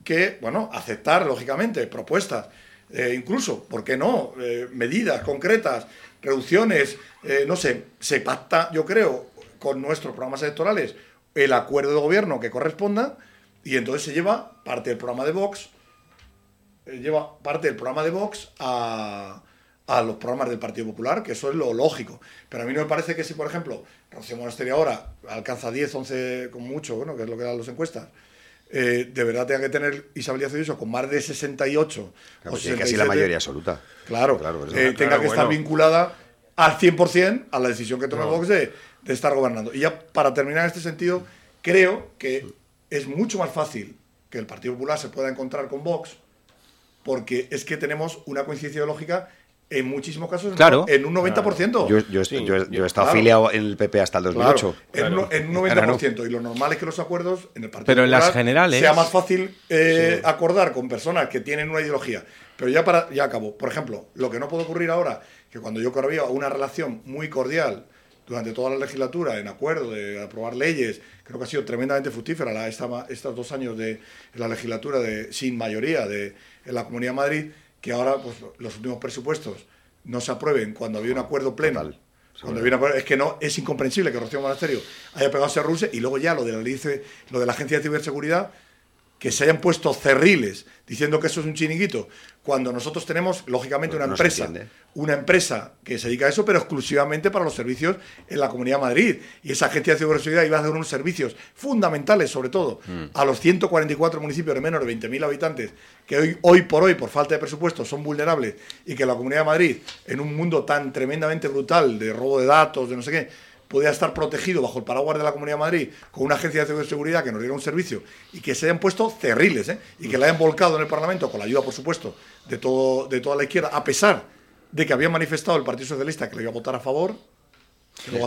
que, bueno, aceptar, lógicamente, propuestas, eh, incluso, ¿por qué no? Eh, medidas concretas, reducciones, eh, no sé, se pacta, yo creo, con nuestros programas electorales el acuerdo de gobierno que corresponda y entonces se lleva parte del programa de Vox, lleva parte del programa de Vox a, a los programas del Partido Popular, que eso es lo lógico. Pero a mí no me parece que si, por ejemplo, Rocío Monasterio ahora alcanza 10, 11, con mucho, bueno, que es lo que dan las encuestas, eh, de verdad tenga que tener Isabel Díaz Ayuso con más de 68 Claro, o tiene casi 67, la mayoría absoluta. Claro, Claro, eh, tenga Claro, que estar bueno. vinculada al 100% a la decisión que tome No. Vox de, de estar gobernando. Y ya para terminar en este sentido, creo que es mucho más fácil que el Partido Popular se pueda encontrar con Vox, porque es que tenemos una coincidencia ideológica en muchísimos casos en- Claro. en un 90%. Yo, yo, yo- yo he estado Claro. afiliado en el PP hasta el 2008. Claro, en, un- en un 90%. Y lo normal es que los acuerdos en el Partido Pero en las Popular generales- sea más fácil eh, acordar con personas que tienen una ideología. Pero ya para ya acabo. Por ejemplo, lo que no puede ocurrir ahora, que cuando yo había una relación muy cordial durante toda la legislatura, en acuerdo de aprobar leyes, creo que ha sido tremendamente fructífera la, esta ma- estos dos años de la legislatura de sin mayoría de en la Comunidad de Madrid, que ahora pues, los últimos presupuestos no se aprueben cuando había un acuerdo pleno. Cuando había un acuerdo- es que no es incomprensible que Rocío Monasterio haya pegado ese ruse y luego ya lo de la de- lo de la agencia de ciberseguridad que se hayan puesto cerriles diciendo que eso es un chiringuito, cuando nosotros tenemos, lógicamente, una No empresa, una empresa que se dedica a eso, pero exclusivamente para los servicios en la Comunidad de Madrid. Y esa agencia de ciberseguridad iba a hacer unos servicios fundamentales, sobre todo, a los 144 municipios de menos de 20.000 habitantes, que hoy, hoy por hoy, por falta de presupuesto, son vulnerables, y que la Comunidad de Madrid, en un mundo tan tremendamente brutal de robo de datos, de no sé qué, podía estar protegido bajo el paraguas de la Comunidad de Madrid con una agencia de ciberseguridad que nos diera un servicio y que se hayan puesto cerriles ¿eh? y que la hayan volcado en el Parlamento con la ayuda, por supuesto, de, todo, de toda la izquierda, a pesar de que había manifestado el Partido Socialista que le iba a votar a favor.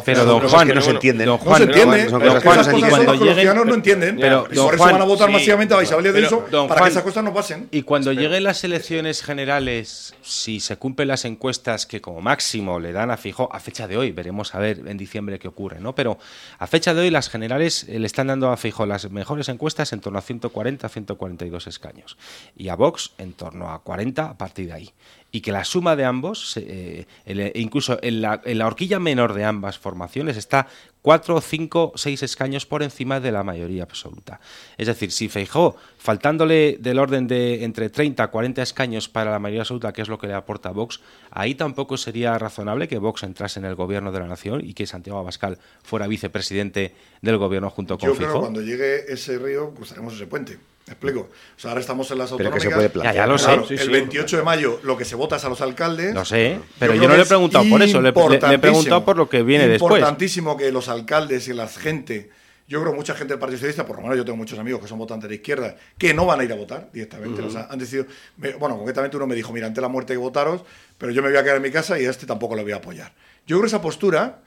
Pero don Juan, no se Juan, entiende. don No Juan, se entiende. esas cosas cuando los lleguen- no entienden. Pero, y por eso van a votar masivamente a Isabel de don para que esas cosas no pasen. Y cuando lleguen las elecciones generales, si se cumplen las encuestas que como máximo le dan a Fijo a fecha de hoy, veremos a ver en diciembre qué ocurre, ¿no? Pero a fecha de hoy las generales eh, le están dando a Fijo las mejores encuestas en torno a 140, 142 escaños y a Vox en torno a 40 a partir de ahí. Y que la suma de ambos, eh, el- incluso en la, en la horquilla menor de ambas formaciones, está 4, 5, 6 escaños por encima de la mayoría absoluta. Es decir, si Feijó, faltándole del orden de entre 30 a 40 escaños para la mayoría absoluta, que es lo que le aporta Vox, ahí tampoco sería razonable que Vox entrase en el gobierno de la nación y que Santiago Abascal fuera vicepresidente del gobierno junto con Yo creo que cuando llegue ese río, cruzaremos ese puente. ¿Me explico? O sea, ahora estamos en las Pero que autonómicas. se puede plantear. Ya, ya lo sé. Claro, Sí, el sí. 28 de mayo lo que se vota es a los alcaldes. No sé, pero yo, no le he es preguntado por eso, le, he preguntado por lo que viene después. Importantísimo que los alcaldes y la gente, yo creo mucha gente del Partido Socialista, por lo menos yo tengo muchos amigos que son votantes de izquierda, que no van a ir a votar directamente. O sea, han decidido, me- bueno, concretamente uno me dijo, mira, ante la muerte hay que votaros, pero yo me voy a quedar en mi casa y a este tampoco lo voy a apoyar. Yo creo que esa postura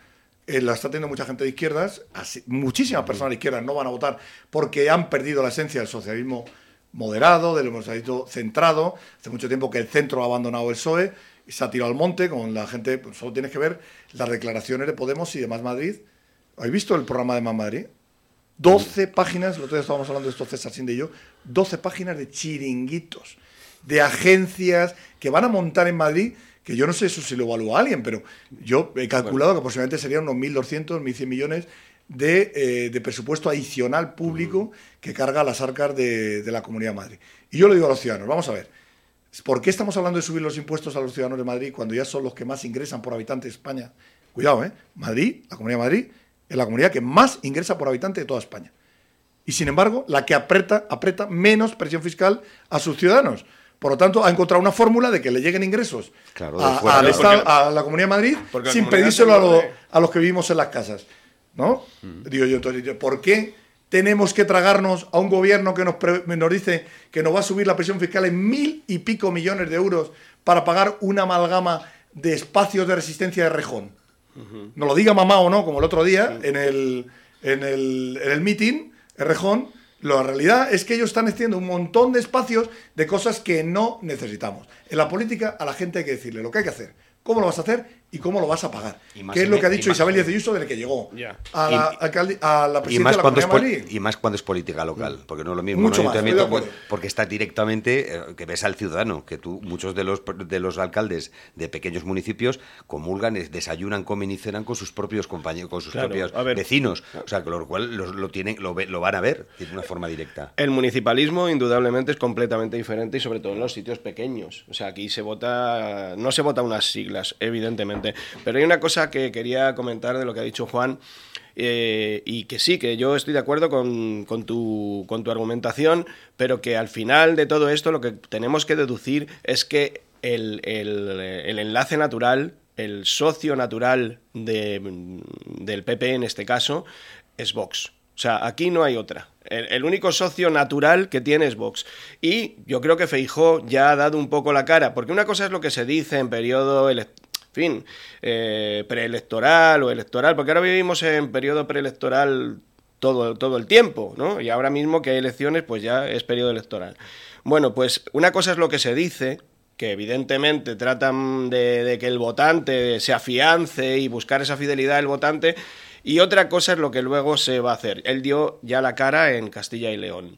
eh, la está teniendo mucha gente de izquierdas, así- muchísimas personas de izquierdas no van a votar porque han perdido la esencia del socialismo moderado, del socialismo centrado. Hace mucho tiempo que el centro ha abandonado el PSOE y se ha tirado al monte con la gente. pues, solo tienes que ver las declaraciones de Podemos y de Más Madrid. ¿Habéis visto el programa de Más Madrid? 12 páginas, el otro día estábamos hablando de esto César Sinde y yo, 12 páginas de chiringuitos, de agencias que van a montar en Madrid, que yo no sé eso si lo evalúa alguien, pero yo he calculado que aproximadamente serían unos 1.200, 1.100 millones de, eh, de presupuesto adicional público que carga las arcas de, de la Comunidad de Madrid. Y yo le digo a los ciudadanos, vamos a ver, ¿por qué estamos hablando de subir los impuestos a los ciudadanos de Madrid cuando ya son los que más ingresan por habitante de España? Cuidado, ¿eh? Madrid, la Comunidad de Madrid, es la comunidad que más ingresa por habitante de toda España. Y sin embargo, la que aprieta, aprieta menos presión fiscal a sus ciudadanos. Por lo tanto, ha encontrado una fórmula de que le lleguen ingresos Claro, a, fuera. al Porque- Estado- a la Comunidad de Madrid sin pedírselo se a, lo- a los que vivimos en las casas. ¿No? Digo yo, entonces, ¿por qué tenemos que tragarnos a un gobierno que nos, pre- nos dice que nos va a subir la presión fiscal en mil y pico millones de euros para pagar una amalgama de espacios de resistencia de rejón? Nos lo diga mamá o no, como el otro día en el, en el, en el meeting, la realidad es que ellos están haciendo un montón de espacios de cosas que no necesitamos. En la política a la gente hay que decirle lo que hay que hacer, cómo lo vas a hacer y cómo lo vas a pagar. Que es lo que ha dicho Isabel Díaz Ayuso desde que llegó a, Y- la, alcalde- a la Y presidencia más, de la Comunidad de Madrid. y más cuando es política local, porque no es lo mismo Mucho más, de porque está directamente, eh, que ves al ciudadano, que tú, muchos de los, de los alcaldes de pequeños municipios comulgan, es- desayunan, comen y cenan con sus propios compañeros, con sus Claro, propios vecinos, o sea, que lo cual los- lo, tienen, lo, ve- lo van a ver de una forma directa. El municipalismo, indudablemente, es completamente diferente y sobre todo en los sitios pequeños. O sea, aquí se vota, no se vota unas siglas, evidentemente. Pero hay una cosa que quería comentar de lo que ha dicho Juan. eh, y que sí, que yo estoy de acuerdo con, con tu, con tu argumentación, pero que al final de todo esto lo que tenemos que deducir es que el, el- enlace natural, el socio natural de- del PP en este caso, es Vox. O sea, aquí no hay otra. El, único socio natural que tiene es Vox. Y yo creo que Feijó ya ha dado un poco la cara, porque una cosa es lo que se dice en periodo elec- fin, eh, preelectoral o electoral, porque ahora vivimos en periodo preelectoral todo, todo el tiempo, ¿no? Y ahora mismo que hay elecciones, pues ya es periodo electoral. Bueno, pues una cosa es lo que se dice, que evidentemente tratan de, de que el votante se afiance y buscar esa fidelidad del votante, y otra cosa es lo que luego se va a hacer. Él dio ya la cara en Castilla y León.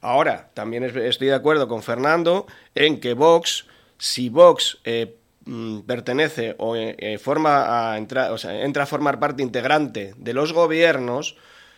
Ahora, también es- estoy de acuerdo con Fernando en que Vox, si Vox eh, mm, pertenece o eh, eh, forma a entrar, o sea, entra a formar parte integrante de los gobiernos,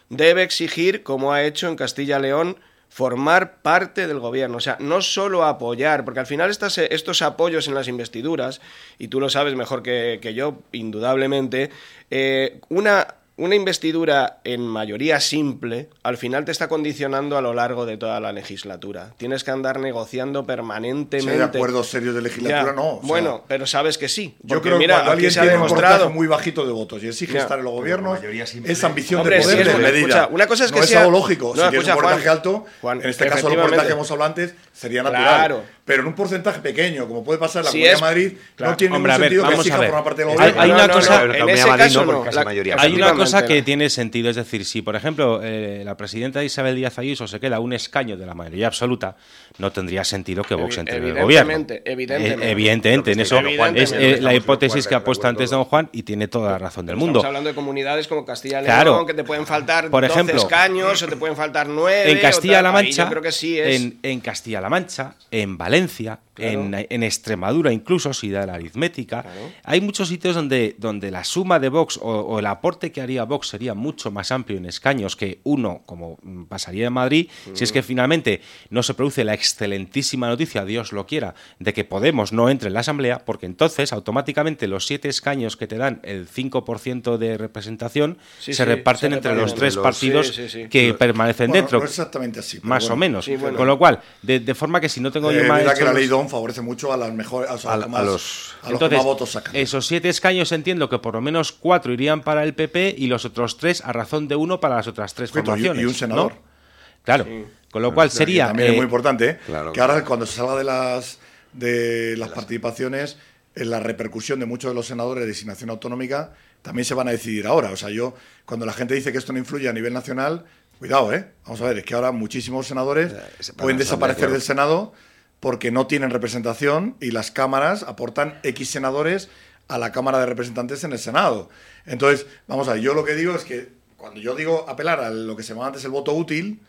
debe exigir, como ha hecho en Castilla y León, formar parte del gobierno, o sea, no solo apoyar, porque al final estas, estos apoyos en las investiduras, y tú lo sabes mejor que, yo, indudablemente, eh, una una investidura en mayoría simple al final te está condicionando a lo largo de toda la legislatura. Tienes que andar negociando permanentemente. Si hay acuerdos serios de legislatura, Ya. no. o sea, bueno, pero sabes que sí. Yo creo que mira, cuando aquí alguien se ha tiene un demostrado. muy bajito de votos y exige Ya. estar en los gobiernos, es ambición Hombre, de sí, poder es de verdad. medida. Escucha, una cosa es que no es algo lógico. No, si tienes escucha, un porcentaje Juan, alto, Juan, en este caso el porcentaje que hemos hablado antes sería natural. Claro. Pero en un porcentaje pequeño, como puede pasar en la Si Comunidad es- de Madrid, claro. no tiene Hombre, a ningún ver, sentido que vamos a exija ver. formar parte del Hay- gobierno. hay una no, cosa- no, en en ese Madrid caso no, La- mayoría. Hay una cosa que tiene sentido, es decir, si por ejemplo eh, la presidenta Isabel Díaz Ayuso se queda un escaño de la mayoría absoluta, no tendría sentido que Vox entre en el gobierno. evidentemente, evidentemente. Eh, evidentemente, en eso Evidentemente. es eh, la Estamos hipótesis que ha puesto antes don Juan y tiene toda la razón del mundo. Estamos hablando de comunidades como Castilla y León, Claro. que te pueden faltar Por 12 ejemplo, escaños o te pueden faltar 9. En Castilla-La Mancha, yo creo que sí es. en, en Castilla-La Mancha, en Valencia, Claro. en, en Extremadura incluso, si da la aritmética, hay muchos sitios donde, donde la suma de Vox o, o el aporte que haría Vox sería mucho más amplio en escaños que uno, como mm, pasaría en Madrid, si es que finalmente no se produce la excelentísima noticia, Dios lo quiera, de que Podemos no entre en la Asamblea, porque entonces automáticamente los siete escaños que te dan el 5% de representación Sí, se sí, reparten se entre los tres los- partidos sí, sí, sí. que permanecen Bueno, dentro. no exactamente así, Más bueno. o menos. Sí, bueno. Con lo cual, de, de forma que si no tengo Eh, yo que la ley DON favorece mucho a las mejores, o sea, a, a, los, más- a los, a los que Entonces, más votos sacan. esos siete escaños entiendo que por lo menos cuatro irían para el PP y los otros tres a razón de uno para las otras tres Correcto, y- un senador. ¿no? Claro. Con lo cual sería. También eh, es muy importante, ¿eh? Claro, que ahora cuando se salga de las, de las participaciones, en la repercusión de muchos de los senadores de designación autonómica también se van a decidir ahora. O sea, yo, cuando la gente dice que esto no influye a nivel nacional, cuidado, ¿eh? Vamos a ver, es que ahora muchísimos senadores se van pueden desaparecer del Senado porque no tienen representación y las cámaras aportan X senadores a la Cámara de Representantes en el Senado. Entonces, vamos a ver, yo lo que digo es que cuando yo digo apelar a lo que se llama antes el voto útil,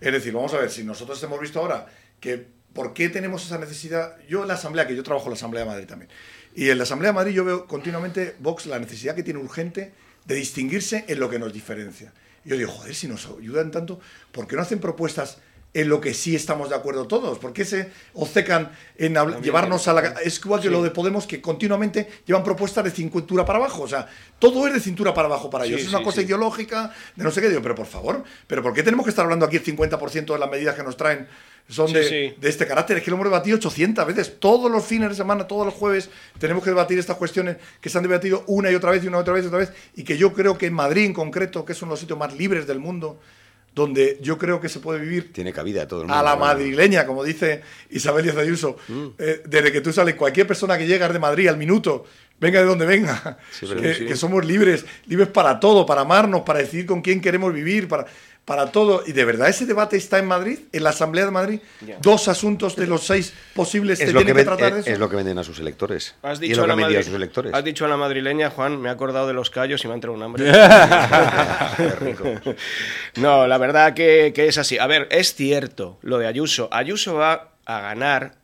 es decir, vamos a ver, si nosotros hemos visto ahora que por qué tenemos esa necesidad, yo en la Asamblea, que yo trabajo en la Asamblea de Madrid también, y en la Asamblea de Madrid yo veo continuamente Vox la necesidad que tiene urgente de distinguirse en lo que nos diferencia. Y yo digo, joder, si nos ayudan tanto, ¿por qué no hacen propuestas en lo que sí estamos de acuerdo todos? ¿Por qué se obcecan en llevarnos a la... Es igual que Sí. lo de Podemos, que continuamente llevan propuestas de cintura para abajo. O sea, todo es de cintura para abajo para Sí, ellos. es una sí, cosa ideológica, de no sé qué. Digo, pero por favor, ¿pero por qué tenemos que estar hablando aquí el 50% de las medidas que nos traen son Sí, de, sí. de este carácter? Es que lo hemos debatido 800 veces. Todos los fines de semana, todos los jueves, tenemos que debatir estas cuestiones que se han debatido una y otra vez y una y otra vez y otra vez. Y que yo creo que en Madrid en concreto, que es uno de los sitios más libres del mundo, donde yo creo que se puede vivir Tiene cabida todo el mundo. a la madrileña, como dice Isabel Díaz Ayuso, Mm. eh, desde que tú sales, cualquier persona que llega de Madrid al minuto, venga de donde venga, Sí, que, sí. que somos libres, libres para todo, para amarnos, para decidir con quién queremos vivir, para, para todo. Y de verdad ese debate está en Madrid, en la Asamblea de Madrid. Ya. Dos asuntos de los seis posibles Es que tienen que, ven- tratar de es, eso. es lo que venden a sus electores. Has y es dicho, lo a que la han vendido a sus electores. has dicho a la madrileña, Juan, me he acordado de los callos y me ha entrado un hambre. No, la verdad que, que es así. A ver, es cierto lo de Ayuso. Ayuso va a ganar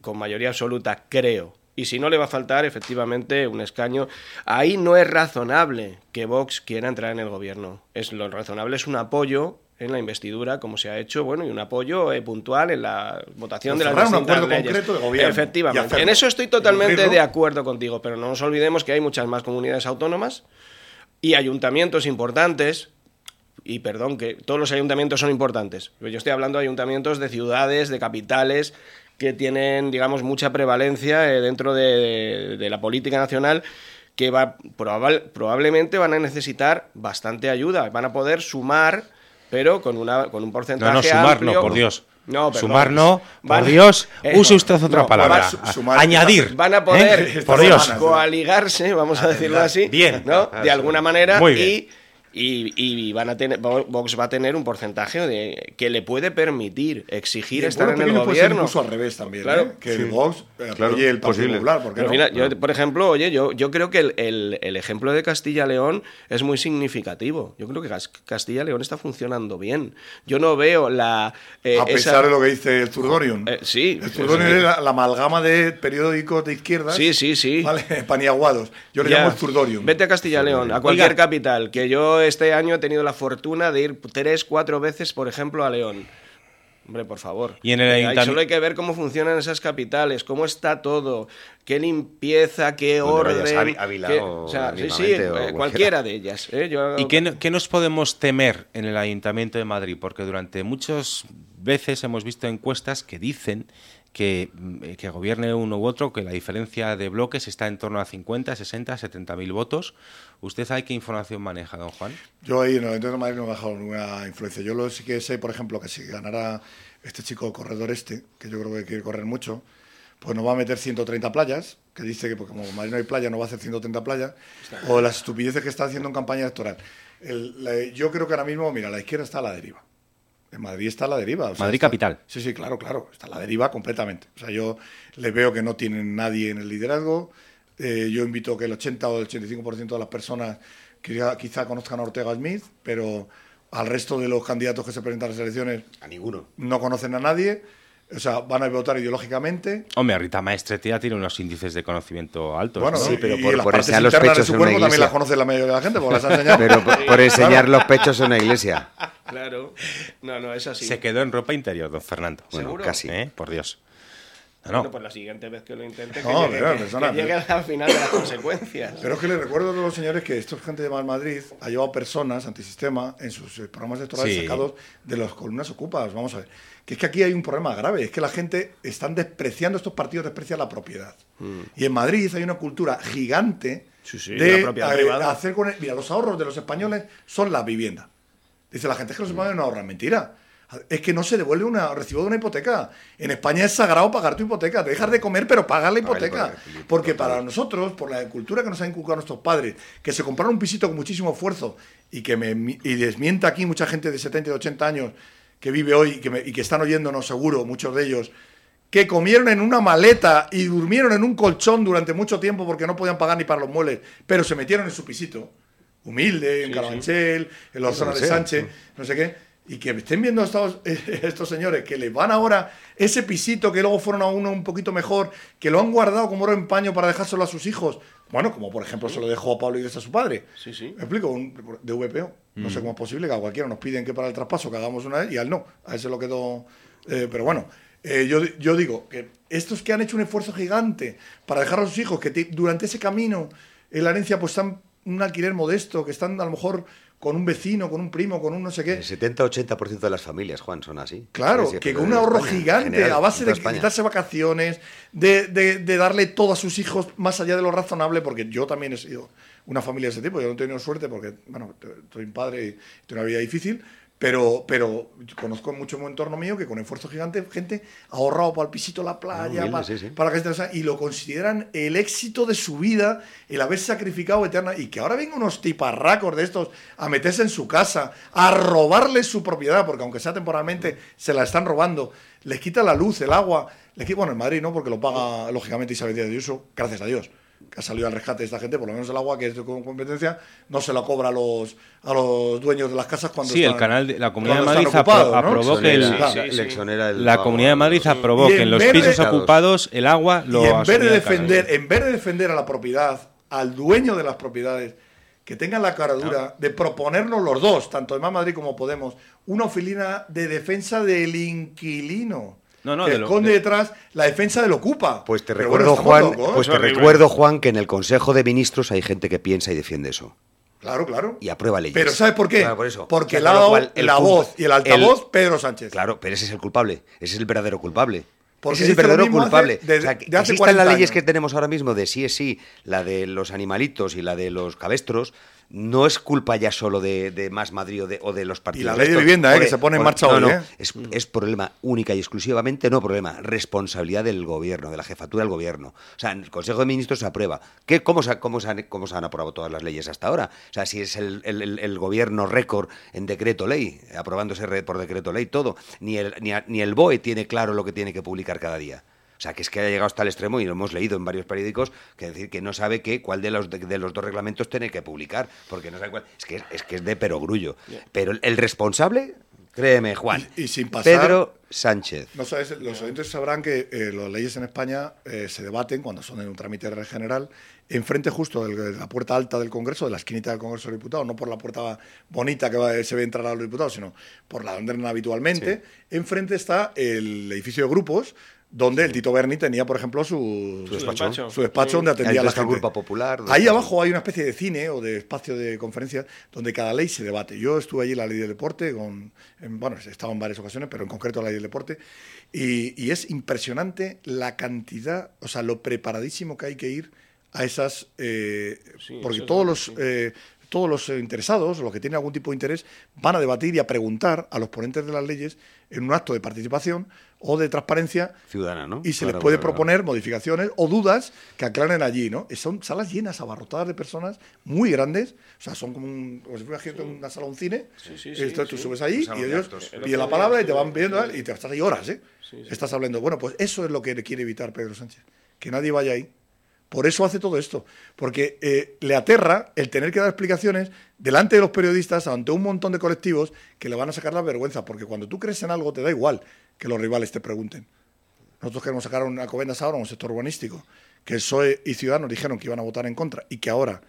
con mayoría absoluta, creo. Y si no le va a faltar, efectivamente, un escaño. Ahí no es razonable que Vox quiera entrar en el gobierno. Es lo razonable es un apoyo en la investidura, como se ha hecho, bueno, y un apoyo eh, puntual en la votación de las un acuerdo leyes. concreto de gobierno Efectivamente. En eso estoy totalmente de acuerdo contigo, pero no nos olvidemos que hay muchas más comunidades autónomas y ayuntamientos importantes. Y perdón, que todos los ayuntamientos son importantes. Pero yo estoy hablando de ayuntamientos de ciudades, de capitales, que tienen, digamos, mucha prevalencia eh, dentro de, de la política nacional, que va, probable- probablemente van a necesitar bastante ayuda. Van a poder sumar, pero con, una, con un porcentaje No, no, sumar amplio. no, por Dios. No, perdón. Sumar no, por Dios, Eh, use usted otra no, palabra. van sumar- Añadir. Van a poder, ¿eh? Por Dios. coaligarse, vamos a decirlo así, Bien. ¿no? De alguna manera Muy bien. y y, y van a tener Vox va a tener un porcentaje de que le puede permitir exigir estar en el gobierno. incluso al revés también, Claro. ¿eh? que Sí. el Vox eh, Claro, apoye el Partido posible. Popular, ¿por qué Pero no? mira, yo, por ejemplo, oye, yo, yo creo que el, el- el ejemplo de Castilla-León es muy significativo. Yo creo que Cas- Castilla-León está funcionando bien. Yo no veo la... eh, a esa- pesar de lo que dice el Zurdorion. Eh, sí. El Zurdorion Sí. es la, la amalgama de periódicos de izquierdas. Sí, sí, sí. ¿vale? Paniaguados. Yo le Ya. llamo el Zurdorium. Vete a Castilla-León, a cualquier capital, que yo este año he tenido la fortuna de ir tres, cuatro veces, por ejemplo, a León. Hombre, por favor. Y en el ayuntamiento- Solo hay que ver cómo funcionan esas capitales, cómo está todo, qué limpieza, qué orden. vayas, Avi- Ávila qué- o o sea, sí, sí, o eh, cualquiera. cualquiera de ellas. ¿eh? Yo- ¿Y qué nos podemos temer en el Ayuntamiento de Madrid? Porque durante muchas veces hemos visto encuestas que dicen que, mm, que gobierne uno u otro, que la diferencia de bloques está en torno a 50, 60, 70 mil votos. ¿Usted sabe qué información maneja, don Juan? Yo ahí en el Ayuntamiento de Madrid no me he bajado ninguna influencia. Yo lo sí que sé, por ejemplo, que si ganara este chico corredor este, que yo creo que quiere correr mucho, pues nos va a meter 130 playas, que dice que pues, como en Madrid no hay playa, no va a hacer 130 playas, o las estupideces que está haciendo en campaña electoral. El- la- yo creo que ahora mismo, mira, la izquierda está a la deriva. En Madrid está a la deriva. o sea, Madrid está- capital. Sí, sí, claro, claro. Está a la deriva completamente. O sea, yo le veo que no tienen nadie en el liderazgo. Eh, yo invito que el 80 o el 85% de las personas quizá, quizá conozcan a Ortega Smith, pero al resto de los candidatos que se presentan a las elecciones A ninguno. no conocen a nadie. O sea, van a votar ideológicamente. Hombre, Rita Maestre ya tiene unos índices de conocimiento altos. Bueno, ¿no? y- y las partes internas de su cuerpo también las conoce la mayoría de la gente, porque las ha enseñado. Pero por, por enseñar los pechos en una iglesia. Claro. No, no, es así. Se quedó en ropa interior, don Fernando. Bueno, ¿Seguro? casi. ¿Eh? Por Dios. No, Bueno, no. pues la siguiente vez que lo intente, que, No, llegue, pero, que- persona, que llegue pero- al final de las consecuencias. Pero es que les recuerdo a todos los señores que esto es gente de Mal Madrid ha llevado personas antisistema en sus eh, programas electorales Sí. sacados de las columnas ocupadas. Vamos a ver. Que es que aquí hay un problema grave, es que la gente están despreciando estos partidos, desprecian la propiedad. Y en Madrid hay una cultura gigante sí, de la propiedad eh, privada. hacer con el- mira, los ahorros de los españoles son la vivienda. Dice la gente es que los españoles no ahorran, mentira. Es que no se devuelve una recibo de una hipoteca. En España es sagrado pagar tu hipoteca. Te dejas de comer, pero pagas la hipoteca. Porque para nosotros, por la cultura que nos han inculcado nuestros padres, que se compraron un pisito con muchísimo esfuerzo y que me y desmienta aquí mucha gente de 70 y 80 años que vive hoy y que, me- y que están oyéndonos seguro, muchos de ellos, que comieron en una maleta y durmieron en un colchón durante mucho tiempo porque no podían pagar ni para los muebles, pero se metieron en su pisito, humilde, en Sí, Carabanchel, en la zona de. Sánchez, no sé qué, y que estén viendo estos, estos señores que les van ahora ese pisito que luego fueron a uno un poquito mejor, que lo han guardado como oro en paño para dejárselo a sus hijos. Bueno, como por ejemplo se lo dejó a Pablo Iglesias a su padre. Sí, sí. ¿Me explico? Un- de VPO. No sé Mm. cómo es posible que a cualquiera nos piden que para el traspaso que hagamos una vez y a él no. A él se lo quedó. eh, pero bueno, eh, yo, yo digo que estos que han hecho un esfuerzo gigante para dejar a sus hijos, que durante ese camino en la herencia pues están un alquiler modesto, que están a lo mejor con un vecino, con un primo, con un no sé qué. El 70-80% de las familias, Juan, son así. Claro, Sí, sí, que con un ahorro España, gigante, general, a base de España. quitarse vacaciones, de, de- de darle todo a sus hijos más allá de lo razonable, porque yo también he sido una familia de ese tipo, yo no he tenido suerte porque, bueno, soy un padre y tengo una vida difícil, pero, pero conozco mucho en mi entorno mío que con esfuerzo gigante gente ha ahorrado para el pisito, la playa, Humilde, para, sí, sí. para que esté- y lo consideran el éxito de su vida, el haber sacrificado eterna, y que ahora vengan unos tiparracos de estos a meterse en su casa, a robarles su propiedad, porque aunque sea temporalmente, se la están robando, les quita la luz, el agua, les quita, bueno, en Madrid no, porque lo paga lógicamente Isabel Díaz de Ayuso, gracias a Dios, que ha salido al rescate de esta gente, por lo menos el agua, que es de competencia, no se la cobra a los, a los dueños de las casas cuando Sí, el están- canal de la Comunidad de cuando Madrid aprobó que el-. Sí, sí. El la Comunidad de Madrid aprobó que en los pisos ocupados el agua lo y en vez de el defender, en vez de defender a la propiedad, al dueño de las propiedades, que tengan la cara dura de proponernos los dos, tanto de Más Madrid como Podemos, una oficina de defensa del inquilino. No, no, que de lo- esconde de- detrás la defensa del ocupa. Pues te recuerdo, bueno, Juan, locos, pues te recuerdo, Juan, que en el Consejo de Ministros hay gente que piensa y defiende eso. Claro, claro. Y aprueba leyes. Pero ¿sabes por qué? Claro, por eso. Porque O sea, cual, el la culpa- voz y el altavoz Pedro Sánchez. Claro, pero ese es el culpable. Ese es el verdadero culpable. Porque ese es el verdadero culpable. hace- de- o sea, que, de hace que existan 40 las leyes años. que tenemos ahora mismo de sí es sí, la de los animalitos y la de los cabestros, no es culpa ya solo de, de Más Madrid o de, o de los partidos. la ley de vivienda, eh, que se pone en marcha hoy, no, eh. es, es problema única y exclusivamente, no problema, responsabilidad del gobierno, de la jefatura del gobierno. O sea, en el Consejo de Ministros se aprueba. ¿Qué, cómo, se, cómo, se han, ¿Cómo se han aprobado todas las leyes hasta ahora? O sea, si es el, el- el- el gobierno récord en decreto ley, aprobándose por decreto ley todo, ni el, ni, a- ni el BOE tiene claro lo que tiene que publicar cada día. O sea, que es que ha llegado hasta el extremo, y lo hemos leído en varios periódicos, que decir que no sabe qué, cuál de los, de, de los dos reglamentos tiene que publicar, porque no sabe cuál. Es que es, es que es de perogrullo. Pero el, el responsable, Créeme, Juan. Y, y sin pasar... Pedro Sánchez. No sabes, los oyentes sabrán que eh, las leyes en España eh, se debaten cuando son en un trámite general enfrente justo de la puerta alta del Congreso, de la esquinita del Congreso de los Diputados, no por la puerta bonita que se ve entrar a los diputados, sino por la donde habitualmente. Enfrente está el edificio de grupos donde el Tito Berni tenía, por ejemplo, su, Su despacho. su despacho Sí. donde atendía a la gente. Grupo Popular, Ahí abajo hay una especie de cine o de espacio de conferencia donde cada ley se debate. Yo estuve allí en la ley del deporte, con, en- bueno, he estado en varias ocasiones, pero en concreto la ley del deporte, y, y es impresionante la cantidad, o sea, lo preparadísimo que hay que ir a esas, eh, porque todos los... eh, todos los interesados, los que tienen algún tipo de interés, van a debatir y a preguntar a los ponentes de las leyes en un acto de participación o de transparencia Ciudadana, ¿no? y se Claro, les puede claro, proponer modificaciones o dudas que aclaren allí, ¿no? Son salas llenas, abarrotadas de personas muy grandes, o sea, son como, un, como si fuera gente en una sala de un cine. Sí, sí, sí, Esto, tú sí. subes allí y ellos piden la palabra y te van ¿eh? y te estás ahí horas, ¿eh? Sí, sí. Estás hablando. Bueno, pues eso es lo que le quiere evitar Pedro Sánchez, que nadie vaya ahí. Por eso hace todo esto, porque eh, le aterra el tener que dar explicaciones delante de los periodistas, ante un montón de colectivos que le van a sacar la vergüenza, porque cuando tú crees en algo te da igual que los rivales te pregunten. Nosotros queremos sacar una Covendas ahora, un sector urbanístico, que el PSOE y Ciudadanos dijeron que iban a votar en contra y que ahora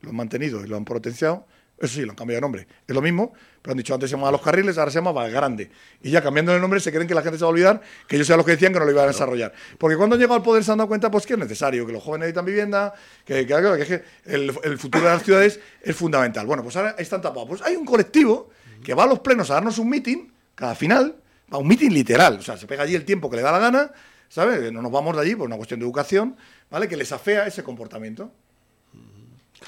lo han mantenido y lo han potenciado. Eso sí, lo han cambiado de nombre. Es lo mismo, pero han dicho antes se llamaba Los Carriles, ahora se llama Valgrande. Y ya cambiando el nombre se creen que la gente se va a olvidar que ellos sean los que decían que no lo iban a desarrollar. Porque cuando han llegado al poder se han dado cuenta pues que es necesario, que los jóvenes necesitan vivienda, que, que- que- que el, el futuro de las ciudades es fundamental. Bueno, pues ahora están tapados. Pues hay un colectivo que va a los plenos a darnos un meeting, cada final, va a un meeting literal. O sea, se pega allí el tiempo que le da la gana, ¿sabes? No nos vamos de allí por una cuestión de educación, ¿vale? Que les afea ese comportamiento.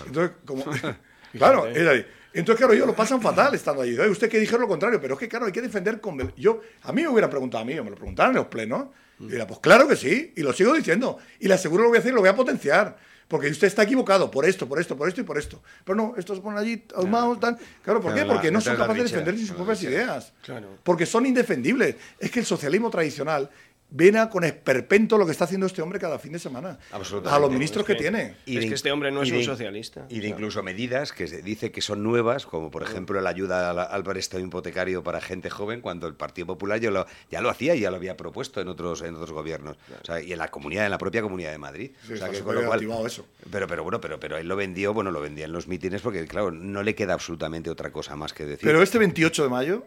Entonces, como... claro, es ahí. Entonces, claro, ellos lo pasan fatal estando allí. Usted que dijeron lo contrario, pero es que, claro, hay que defender con... Yo, a mí me hubieran preguntado a mí, me lo preguntaron en los plenos, y diría, pues claro que sí, y lo sigo diciendo. Y le aseguro lo voy a hacer y lo voy a potenciar. Porque usted está equivocado por esto, por esto, por esto y por esto. Pero no, estos se ponen allí ahumados, tal. Claro, ¿por qué? Porque no son capaces de defender sus propias ideas. Porque son indefendibles. Es que el socialismo tradicional viene a con esperpento lo que está haciendo este hombre cada fin de semana. Absolutamente. A los ministros que tiene. Y Es que este hombre no es de- un socialista. Y de incluso medidas que se dice que son nuevas, como por ejemplo la ayuda al, al préstamo hipotecario para gente joven, cuando el Partido Popular ya lo, ya lo hacía y ya lo había propuesto en otros, en otros gobiernos. O sea, y en la comunidad, en la propia comunidad de Madrid. Sí, o sea, está que súper con lo cual- activado eso. Pero, pero bueno, pero, pero él lo vendió, bueno, lo vendía en los mítines porque, claro, no le queda absolutamente otra cosa más que decir. Pero este 28 de mayo,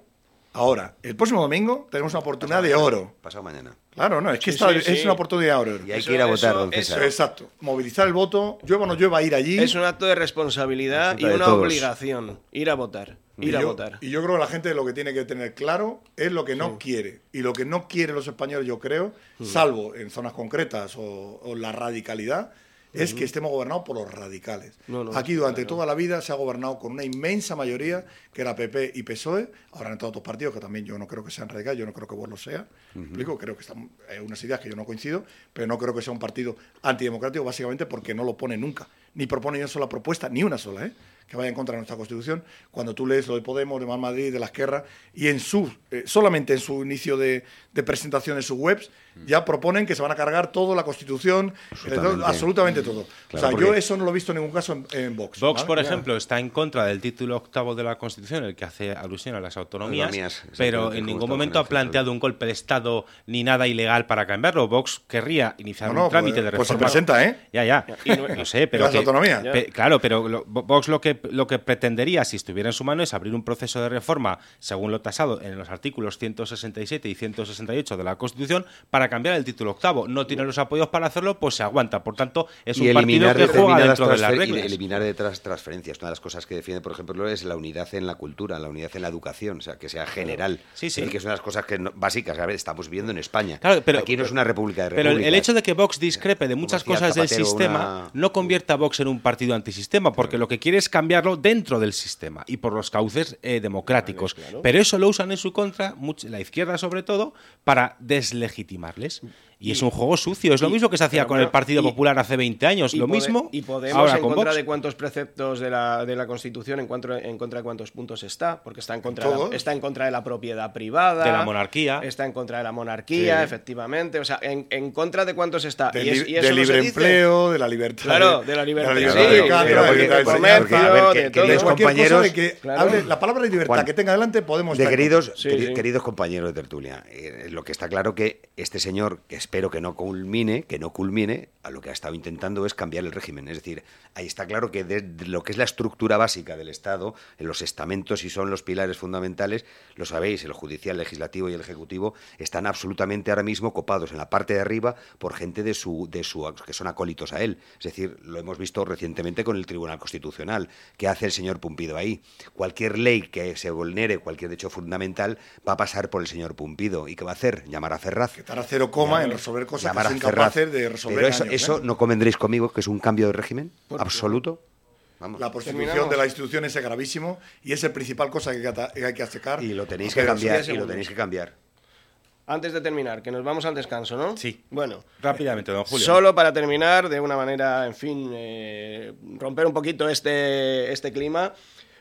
ahora, el próximo domingo, tenemos una oportunidad de oro. Pasado mañana. Claro, no, es que Sí, esta sí, es sí. una oportunidad de oro. Y hay Eso- que ir a votar, eso- don eso- César. Exacto. Movilizar el voto, llueva o no llueva, ir allí. Es un acto de responsabilidad y una todos. obligación. Ir a votar. Y Ir a yo, votar. y yo creo que la gente lo que tiene que tener claro es lo que no quiere. Y lo que no quieren los españoles, yo creo, Mm. salvo en zonas concretas o, o la radicalidad, es que estemos gobernados por los radicales. No, no, Aquí durante claro. toda la vida se ha gobernado con una inmensa mayoría, que era PP y PSOE. Ahora han entrado otros partidos que también yo no creo que sean radicales, yo no creo que vos lo sea. ¿Me explico? Creo que están hay unas ideas que yo no coincido, pero no creo que sea un partido antidemocrático, básicamente porque no lo pone nunca. Ni propone ni una sola propuesta, ni una sola, ¿eh? Que vaya en contra de nuestra Constitución. Cuando tú lees lo de Podemos, de Más Madrid, de la Esquerra, y en su, eh, solamente en su inicio de, de presentación en sus webs, ya proponen que se van a cargar todo, la Constitución, eh, Absolutamente. todo- absolutamente todo. Claro, o sea, yo eso no lo he visto en ningún caso en, en Vox. Vox, ¿vale? por ejemplo, está en contra del título octavo de la Constitución, el que hace alusión a las autonomías, pero en ningún momento en ha planteado un golpe de Estado ni nada ilegal para cambiarlo. Vox querría iniciar No, no, un trámite pues- de pues se reforma. presenta, ¿eh? Ya, ya. Y no- No sé, pero las que- autonomías. pe- claro, pero lo- Vox lo que lo que pretendería, si estuviera en su mano, es abrir un proceso de reforma, según lo tasado en los artículos 167 y 168 de la Constitución, para cambiar el título octavo. No tiene los apoyos para hacerlo, pues se aguanta. Por tanto, es un partido que juega dentro de las y reglas. eliminar detrás transferencias. Una de las cosas que defiende, por ejemplo, es la unidad en la cultura, la unidad en la educación, o sea, que sea general. Sí, sí. Y que es una de las cosas que no- básicas, a ver, estamos viviendo en España. Claro, pero- Aquí no es una república de Pero el- repúblicas. hecho de que Vox discrepe de muchas cosas del sistema una- no convierte a Vox en un partido antisistema, porque lo que quiere es cambiarlo dentro del sistema y por los cauces eh, democráticos. Pero eso lo usan en su contra, much- la izquierda sobre todo, para deslegitimarles. Y, es un juego sucio. Es lo mismo que se hacía con bueno, el Partido y- Popular hace 20 años. Y lo pode- mismo Y Podemos ahora en con contra Vox. de cuántos preceptos de la, de la Constitución, en contra, en contra de cuántos puntos está, porque está en contra, de la, está en contra de la propiedad privada. De la monarquía. Está en contra de la monarquía, Sí. efectivamente. O sea, en, en contra de cuántos está. Del y, es- li- y eso del no se libre empleo, de la libertad. Claro, de la libertad. libertad sí, de de- cada- de- de de cualquier cosa. comercio, a ver, que- de que todo. los Cualquier cosa compañeros- de que Claro. hable la palabra libertad Juan, que tenga adelante podemos De queridos, queridos compañeros de tertulia, eh, lo que está claro que este señor, que espero que no culmine, que no culmine, a lo que ha estado intentando es cambiar el régimen. Es decir, ahí está claro que de, de lo que es la estructura básica del Estado, en los estamentos y son los pilares fundamentales, lo sabéis, el judicial, el legislativo y el ejecutivo están absolutamente ahora mismo copados en la parte de arriba por gente de su, de su que son acólitos a él. Es decir, lo hemos visto recientemente con el Tribunal Constitucional. ¿Qué hace el señor Pumpido ahí? Cualquier ley que se vulnere, cualquier derecho fundamental, va a pasar por el señor Pumpido. ¿Y qué va a hacer? Llamar a Ferraz. Estar a cero coma en resolver cosas que son incapaces de resolver Pero eso, años, eso ¿eh? no convendréis conmigo, que es un cambio de régimen Por- absoluto. Vamos. La prostitución Terminamos. de la institución es gravísimo y es la principal cosa que hay que atacar. Y lo tenéis que cambiar, y lo tenéis que cambiar. Antes de terminar, que nos vamos al descanso, ¿no? Sí. Bueno. Rápidamente, don Julio. Solo para terminar, de una manera, en fin, eh, romper un poquito este, este clima,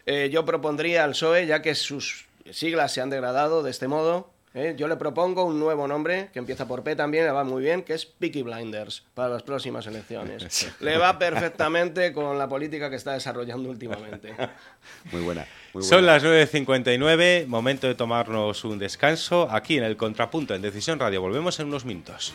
eh, yo propondría al PSOE, ya que sus siglas se han degradado de este modo, eh, yo le propongo un nuevo nombre, que empieza por P también, le va muy bien, que es Peaky Blinders, para las próximas elecciones. le va perfectamente con la política que está desarrollando últimamente. Muy buena. Muy Son buena. las 9.59, momento de tomarnos un descanso aquí en el Contrapunto en Decisión Radio. Volvemos en unos minutos.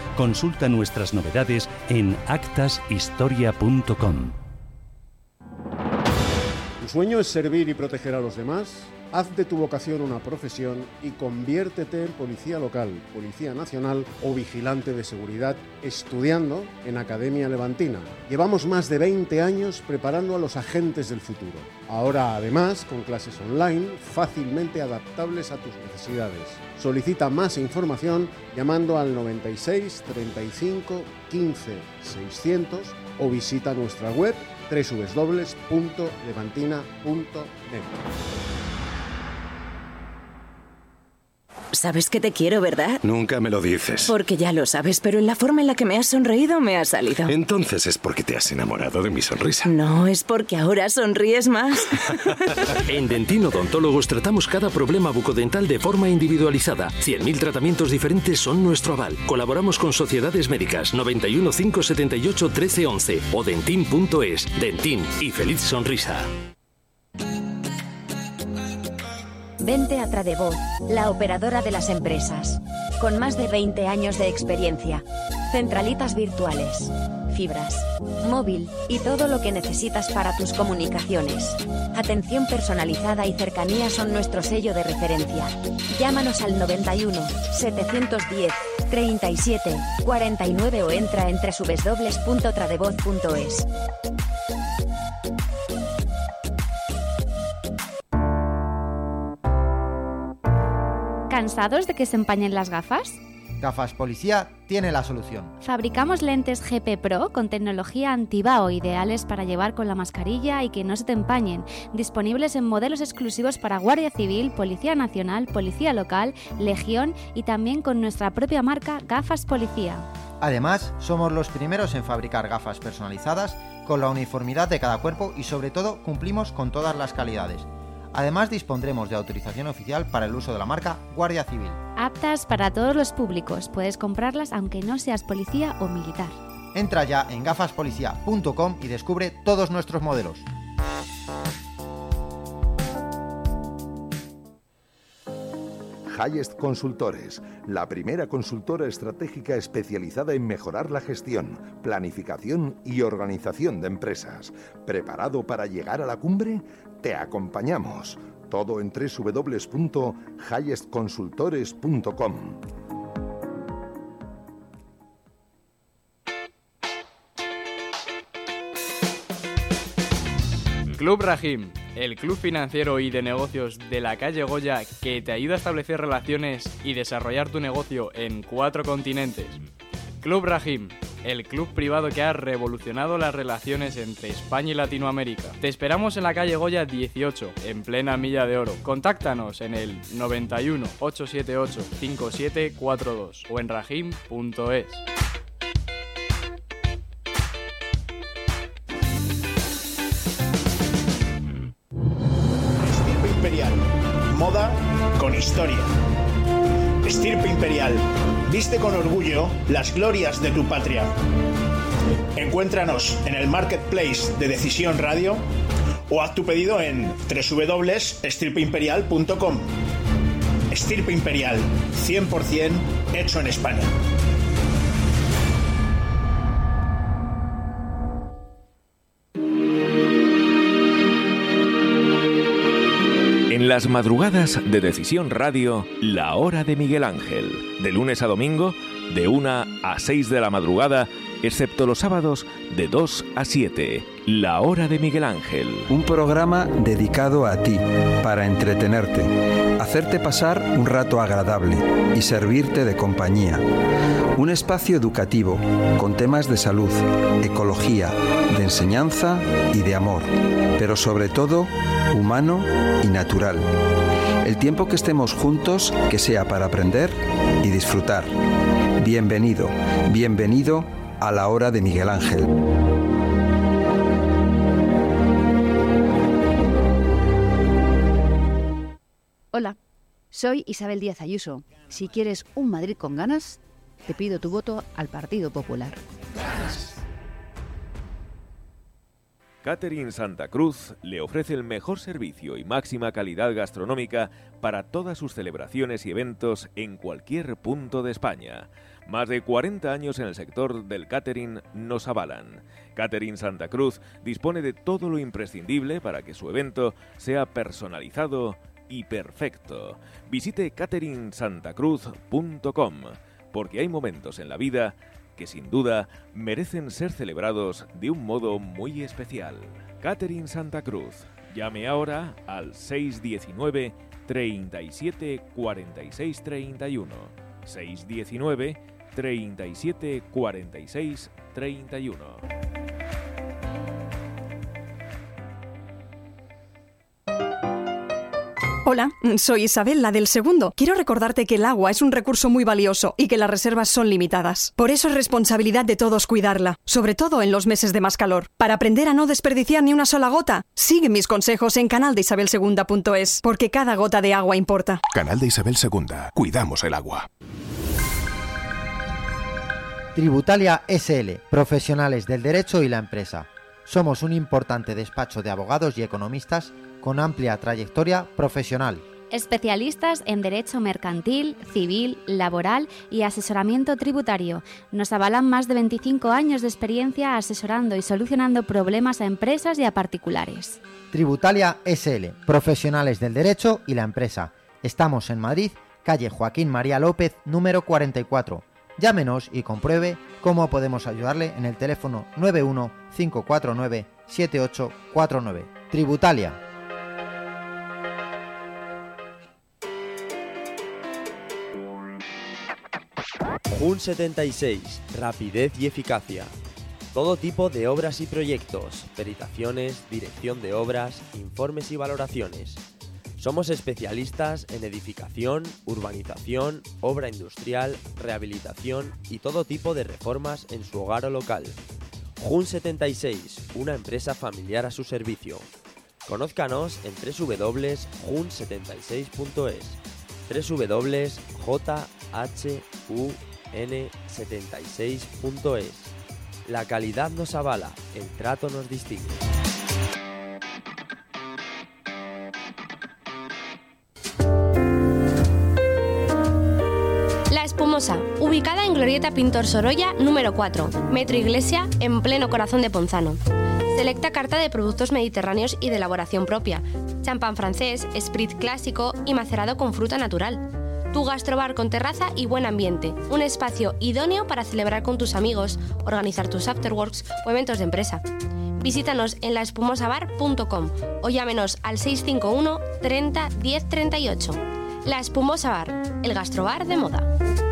Consulta nuestras novedades en actashistoria.com. ¿Tu sueño es servir y proteger a los demás? Haz de tu vocación una profesión y conviértete en policía local, policía nacional o vigilante de seguridad estudiando en Academia Levantina. Llevamos más de 20 años preparando a los agentes del futuro. Ahora además con clases online fácilmente adaptables a tus necesidades. Solicita más información llamando al 96 35 15 600 o visita nuestra web www.levantina.net. Sabes que te quiero, ¿verdad? Nunca me lo dices. Porque ya lo sabes, pero en la forma en la que me has sonreído me ha salido. Entonces es porque te has enamorado de mi sonrisa. No, es porque ahora sonríes más. En Dentín Odontólogos tratamos cada problema bucodental de forma individualizada. 100.000 tratamientos diferentes son nuestro aval. Colaboramos con sociedades médicas 91 578 1311 o dentin.es. Dentín y feliz sonrisa. Vente a Tradevoz, la operadora de las empresas. Con más de 20 años de experiencia. Centralitas virtuales, fibras, móvil y todo lo que necesitas para tus comunicaciones. Atención personalizada y cercanía son nuestro sello de referencia. Llámanos al 91 710 37 49 o entra en www.tradevoz.es. ¿Cansados de que se empañen las gafas? Gafas Policía tiene la solución. Fabricamos lentes GP Pro con tecnología antibao ideales para llevar con la mascarilla y que no se te empañen, disponibles en modelos exclusivos para Guardia Civil, Policía Nacional, Policía Local, Legión y también con nuestra propia marca Gafas Policía. Además, somos los primeros en fabricar gafas personalizadas con la uniformidad de cada cuerpo y sobre todo cumplimos con todas las calidades. Además dispondremos de autorización oficial para el uso de la marca Guardia Civil. Aptas para todos los públicos, puedes comprarlas aunque no seas policía o militar. Entra ya en gafaspolicía.com y descubre todos nuestros modelos. Highest Consultores, la primera consultora estratégica especializada en mejorar la gestión, planificación y organización de empresas. ¿Preparado para llegar a la cumbre? Te acompañamos. Todo en www.highestconsultores.com. Club Rahim, el club financiero y de negocios de la calle Goya que te ayuda a establecer relaciones y desarrollar tu negocio en cuatro continentes. Club Rahim, el club privado que ha revolucionado las relaciones entre España y Latinoamérica. Te esperamos en la calle Goya 18, en plena Milla de Oro. Contáctanos en el 91 878 5742 o en rahim.es. Viste con orgullo las glorias de tu patria. Encuéntranos en el marketplace de Decisión Radio o haz tu pedido en www.estirpeimperial.com. Estirpe Imperial, 100% hecho en España. Las madrugadas de Decisión Radio, la hora de Miguel Ángel. De lunes a domingo, de 1 a 6 de la madrugada, excepto los sábados, de 2 a 7. La hora de Miguel Ángel. Un programa dedicado a ti, para entretenerte, hacerte pasar un rato agradable y servirte de compañía. Un espacio educativo con temas de salud, ecología, de enseñanza y de amor, pero sobre todo humano y natural. El tiempo que estemos juntos, que sea para aprender y disfrutar. Bienvenido, bienvenido a la hora de Miguel Ángel. Hola, soy Isabel Díaz Ayuso. Si quieres un Madrid con ganas, te pido tu voto al Partido Popular. Catering Santa Cruz le ofrece el mejor servicio y máxima calidad gastronómica para todas sus celebraciones y eventos en cualquier punto de España. Más de 40 años en el sector del catering nos avalan. Catering Santa Cruz dispone de todo lo imprescindible para que su evento sea personalizado y perfecto. Visite cateringsantacruz.com porque hay momentos en la vida que sin duda merecen ser celebrados de un modo muy especial. Catering Santa Cruz. Llame ahora al 619 37 46 31. 619 37 46 31. Hola, soy Isabel, la del segundo. Quiero recordarte que el agua es un recurso muy valioso y que las reservas son limitadas. Por eso es responsabilidad de todos cuidarla, sobre todo en los meses de más calor. Para aprender a no desperdiciar ni una sola gota, sigue mis consejos en canaldeisabelsegunda.es, porque cada gota de agua importa. Canal de Isabel II. Cuidamos el agua. Tributalia SL, profesionales del derecho y la empresa. Somos un importante despacho de abogados y economistas con amplia trayectoria profesional. Especialistas en derecho mercantil, civil, laboral y asesoramiento tributario. Nos avalan más de 25 años de experiencia asesorando y solucionando problemas a empresas y a particulares. Tributalia SL, profesionales del derecho y la empresa. Estamos en Madrid, calle Joaquín María López, número 44. Llámenos y compruebe cómo podemos ayudarle en el teléfono 91 549 7849. Tributalia. JUN 76, rapidez y eficacia. Todo tipo de obras y proyectos, peritaciones, dirección de obras, informes y valoraciones. Somos especialistas en edificación, urbanización, obra industrial, rehabilitación y todo tipo de reformas en su hogar o local. JUN 76, una empresa familiar a su servicio. Conózcanos en www.jun76.es www.jhun76.es La calidad nos avala, el trato nos distingue. Espumosa, ubicada en Glorieta Pintor Sorolla, número 4, Metro Iglesia, en pleno corazón de Ponzano. Selecta carta de productos mediterráneos y de elaboración propia, champán francés, sprit clásico y macerado con fruta natural. Tu gastrobar con terraza y buen ambiente, un espacio idóneo para celebrar con tus amigos, organizar tus afterworks o eventos de empresa. Visítanos en laespumosabar.com o llámenos al 651 30 10 38. La Espumosa Bar, el gastrobar de moda.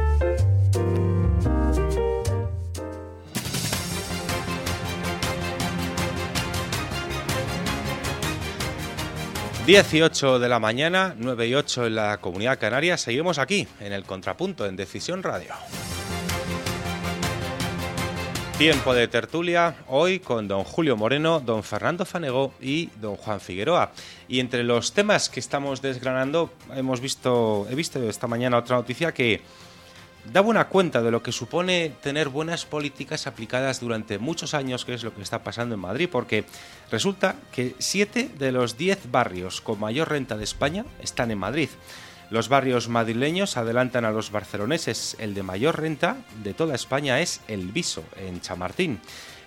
18 de la mañana, 9 y 8 en la Comunidad Canaria. Seguimos aquí, en el Contrapunto, en Decisión Radio. Tiempo de tertulia hoy con don Julio Moreno, don Fernando Fanego y don Juan Figueroa. Y entre los temas que estamos desgranando, hemos visto, he visto esta mañana otra noticia que da buena cuenta de lo que supone tener buenas políticas aplicadas durante muchos años, que es lo que está pasando en Madrid, porque resulta que 7 de los 10 barrios con mayor renta de España están en Madrid. Los barrios madrileños adelantan a los barceloneses. El de mayor renta de toda España es El Viso, en Chamartín.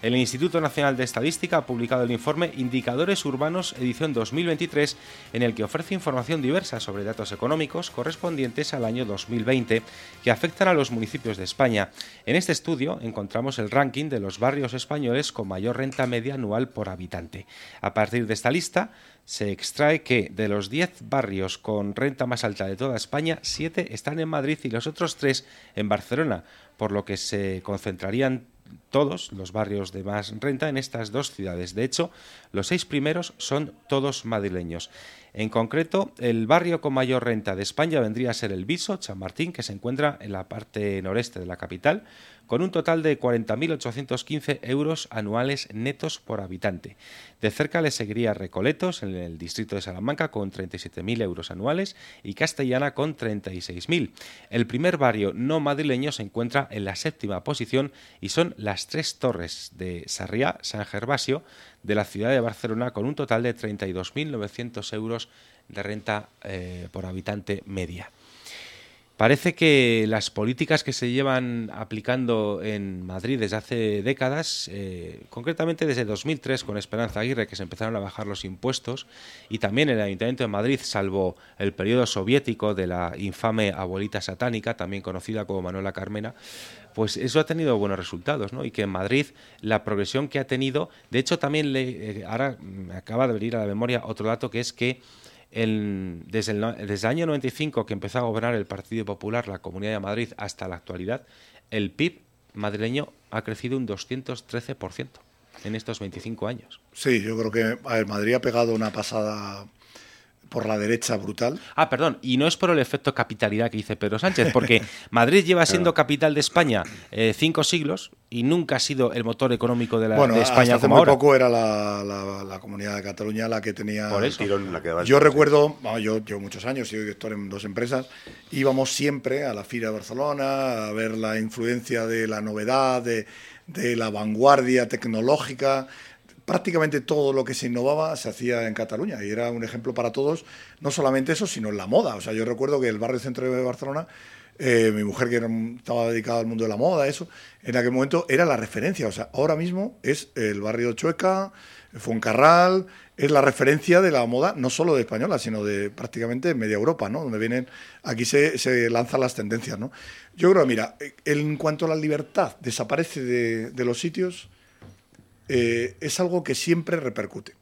El Instituto Nacional de Estadística ha publicado el informe Indicadores Urbanos edición 2023 en el que ofrece información diversa sobre datos económicos correspondientes al año 2020 que afectan a los municipios de España. En este estudio encontramos el ranking de los barrios españoles con mayor renta media anual por habitante. A partir de esta lista se extrae que de los 10 barrios con renta más alta de toda España, 7 están en Madrid y los otros 3 en Barcelona, por lo que se concentrarían todos los barrios de más renta en estas dos ciudades. De hecho, los seis primeros son todos madrileños. En concreto, el barrio con mayor renta de España vendría a ser el Viso, Chamartín, que se encuentra en la parte noreste de la capital, con un total de 40.815 euros anuales netos por habitante. De cerca le seguiría Recoletos, en el distrito de Salamanca, con 37.000 euros anuales, y Castellana, con 36.000. El primer barrio no madrileño se encuentra en la séptima posición y son las tres torres de Sarriá, San Gervasio, de la ciudad de Barcelona, con un total de 32.900 euros de renta eh, por habitante media. Parece que las políticas que se llevan aplicando en Madrid desde hace décadas, eh, concretamente desde 2003 con Esperanza Aguirre, que se empezaron a bajar los impuestos, y también el Ayuntamiento de Madrid, salvo el periodo soviético de la infame abuelita satánica, también conocida como Manuela Carmena, pues eso ha tenido buenos resultados, ¿no? Y que en Madrid la progresión que ha tenido, de hecho también le, eh, ahora me acaba de venir a la memoria otro dato que es que desde, el, desde el año 95 que empezó a gobernar el Partido Popular la Comunidad de Madrid hasta la actualidad, el PIB madrileño ha crecido un 213% en estos 25 años. Sí, yo creo que Madrid ha pegado una pasada por la derecha brutal. Ah, perdón, y no es por el efecto capitalidad que dice Pedro Sánchez, porque Madrid lleva siendo capital de España eh, cinco siglos y nunca ha sido el motor económico de, la, bueno, de España hasta como hace muy ahora. poco era la, la, comunidad de Cataluña la que tenía Por eso. tirón. yo recuerdo, yo llevo muchos años, soy director en dos empresas, íbamos siempre a la Fira de Barcelona a ver la influencia de la novedad, de, de la vanguardia tecnológica prácticamente todo lo que se innovaba se hacía en Cataluña y era un ejemplo para todos, no solamente eso, sino en la moda. O sea, yo recuerdo que el barrio centro de Barcelona, eh, mi mujer que estaba dedicada al mundo de la moda, eso, en aquel momento era la referencia. O sea, ahora mismo es el barrio Chueca, Foncarral, es la referencia de la moda, no solo de española, sino de prácticamente media Europa, ¿no? Donde vienen, aquí se, se lanzan las tendencias, ¿no? Yo creo, mira, en cuanto a la libertad desaparece de, de los sitios, eh, es algo que siempre repercute.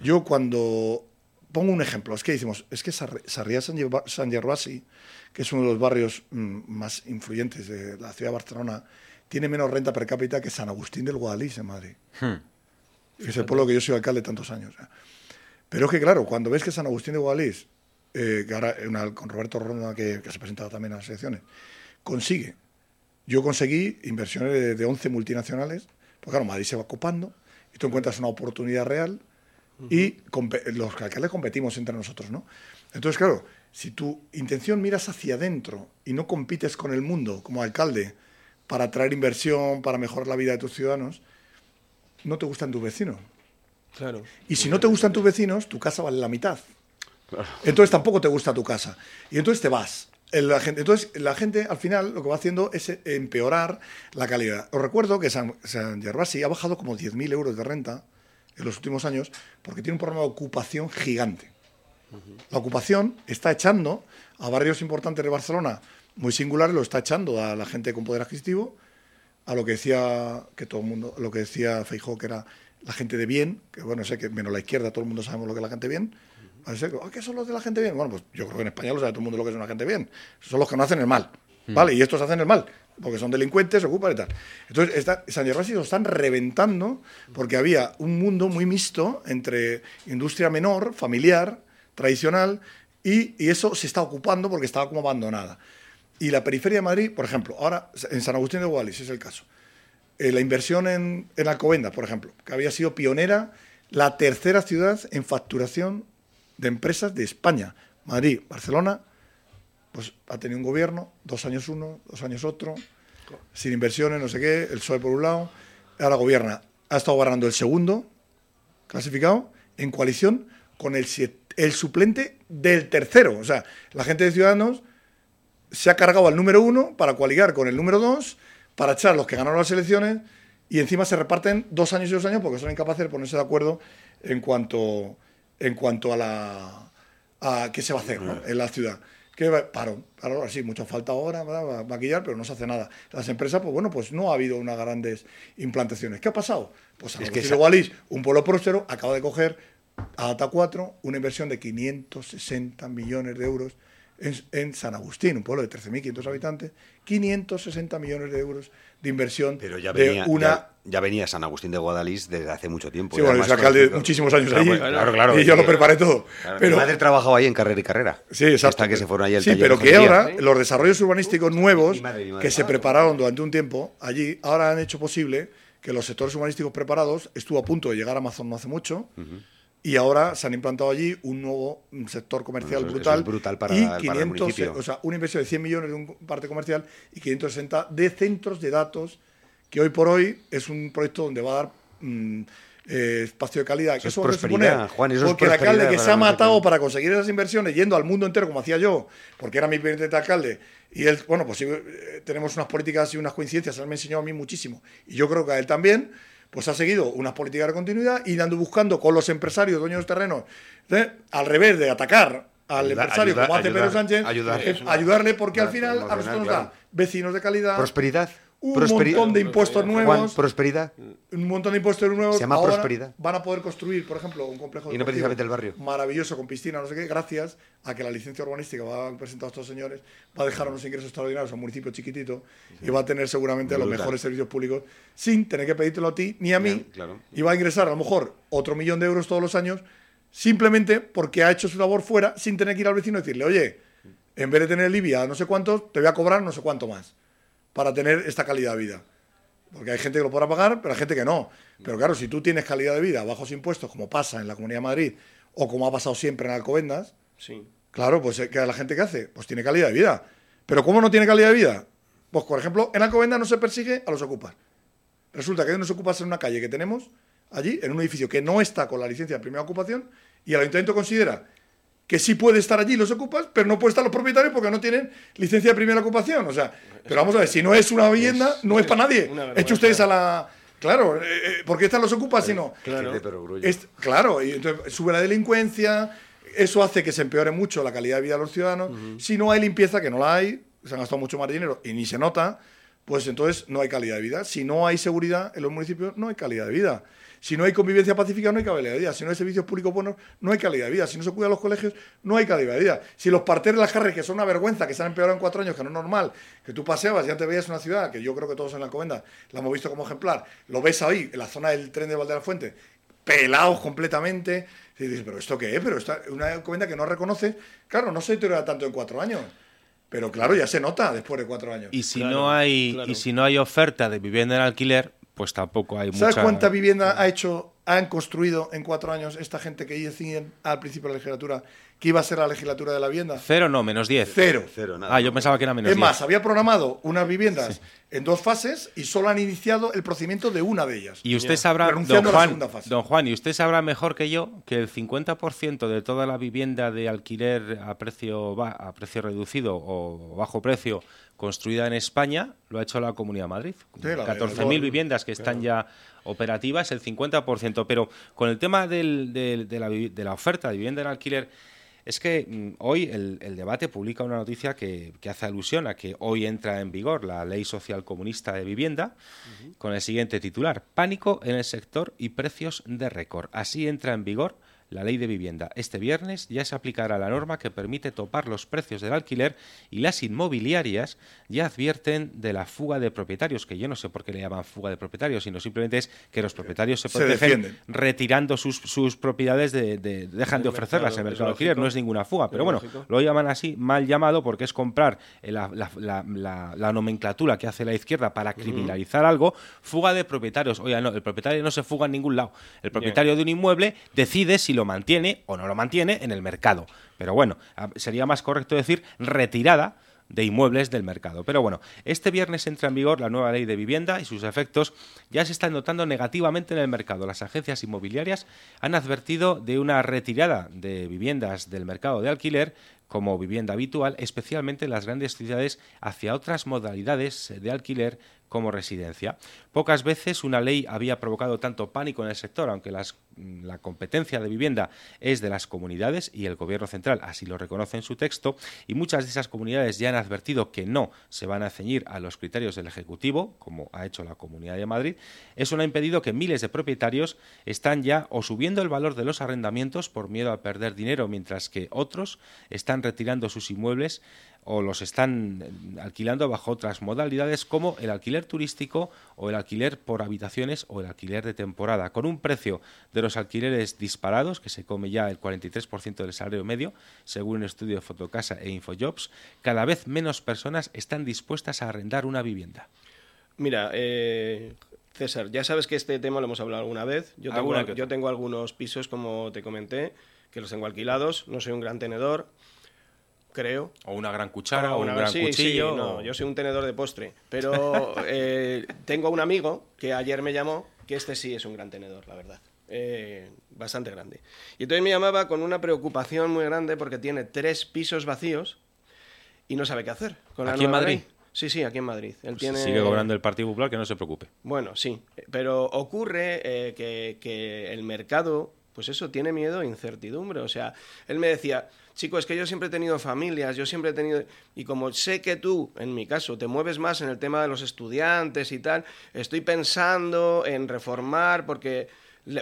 Yo cuando pongo un ejemplo, es que decimos, es que Sarriá San Gervasi, que es uno de los barrios mm, más influyentes de la ciudad de Barcelona, tiene menos renta per cápita que San Agustín del Guadalís en Madrid. Hmm. Es el pueblo que yo soy alcalde tantos años. ¿eh? Pero es que, claro, cuando ves que San Agustín de Guadalís, eh, que ahora con Roberto Ronda, que, se presentaba también a las elecciones, consigue. Yo conseguí inversiones de, de 11 multinacionales pues claro, Madrid se va copando y tú encuentras una oportunidad real y los alcaldes competimos entre nosotros, ¿no? Entonces, claro, si tu intención miras hacia adentro y no compites con el mundo como alcalde para atraer inversión, para mejorar la vida de tus ciudadanos, no te gustan tus vecinos. Claro. Y si no te gustan tus vecinos, tu casa vale la mitad. Entonces tampoco te gusta tu casa. Y entonces te vas. La gente, entonces, la gente al final lo que va haciendo es empeorar la calidad. Os recuerdo que San, San Gervasi ha bajado como 10.000 euros de renta en los últimos años porque tiene un problema de ocupación gigante. La ocupación está echando a barrios importantes de Barcelona muy singulares, lo está echando a la gente con poder adquisitivo, a lo que decía que todo el mundo, lo que decía Feijó, que era la gente de bien, que bueno, sé que menos la izquierda, todo el mundo sabemos lo que es la gente bien. A ver, ¿Qué son los de la gente bien? Bueno, pues yo creo que en España lo sabe todo el mundo lo que es una gente bien. Son los que no hacen el mal. ¿Vale? Y estos hacen el mal, porque son delincuentes, se ocupan y tal. Entonces, está, San Gervasio lo están reventando porque había un mundo muy mixto entre industria menor, familiar, tradicional, y, y eso se está ocupando porque estaba como abandonada. Y la periferia de Madrid, por ejemplo, ahora en San Agustín de Guadalix es el caso. Eh, la inversión en, en Alcobendas, por ejemplo, que había sido pionera, la tercera ciudad en facturación de empresas de España. Madrid, Barcelona, pues ha tenido un gobierno, dos años uno, dos años otro, sin inversiones, no sé qué, el PSOE por un lado, ahora gobierna, ha estado gobernando el segundo, clasificado, en coalición con el, el suplente del tercero. O sea, la gente de Ciudadanos se ha cargado al número uno para coaligar con el número dos, para echar los que ganaron las elecciones, y encima se reparten dos años y dos años porque son incapaces de ponerse de acuerdo en cuanto, en cuanto a la a qué se va a hacer en la ciudad que paro, paro así, mucho falta ahora para maquillar, pero no se hace nada. Las empresas, pues bueno, pues no ha habido unas grandes implantaciones. ¿Qué ha pasado? Pues es que Gualís, un pueblo próspero, acaba de coger a Data 4 una inversión de 560 millones de euros en, San Agustín, un pueblo de 13.500 habitantes, 560 millones de euros de inversión Pero ya venía, de una... Ya, venía San Agustín de Guadalís desde hace mucho tiempo. Sí, bueno, es alcalde muchísimos años allí. Claro, claro. Y yo lo preparé todo. pero... Mi madre trabajaba ahí en carrera y carrera. Sí, exacto. Hasta que se fueron allí al Sí, pero que ahora los desarrollos urbanísticos nuevos que se prepararon durante un tiempo allí, ahora han hecho posible que los sectores urbanísticos preparados, estuvo a punto de llegar a Amazon no hace mucho, y ahora se han implantado allí un nuevo sector comercial brutal, brutal para, y 500, el o sea, una inversión de 100 millones de un parte comercial y 560 de centros de datos que hoy por hoy es un proyecto donde va a dar mm, eh, espacio de calidad. Eso, es prosperidad, Juan, eso porque es el alcalde que se ha matado para conseguir esas inversiones yendo al mundo entero como hacía yo, porque era mi primer de alcalde, y él, bueno, pues eh, tenemos unas políticas y unas coincidencias, él me enseñó a mí muchísimo, y yo creo que a él también, pues ha seguido unas políticas de continuidad y ando buscando con los empresarios, dueños de terrenos, ¿eh? al revés de atacar al Ayudar, empresario ayudar, como hace ayudar, Pedro Sánchez, ayudar. eh, ayudarle porque al final a nosotros nos da vecinos de calidad, Prosperidad. Un Prosperi- montón de impuestos Juan, nuevos, prosperidad. un montón de impuestos nuevos. Se llama Ahora prosperidad. Van a poder construir, por ejemplo, un complejo Y no deportivo precisamente el barrio. maravilloso con piscina, no sé qué, gracias a que la licencia urbanística va a presentar a estos señores, va a dejar unos ingresos extraordinarios a un municipio chiquitito y va a tener seguramente los mejores servicios públicos sin tener que pedírtelo a ti ni a mí. Claro. Y va a ingresar a lo mejor otro millón de euros todos los años simplemente porque ha hecho su labor fuera sin tener que ir al vecino y decirle, oye, en vez de tener Libia no sé cuántos, te voy a cobrar no sé cuánto más para tener esta calidad de vida. Porque hay gente que lo podrá pagar, pero hay gente que no. Pero claro, si tú tienes calidad de vida, bajos impuestos, como pasa en la Comunidad de Madrid, o como ha pasado siempre en Alcobendas, Sí. claro, pues ¿qué la gente que hace? Pues tiene calidad de vida. Pero ¿cómo no tiene calidad de vida? Pues, por ejemplo, en Alcobendas no se persigue a los ocupas. Resulta que hay unos ocupas en una calle que tenemos allí, en un edificio que no está con la licencia de primera ocupación, y el ayuntamiento considera que sí puede estar allí los ocupas, pero no puede estar los propietarios porque no tienen licencia de primera ocupación. O sea, pero vamos a ver, si no es una vivienda, no es para nadie. Eche ustedes a la. Claro, eh, eh, ¿por qué están los ocupas si no? Claro. Es- claro, y entonces sube la delincuencia, eso hace que se empeore mucho la calidad de vida de los ciudadanos. Si no hay limpieza, que no la hay, se han gastado mucho más dinero y ni se nota, pues entonces no hay calidad de vida. Si no hay seguridad en los municipios, no hay calidad de vida. Si no hay convivencia pacífica, no hay calidad de vida. Si no hay servicios públicos buenos, no hay calidad de vida. Si no se cuidan los colegios, no hay calidad de vida. Si los parterres de las carreras, que son una vergüenza, que se han empeorado en cuatro años, que no es normal, que tú paseabas y ya te veías una ciudad, que yo creo que todos en la Comenda la hemos visto como ejemplar, lo ves ahí, en la zona del tren de Valde de la Fuente, pelados completamente. Y dices, ¿pero esto qué es? Pero esta, una encomienda que no reconoce. Claro, no se deteriora tanto en cuatro años. Pero claro, ya se nota después de cuatro años. Y si no hay y si no hay oferta de vivienda en alquiler, pues tampoco hay ¿Sabes mucha cuánta vivienda ha hecho, han construido en cuatro años esta gente que decían al principio de la legislatura que iba a ser la legislatura de la vivienda? Cero no, menos 10. Cero. Cero, nada. Ah, yo pensaba que era menos Es 10. más, había programado unas viviendas en dos fases y solo han iniciado el procedimiento de una de ellas. Y usted sabrá, don Juan, don Juan, y usted sabrá mejor que yo que el 50% de toda la vivienda de alquiler a precio a precio reducido o bajo precio construida en España lo ha hecho la Comunidad de Madrid. Sí, la- 14.000 la- viviendas que están ya operativas, el 50%. Pero con el tema del- del- de, la, de la oferta de vivienda en alquiler, es que mm, hoy el, el debate publica una noticia que, que hace alusión a que hoy entra en vigor la Ley Social Comunista de Vivienda con el siguiente titular: Pánico en el sector y precios de récord. Así entra en vigor la ley de vivienda. Este viernes ya se aplicará la norma que permite topar los precios del alquiler y las inmobiliarias ya advierten de la fuga de propietarios, que yo no sé por qué le llaman fuga de propietarios, sino simplemente es que los propietarios se Se protegen defienden. retirando sus, sus propiedades, de, de- dejan de ofrecerlas en el mercado, de alquiler. No es ninguna fuga, pero bueno, lo llaman así, mal llamado, porque es comprar eh, la, la- la- la- la nomenclatura que hace la izquierda para criminalizar algo, fuga de propietarios. Oiga, no, el propietario no se fuga en ningún lado. El propietario de un inmueble decide si lo mantiene o no lo mantiene en el mercado. Pero bueno, a- sería más correcto decir retirada de inmuebles del mercado. Pero bueno, este viernes entra en vigor la nueva ley de vivienda y sus efectos ya se están notando negativamente en el mercado. Las agencias inmobiliarias han advertido de una retirada de viviendas del mercado de alquiler como vivienda habitual, especialmente en las grandes ciudades, hacia otras modalidades de alquiler como residencia. Pocas veces una ley había provocado tanto pánico en el sector, aunque las- mm, la competencia de vivienda es de las comunidades y el Gobierno central así lo reconoce en su texto, y muchas de esas comunidades ya han advertido que no se van a ceñir a los criterios del Ejecutivo, como ha hecho la Comunidad de Madrid. Eso no ha impedido que miles de propietarios están ya o subiendo el valor de los arrendamientos por miedo a perder dinero, mientras que otros están retirando sus inmuebles o los están eh, alquilando bajo otras modalidades como el alquiler turístico o el alquiler por habitaciones o el alquiler de temporada, con un precio de los alquileres disparados que se come ya el 43% del salario medio, según un estudio de Fotocasa e Infojobs, cada vez menos personas están dispuestas a arrendar una vivienda. Mira, eh, César, ya sabes que este tema lo hemos hablado alguna vez. Yo tengo, yo tengo algunos pisos, como te comenté, que los tengo alquilados. No soy un gran tenedor, creo. O una gran cuchara, o un gran sí, sí, cuchillo. no, o- yo soy un tenedor de postre. Pero eh, tengo un amigo que ayer me llamó, que este sí es un gran tenedor, la verdad. Eh, bastante grande. Y entonces me llamaba con una preocupación muy grande porque tiene tres pisos vacíos y no sabe qué hacer. Con ¿Aquí en Madrid? Sí, sí, aquí en Madrid. Él Pues tiene... Sigue cobrando el Partido Popular, que no se preocupe. Bueno, sí, pero ocurre eh, que, que el mercado, pues eso, tiene miedo e incertidumbre. O sea, él me decía, chico, es que yo siempre he tenido familias, yo siempre he tenido... Y como sé que tú, en mi caso, te mueves más en el tema de los estudiantes y tal, estoy pensando en reformar porque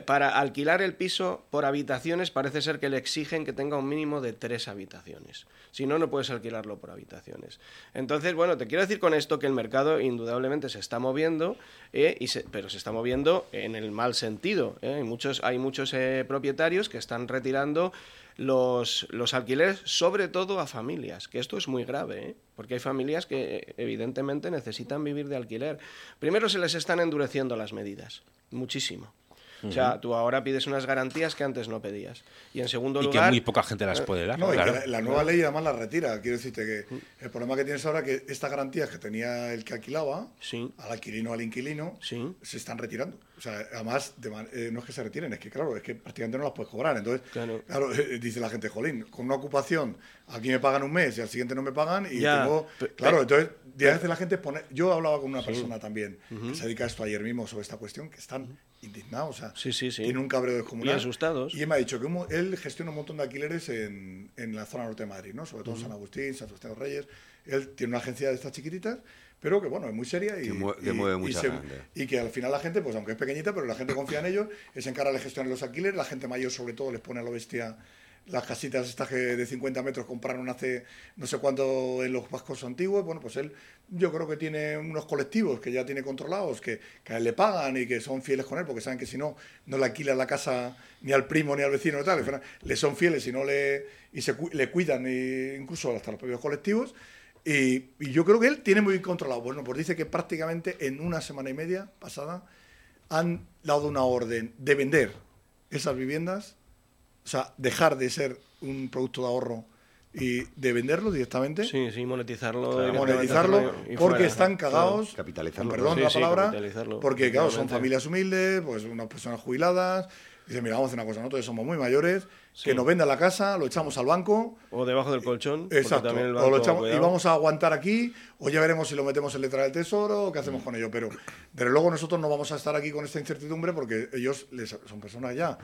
para alquilar el piso por habitaciones parece ser que le exigen que tenga un mínimo de tres habitaciones. Si no, no puedes alquilarlo por habitaciones. Entonces, bueno, te quiero decir con esto que el mercado indudablemente se está moviendo, eh, pero se está moviendo en el mal sentido. eh. Hay muchos, hay muchos eh, propietarios que están retirando los, los alquileres, sobre todo a familias, que esto es muy grave, ¿eh? porque hay familias que eh, evidentemente necesitan vivir de alquiler. Primero se les están endureciendo las medidas, muchísimo. O sea, tú ahora pides unas garantías que antes no pedías. Y en segundo Y que lugar... muy poca gente las puede dar. No, claro. que la, la nueva ley además la retira. Quiero decirte que el problema que tienes ahora es que estas garantías que tenía el que alquilaba, al alquilino al inquilino, se están retirando. O sea, además, de man- eh, no es que se retiren, es que claro, es que prácticamente no las puedes cobrar. Entonces, Claro. claro, eh, dice la gente, jolín, con una ocupación, aquí me pagan un mes y al siguiente no me pagan y Ya, tengo... Claro, entonces, pe- a veces la gente pone... Yo hablaba con una Sí. persona también Ujú. que se dedica a esto ayer mismo sobre esta cuestión, que están indignados, o sea, Sí, sí, sí. tiene un cabreo descomunal. Y asustados. Y él me ha dicho que un él gestiona un montón de alquileres en, en la zona norte de Madrid, ¿no? Sobre todo en Ujú. San Agustín, San Sebastián de Reyes. Él tiene una agencia de estas chiquititas, pero que, bueno, es muy seria y Que mue- que y- mueve y mucha se- gente. y que al final la gente, pues aunque es pequeñita, pero la gente confía en ellos, se encarga de gestionar los alquileres, la gente mayor sobre todo les pone a lo bestia las casitas estas que de 50 metros compraron hace no sé cuánto en los vascos antiguos, bueno, pues él yo creo que tiene unos colectivos que ya tiene controlados, que, que a él le pagan y que son fieles con él, porque saben que si no, no le alquilan la casa ni al primo ni al vecino y tal, le son fieles y no le, y se, le cuidan, y incluso hasta los propios colectivos. Y, y yo creo que él tiene muy bien controlado. Bueno, pues dice que prácticamente en una semana y media pasada han dado una orden de vender esas viviendas, o sea, dejar de ser un producto de ahorro y de venderlo directamente. Sí, sí, monetizarlo. Claro. monetizarlo y porque fuera. están cagados, Claro. Capitalizarlo. perdón Sí, la sí, palabra, capitalizarlo, porque claro, son familias humildes, pues unas personas jubiladas, dicen, mira, vamos a hacer una cosa, nosotros somos muy mayores, que nos vendan la casa, lo echamos al banco, O debajo del colchón. Exacto. también el o lo echamos- y vamos a aguantar aquí, o ya veremos si lo metemos en letra del tesoro o qué Mm. hacemos con ello. Pero desde luego nosotros no vamos a estar aquí con esta incertidumbre porque ellos les- son personas ya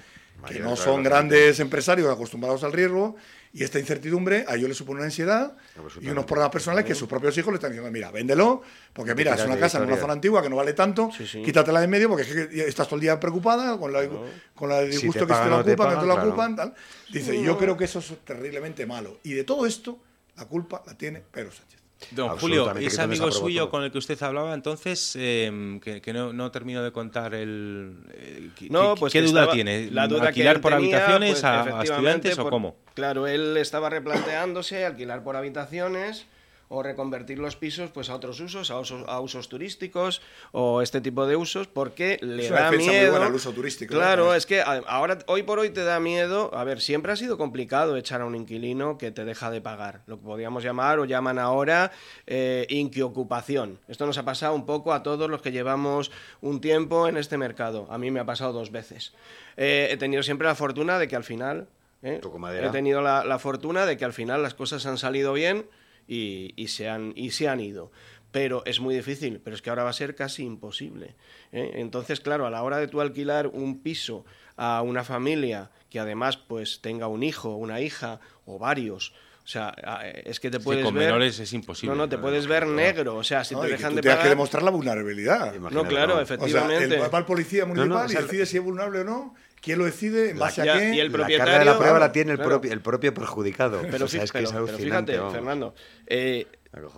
que no son grandes empresarios acostumbrados al riesgo y esta incertidumbre a ellos les supone una ansiedad y unos problemas personales que sus propios hijos le están diciendo, mira, véndelo, porque mira, es una casa en una zona antigua que no vale tanto, sí. quítatela de en medio porque es que estás todo el día preocupada con la, con la Si te disgusto que se te lo no te ocupan, que no te lo ocupan, tal. Dice, yo creo que eso es terriblemente malo. Y de todo esto, la culpa la tiene Pedro Sánchez. Don Julio, ese amigo suyo con el que usted hablaba entonces, eh, que, que no, no termino de contar el... ¿qué- No, pues ¿Qué duda estaba- tiene? La duda ¿Alquilar por tenía, habitaciones pues, a- a, estudiantes o por- cómo? Claro, él estaba replanteándose alquilar por habitaciones o reconvertir los pisos pues a otros usos, a usos, a usos turísticos o este tipo de usos, porque le Es una da muy miedo. buena el uso turístico. Claro, es que ahora, hoy por hoy te da miedo. A ver, siempre ha sido complicado echar a un inquilino que te deja de pagar, lo que podríamos llamar o llaman ahora eh, inquiocupación. Esto nos ha pasado un poco a todos los que llevamos un tiempo en este mercado. A mí me ha pasado dos veces. Eh, he tenido siempre la fortuna de que al final. ¿eh? He tenido la, la fortuna de que al final las cosas han salido bien y, y se, han, y se han ido. Pero es muy difícil, pero es que ahora va a ser casi imposible. ¿eh? Entonces, claro, a la hora de tú alquilar un piso a una familia que además pues tenga un hijo, una hija o varios, o sea, a- es que te Sí, puedes con ver... menores es imposible. No, no, te puedes ver negro. O sea, si No, te y que dejan tú de que demostrar la vulnerabilidad. No, claro, efectivamente. O sea, el, va al policía municipal No, no, o sea, y decide si es vulnerable o no. ¿Quién lo decide? ¿En base a qué? y el La carga de propietario- la prueba la tiene el, claro. propio, el propio perjudicado. Pero, o sea, fí- es que pero- es pero fíjate, vamos. Fernando, eh,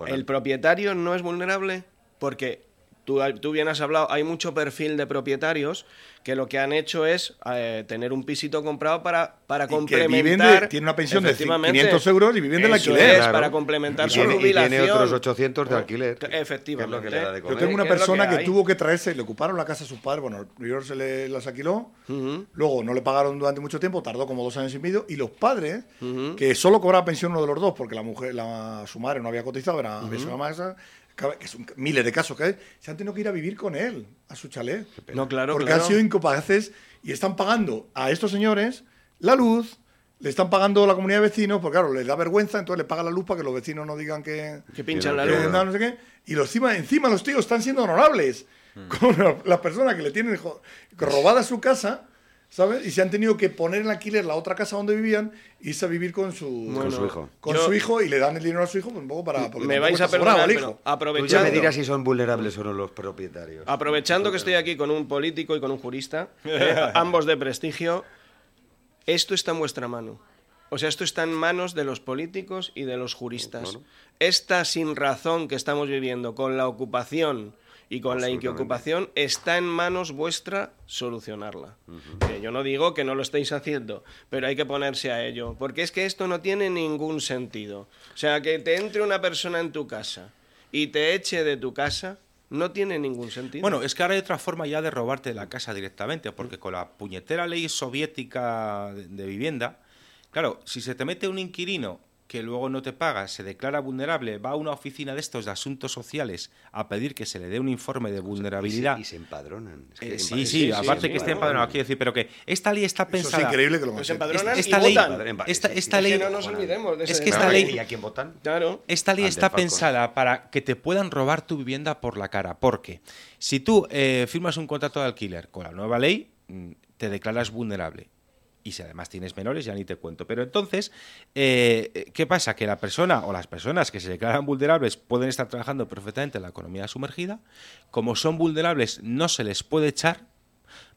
el propietario no es vulnerable porque tú, tú bien has hablado, hay mucho perfil de propietarios que lo que han hecho es eh, tener un pisito comprado para, para Y complementar. de- tiene una pensión de efectivamente, 500 euros y viven del alquiler. es, Claro. para complementar Y su tiene- y tiene otros 800 de alquiler. Efectivamente. Que es lo que le da de Yo comer. tengo una ¿Qué es lo persona que, tuvo que traerse, le ocuparon la casa a sus padres, bueno, primero se le las alquiló, luego no le pagaron durante mucho tiempo, tardó como dos años y medio, y los padres, que solo cobraba pensión uno de los dos, porque la mujer, la, su madre no había cotizado, era su mamá esa, que son miles de casos que hay, se han tenido que ir a vivir con él, a su chalet. No, claro, Porque claro. han sido incapaces y están pagando a estos señores la luz, le están pagando la comunidad de vecinos, porque claro, les da vergüenza, entonces le pagan la luz para que los vecinos no digan que... Que pinchan la que luz. no, no sé qué. Y los, encima, encima los tíos están siendo honorables Mm. con la- las personas que le tienen robada su casa, ¿sabes? Y se han tenido que poner en alquiler la otra casa donde vivían y irse a vivir con su, Con su hijo. Con yo- su hijo y le dan el dinero a su hijo pues, un poco para... porque Me vais a perdonar, el pero hijo. Tú ya aprovechando... me dirás si son vulnerables o no los propietarios. Aprovechando que estoy aquí con un político y con un jurista, eh, ambos de prestigio, esto está en vuestra mano. O sea, esto está en manos de los políticos y de los juristas. Esta sin razón que estamos viviendo con la ocupación y con la inquiocupación está en manos vuestra solucionarla. Yo no digo que no lo estéis haciendo, pero hay que ponerse a ello, porque es que esto no tiene ningún sentido. O sea, que te entre una persona en tu casa y te eche de tu casa no tiene ningún sentido. Bueno, es que ahora hay otra forma ya de robarte la casa directamente, porque con la puñetera ley soviética de, de vivienda, claro, si se te mete un inquilino que luego no te paga, se declara vulnerable, va a una oficina de estos de asuntos sociales a pedir que se le dé un informe de vulnerabilidad. Y se, y se empadronan. Es que Eh, sí, sí, aparte sí, que esté empadronado, quiero decir, pero que esta ley está Eso pensada. es increíble que lo Pues empadronan esta y ley, votan. esta, esta Es que ley, no nos olvidemos de es que esta ley, ¿Y a quién votan? Claro. esta ley está pensada para que te puedan robar tu vivienda por la cara. Porque si tú eh, firmas un contrato de alquiler con la nueva ley, mm, te declaras vulnerable. Y si además tienes menores, ya ni te cuento. Pero entonces, eh, ¿qué pasa? Que la persona o las personas que se declaran vulnerables pueden estar trabajando perfectamente en la economía sumergida. Como son vulnerables, no se les puede echar.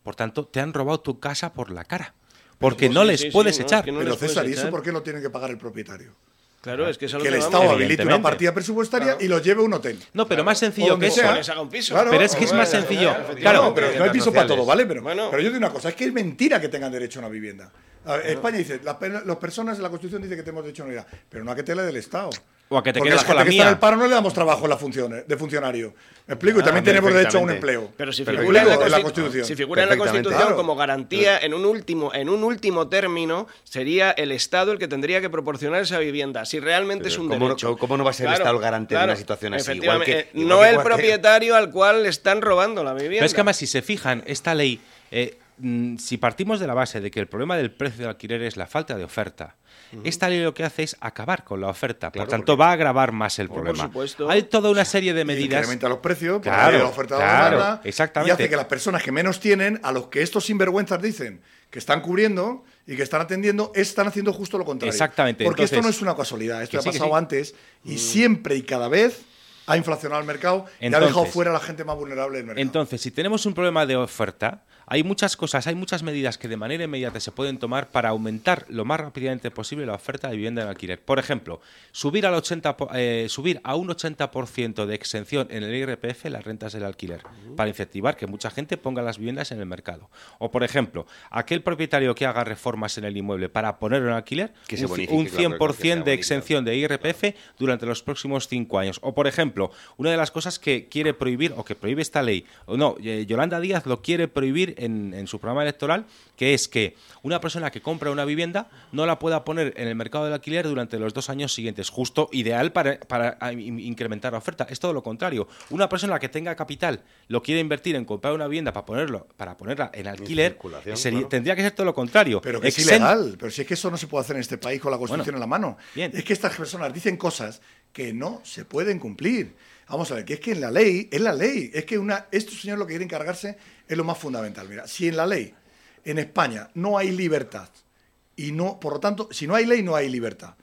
Por tanto, te han robado tu casa por la cara. Porque no sí, les sí, puedes sí, no, echar. es que no Pero César, ¿y eso por qué lo tiene que pagar el propietario? Claro, es que, es a lo Que el. Estado habilite una partida presupuestaria y lo lleve a un hotel. No, pero más sencillo que sea. eso. les haga un piso. Claro, Pero es que es más sencillo. Claro, no, pero no hay piso para todo, ¿vale? Pero, Bueno. pero yo digo una cosa, es que es mentira que tengan derecho a una vivienda. A ver, España dice, las, las personas en la Constitución dice que tenemos derecho a una vivienda, pero no a que te la del Estado. O a que te Porque quedes la con la gente que está en mía. el paro no le damos trabajo en la función, de funcionario. ¿Me explico? Y Ah, también tenemos derecho a un empleo. Pero si ¿Me figura, en la? Constitu- Constitución. si figura en la Perfectamente. Constitución Claro. como garantía, en un, último, en un último término, sería el Estado el que tendría que proporcionar esa vivienda, si realmente es un ¿cómo no- derecho. cómo no va a ser el Estado el garante de una situación así? Igual que- efectivamente, igual no que el cualquier- propietario al cual le están robando la vivienda. Pero es que además, si se fijan, esta ley, eh, si partimos de la base de que el problema del precio del alquiler es la falta de oferta, esta ley lo que hace es acabar con la oferta. Claro, por tanto, va a agravar más el Por problema. supuesto. Hay toda una serie de medidas. incrementa los precios, por Claro, la oferta de la exactamente. Y hace que las personas que menos tienen, a los que estos sinvergüenzas dicen que están cubriendo y que están atendiendo, están haciendo justo lo contrario. Exactamente, Porque esto no es una casualidad, esto ha sí, pasado sí. antes y siempre y cada vez ha inflacionado el mercado y ha dejado fuera a la gente más vulnerable del mercado. Entonces, si tenemos un problema de oferta, hay muchas cosas, hay muchas medidas que de manera inmediata se pueden tomar para aumentar lo más rápidamente posible la oferta de vivienda en alquiler. Por ejemplo, subir, al 80, po- eh, subir a un 80% de exención en el IRPF las rentas del alquiler, para incentivar que mucha gente ponga las viviendas en el mercado. O, por ejemplo, aquel propietario que haga reformas en el inmueble para ponerlo en alquiler, Que se un, bonifique, un claro, 100% que sea de exención de IRPF durante los próximos cinco años. O, por ejemplo, una de las cosas que quiere prohibir o que prohíbe esta ley, o no, eh, Yolanda Díaz lo quiere prohibir en, en su programa electoral, que es que una persona que compra una vivienda no la pueda poner en el mercado del alquiler durante los dos años siguientes. Justo ideal para, para ah, in- incrementar la oferta. Es todo lo contrario. Una persona que tenga capital lo quiere invertir en comprar una vivienda para ponerlo para ponerla en alquiler, sería- claro. tendría que ser todo lo contrario. Pero que es ilegal. Pero si es que eso no se puede hacer en este país con la Constitución Bueno, en la mano. bien. Es que estas personas dicen cosas que no se pueden cumplir. Vamos a ver, que es que en la ley, es la ley. Es que estos señores lo que quieren cargarse es lo más fundamental. Mira, si en la ley, en España, no hay libertad, y no, por lo tanto, si no hay ley, no hay libertad.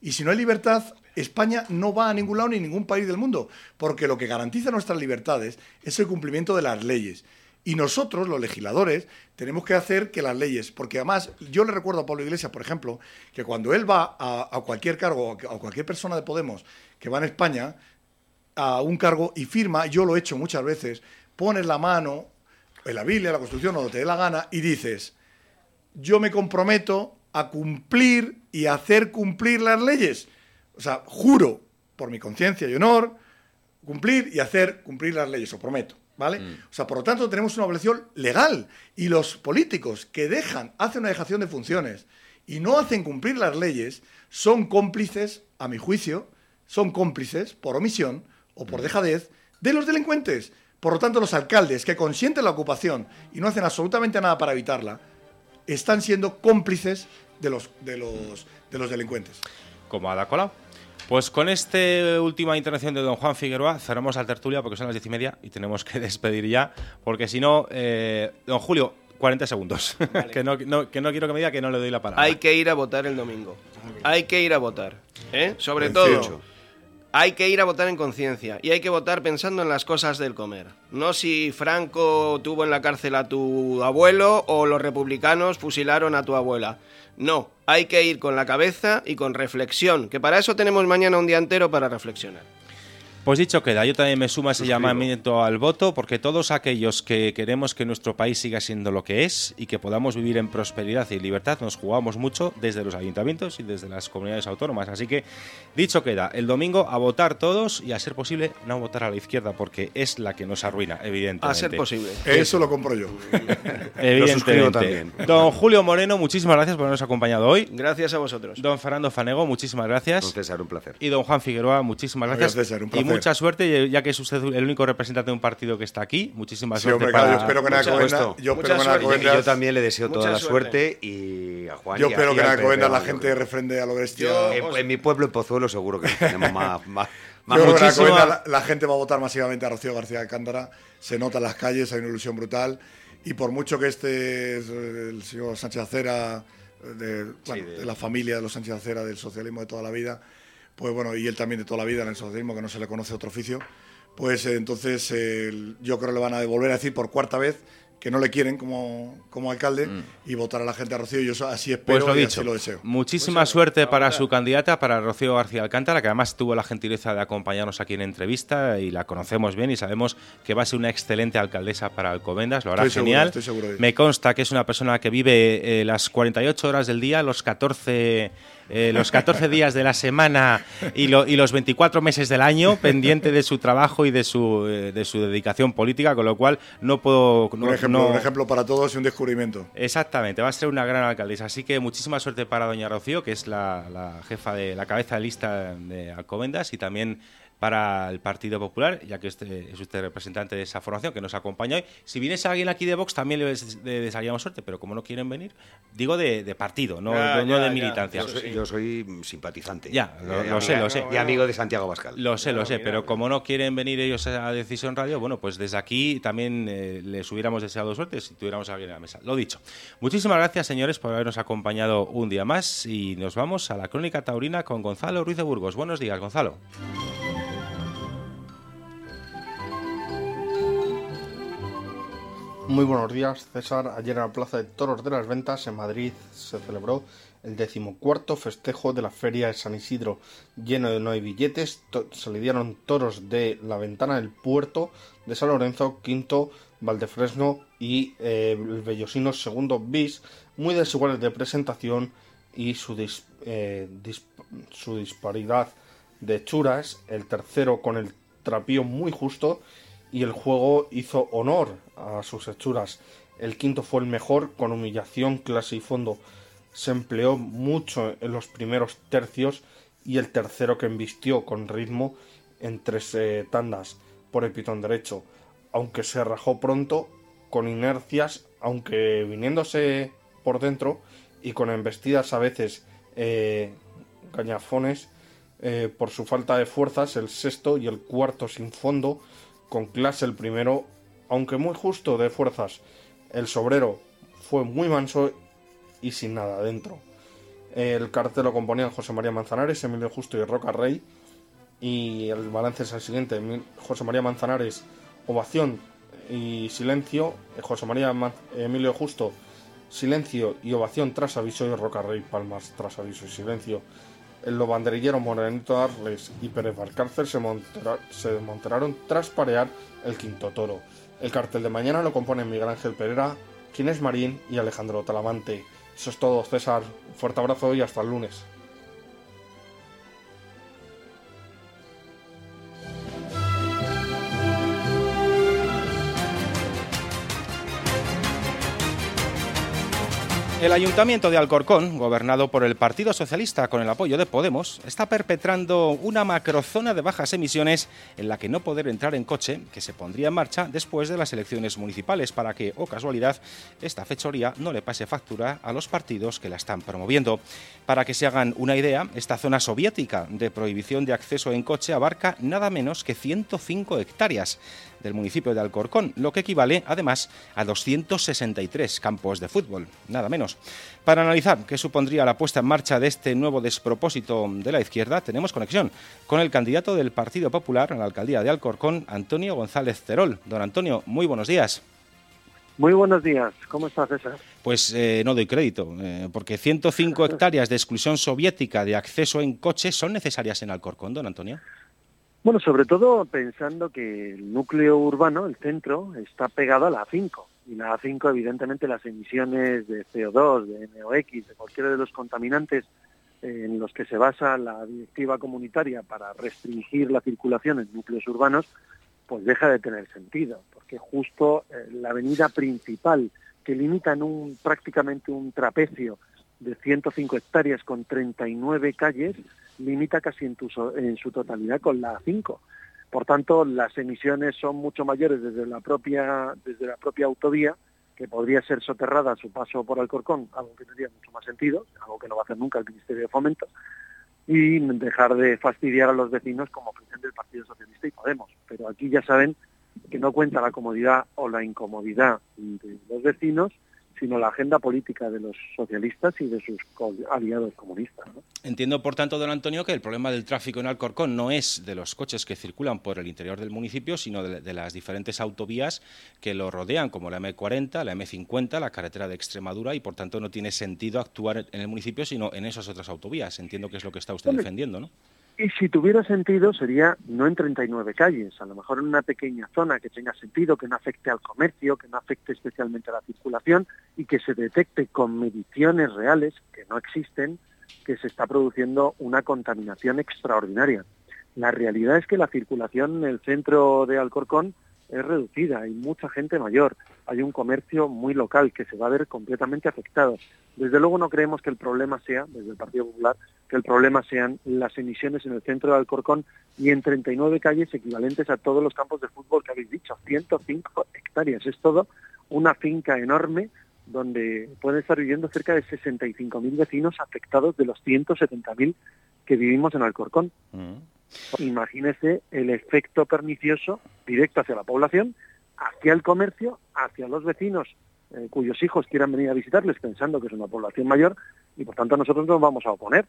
Y si no hay libertad, España no va a ningún lado ni ningún país del mundo, porque lo que garantiza nuestras libertades es el cumplimiento de las leyes. Y nosotros, los legisladores, tenemos que hacer que las leyes, porque además yo le recuerdo a Pablo Iglesias, por ejemplo, que cuando él va a, a cualquier cargo, a cualquier persona de Podemos que va en España, a un cargo y firma, yo lo he hecho muchas veces, pones la mano en la Biblia, en la Constitución, donde te dé la gana, y dices, yo me comprometo a cumplir y hacer cumplir las leyes. O sea, juro por mi conciencia y honor cumplir y hacer cumplir las leyes, os prometo. ¿Vale? O sea, por lo tanto, tenemos una obligación legal. Y los políticos que dejan, hacen una dejación de funciones y no hacen cumplir las leyes, son cómplices, a mi juicio, son cómplices por omisión o por dejadez de los delincuentes. Por lo tanto, los alcaldes que consienten la ocupación y no hacen absolutamente nada para evitarla, están siendo cómplices de los, de los, de los delincuentes. como Ada Colau. Pues con esta última intervención de don Juan Figueroa cerramos la tertulia porque son las diez y media y tenemos que despedir ya, porque si no, eh, don Julio, 40 segundos. que, no, no- que no quiero que me diga que no le doy la palabra. Hay que ir a votar el domingo. Hay que ir a votar. ¿eh? Sobre 28. todo, hay que ir a votar en conciencia. Y hay que votar pensando en las cosas del comer. No si Franco tuvo en la cárcel a tu abuelo o los republicanos fusilaron a tu abuela. No, hay que ir con la cabeza y con reflexión. Que para eso tenemos mañana un día entero para reflexionar. Pues dicho queda, yo también me sumo a ese llamamiento al voto porque todos aquellos que queremos que nuestro país siga siendo lo que es y que podamos vivir en prosperidad y libertad nos jugamos mucho desde los ayuntamientos y desde las comunidades autónomas. Así que dicho queda, el domingo a votar todos y a ser posible no votar a la izquierda porque es la que nos arruina, evidentemente. A ser posible. Eso lo compro yo. Evidentemente. Lo suscribo también. Don Julio Moreno, muchísimas gracias por habernos acompañado hoy. Gracias a vosotros. Don Fernando Fanego, muchísimas gracias. Don César, un placer. Y don Juan Figueroa, muchísimas Adiós, gracias. César, un y placer. Mucha suerte, ya que es usted el único representante de un partido que está aquí. Muchísima Sí, suerte hombre, para... claro, yo espero que supuesto. yo yo también le deseo toda la suerte. suerte y a Juan. yo y espero que en al Alcobendas PP, la gente refrende a lo bestia. En, en mi pueblo, en Pozuelo, seguro que tenemos más. más, Yo creo que la, la gente va a votar masivamente a Rocío García de Cándara. Se nota en las calles, hay una ilusión brutal. Y por mucho que este es, eh, el señor Sánchez Acera, eh, de, bueno, de la familia de los Sánchez Acera del socialismo de toda la vida, pues bueno, y él también de toda la vida en el socialismo, que no se le conoce otro oficio, pues eh, entonces eh, yo creo que le van a volver a decir por cuarta vez que no le quieren como, como alcalde y votar a la gente a Rocío. Yo eso así Pues espero lo y dicho, así lo deseo. muchísima suerte para su candidata, para Rocío García Alcántara, que además tuvo la gentileza de acompañarnos aquí en entrevista y la conocemos bien y sabemos que va a ser una excelente alcaldesa para Alcobendas, lo hará Estoy seguro, genial. estoy seguro de ello. Me consta que es una persona que vive eh, las 48 horas del día, los 14, eh, los 14 días de la semana y, lo- y los 24 meses del año, pendiente de su trabajo y de su, eh, de su dedicación política, con lo cual no puedo... no- un, ejemplo, no- un ejemplo para todos y un descubrimiento. Exactamente, va a ser una gran alcaldesa. Así que muchísima suerte para doña Rocío, que es la, la jefa de la cabeza de lista de Alcobendas, y también para el Partido Popular, ya que este es usted representante de esa formación que nos acompaña hoy. Si viniese alguien aquí de Vox, también le, des- le desearíamos suerte, pero como no quieren venir, digo de, de partido, no, Ya, no- no ya, de militancia. Yo soy, yo soy simpatizante. Ya, lo, Y lo sé, lo sé. Y amigo de Santiago Bascal. Lo sé, lo sé, pero como no quieren venir ellos a Decisión Radio, bueno, pues desde aquí también eh, les hubiéramos deseado suerte si tuviéramos a alguien en la mesa. Lo dicho. Muchísimas gracias, señores, por habernos acompañado un día más y nos vamos a la Crónica Taurina con Gonzalo Ruiz de Burgos. Buenos días, Gonzalo. Muy buenos días, César. Ayer en la Plaza de Toros de las Ventas, en Madrid, se celebró el decimocuarto festejo de la Feria de San Isidro. Lleno de no hay billetes, se lidiaron toros de la ventana del puerto de San Lorenzo, quinto Valdefresno y eh, el Bellosino segundo bis, muy desiguales de presentación y su, eh, su disparidad de churas, el tercero con el trapío muy justo y el juego hizo honor a sus hechuras. El quinto fue el mejor con humillación, clase y fondo. Se empleó mucho en los primeros tercios y el tercero que embistió con ritmo en tres eh, tandas por el pitón derecho, aunque se rajó pronto con inercias, aunque viniéndose por dentro y con embestidas a veces eh, gañafones eh, por su falta de fuerzas, el sexto y el cuarto sin fondo, con clase el primero, aunque muy justo de fuerzas. El sobrero fue muy manso y sin nada dentro. El cartel lo componían José María Manzanares, Emilio Justo y Roca Rey. Y el balance es el siguiente: José María Manzanares, ovación y silencio. José María Ma- Emilio Justo, silencio y ovación tras aviso. Y Roca Rey, palmas tras aviso y silencio. El lo banderillero Morenito Arles y Pérez Valcárcel se, montera- se desmonteraron tras parear el quinto toro. El cartel de mañana lo componen Miguel Ángel Pereira, Ginés Marín y Alejandro Talamante. Eso es todo, César. Un fuerte abrazo y hasta el lunes. El Ayuntamiento de Alcorcón, gobernado por el Partido Socialista con el apoyo de Podemos, está perpetrando una macrozona de bajas emisiones en la que no poder entrar en coche, que se pondría en marcha después de las elecciones municipales para que, o casualidad, esta fechoría no le pase factura a los partidos que la están promoviendo. Para que se hagan una idea, esta zona soviética de prohibición de acceso en coche abarca nada menos que 105 hectáreas del municipio de Alcorcón, lo que equivale además a 263 campos de fútbol, nada menos. Para analizar qué supondría la puesta en marcha de este nuevo despropósito de la izquierda, tenemos conexión con el candidato del Partido Popular a la alcaldía de Alcorcón, Antonio González Cerol. Don Antonio, muy buenos días. Muy buenos días, ¿cómo estás, César? Pues eh, no doy crédito, eh, porque 105 hectáreas de exclusión soviética de acceso en coche son necesarias en Alcorcón, don Antonio. Bueno, sobre todo pensando que el núcleo urbano, el centro, está pegado a la A5. Y la A5, evidentemente, las emisiones de CO2, de NOx, de cualquiera de los contaminantes en los que se basa la directiva comunitaria para restringir la circulación en núcleos urbanos, pues deja de tener sentido, porque justo eh, la avenida principal que limita en un prácticamente un trapecio de 105 hectáreas con 39 calles, limita casi en, en su totalidad con la A5. Por tanto, las emisiones son mucho mayores desde la propia, desde la propia autovía, que podría ser soterrada a su paso por Alcorcón, algo que tendría mucho más sentido, algo que no va a hacer nunca el Ministerio de Fomento, y dejar de fastidiar a los vecinos como pretende el Partido Socialista y Podemos. Pero aquí ya saben que no cuenta la comodidad o la incomodidad de los vecinos, sino la agenda política de los socialistas y de sus aliados comunistas. ¿no? Entiendo, por tanto, don Antonio, que el problema del tráfico en Alcorcón no es de los coches que circulan por el interior del municipio, sino de, las diferentes autovías que lo rodean, como la M40, la M50, la carretera de Extremadura, y por tanto no tiene sentido actuar en el municipio, sino en esas otras autovías. Entiendo que es lo que está usted defendiendo, ¿no? Y si tuviera sentido sería no en 39 calles, a lo mejor en una pequeña zona que tenga sentido, que no afecte al comercio, que no afecte especialmente a la circulación y que se detecte con mediciones reales, que no existen, que se está produciendo una contaminación extraordinaria. La realidad es que la circulación en el centro de Alcorcón es reducida, hay mucha gente mayor, hay un comercio muy local que se va a ver completamente afectado. Desde luego no creemos que el problema sea, desde el Partido Popular, que el problema sean las emisiones en el centro de Alcorcón y en 39 calles equivalentes a todos los campos de fútbol que habéis dicho, 105 hectáreas. Es todo una finca enorme donde pueden estar viviendo cerca de 65.000 vecinos afectados de los 170.000 que vivimos en Alcorcón. Mm. Imagínese el efecto pernicioso directo hacia la población, hacia el comercio, hacia los vecinos eh, cuyos hijos quieran venir a visitarles pensando que es una población mayor y por tanto nosotros nos vamos a oponer.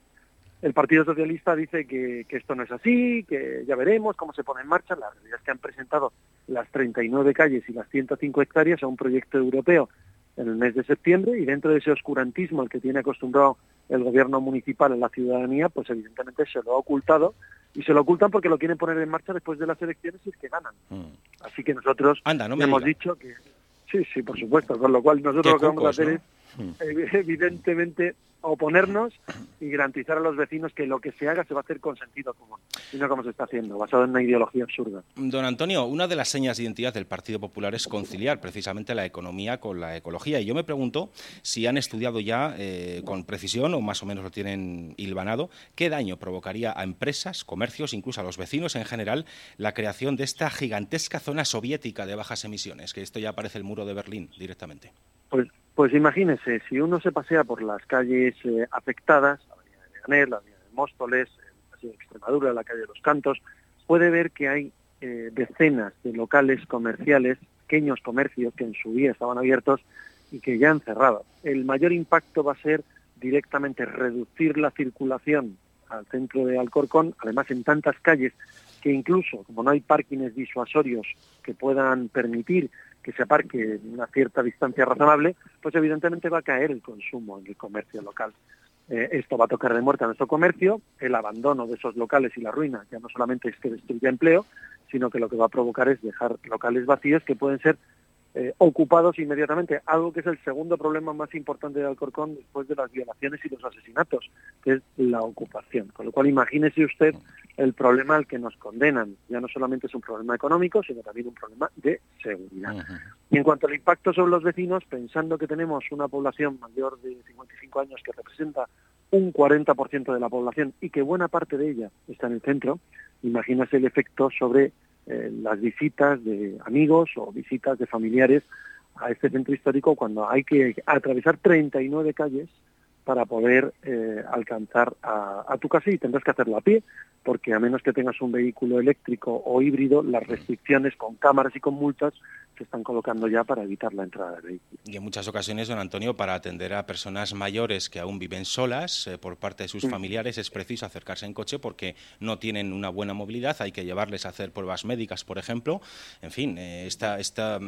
El Partido Socialista dice que, que, esto no es así, que ya veremos cómo se pone en marcha. La realidad es que han presentado las 39 calles y las 105 hectáreas a un proyecto europeo en el mes de septiembre y dentro de ese oscurantismo al que tiene acostumbrado el gobierno municipal en la ciudadanía, pues evidentemente se lo ha ocultado y se lo ocultan porque lo quieren poner en marcha después de las elecciones y es que ganan. Mm. Así que nosotros hemos dicho que sí, sí, por supuesto, con lo cual nosotros lo que vamos a hacer es. Evidentemente oponernos y garantizar a los vecinos que lo que se haga se va a hacer con sentido común, y no como se está haciendo, basado en una ideología absurda. Don Antonio, una de las señas de identidad del Partido Popular es conciliar precisamente la economía con la ecología. Y yo me pregunto si han estudiado ya eh, con precisión, o más o menos lo tienen hilvanado, qué daño provocaría a empresas, comercios, incluso a los vecinos en general, la creación de esta gigantesca zona soviética de bajas emisiones, que esto ya parece el muro de Berlín directamente. Pues pues imagínese, si uno se pasea por las calles eh, afectadas, la avenida de Leganés, la avenida de Móstoles, la de Extremadura, la calle de los Cantos, puede ver que hay eh, decenas de locales comerciales, pequeños comercios que en su día estaban abiertos y que ya han cerrado. El mayor impacto va a ser directamente reducir la circulación al centro de Alcorcón, además en tantas calles que incluso, como no hay parkings disuasorios que puedan permitir que se aparque una cierta distancia razonable, pues evidentemente va a caer el consumo en el comercio local. Eh, esto va a tocar de muerte a nuestro comercio, el abandono de esos locales y la ruina ya no solamente es que destruya empleo, sino que lo que va a provocar es dejar locales vacíos que pueden ser eh, ocupados inmediatamente, algo que es el segundo problema más importante de Alcorcón después de las violaciones y los asesinatos, que es la ocupación. Con lo cual, imagínese usted el problema al que nos condenan. Ya no solamente es un problema económico, sino también un problema de seguridad. Y en cuanto al impacto sobre los vecinos, pensando que tenemos una población mayor de 55 años que representa un 40% de la población y que buena parte de ella está en el centro, imagínese el efecto sobre eh, las visitas de amigos o visitas de familiares a este centro histórico cuando hay que atravesar 39 calles para poder eh, alcanzar a, a, tu casa y tendrás que hacerlo a pie, porque a menos que tengas un vehículo eléctrico o híbrido, las restricciones con cámaras y con multas se están colocando ya para evitar la entrada de vehículos. Y en muchas ocasiones, don Antonio, para atender a personas mayores que aún viven solas eh, por parte de sus familiares, es preciso acercarse en coche porque no tienen una buena movilidad, hay que llevarles a hacer pruebas médicas, por ejemplo. En fin, eh, esta... esta,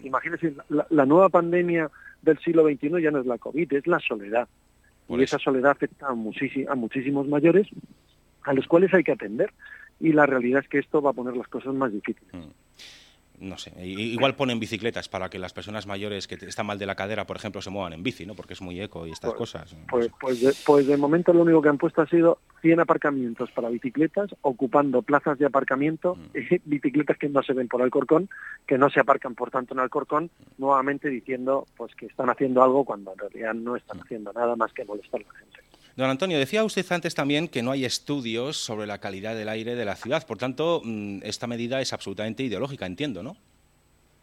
imagínese, la, nueva pandemia del siglo XXI ya no es la COVID, es la soledad. y esa soledad afecta a, a muchísimos mayores a los cuales hay que atender. Y la realidad es que esto va a poner las cosas más difíciles. Mm no sé, igual ponen bicicletas para que las personas mayores que están mal de la cadera, por ejemplo, se muevan en bici, ¿no? Porque es muy eco y estas pues, cosas. Pues, pues, de, pues de momento lo único que han puesto ha sido 100 aparcamientos para bicicletas, ocupando plazas de aparcamiento, mm. bicicletas que no se ven por Alcorcón, que no se aparcan por tanto en Alcorcón, nuevamente diciendo pues que están haciendo algo cuando en realidad no están mm. haciendo nada más que molestar a la gente. Don Antonio, decía usted antes también que no hay estudios sobre la calidad del aire de la ciudad. Por tanto, mm, esta medida es absolutamente ideológica, entiendo, ¿no?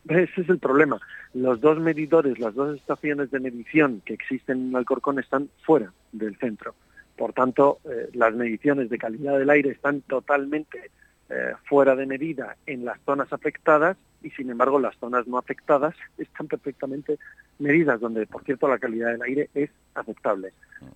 Ese es el problema. Los dos medidores, las dos estaciones de medición que existen en Alcorcón están fuera del centro. Por tanto, eh, las mediciones de calidad del aire están totalmente eh, fuera de medida en las zonas afectadas y sin embargo las zonas no afectadas están perfectamente medidas donde por cierto la calidad del aire es aceptable.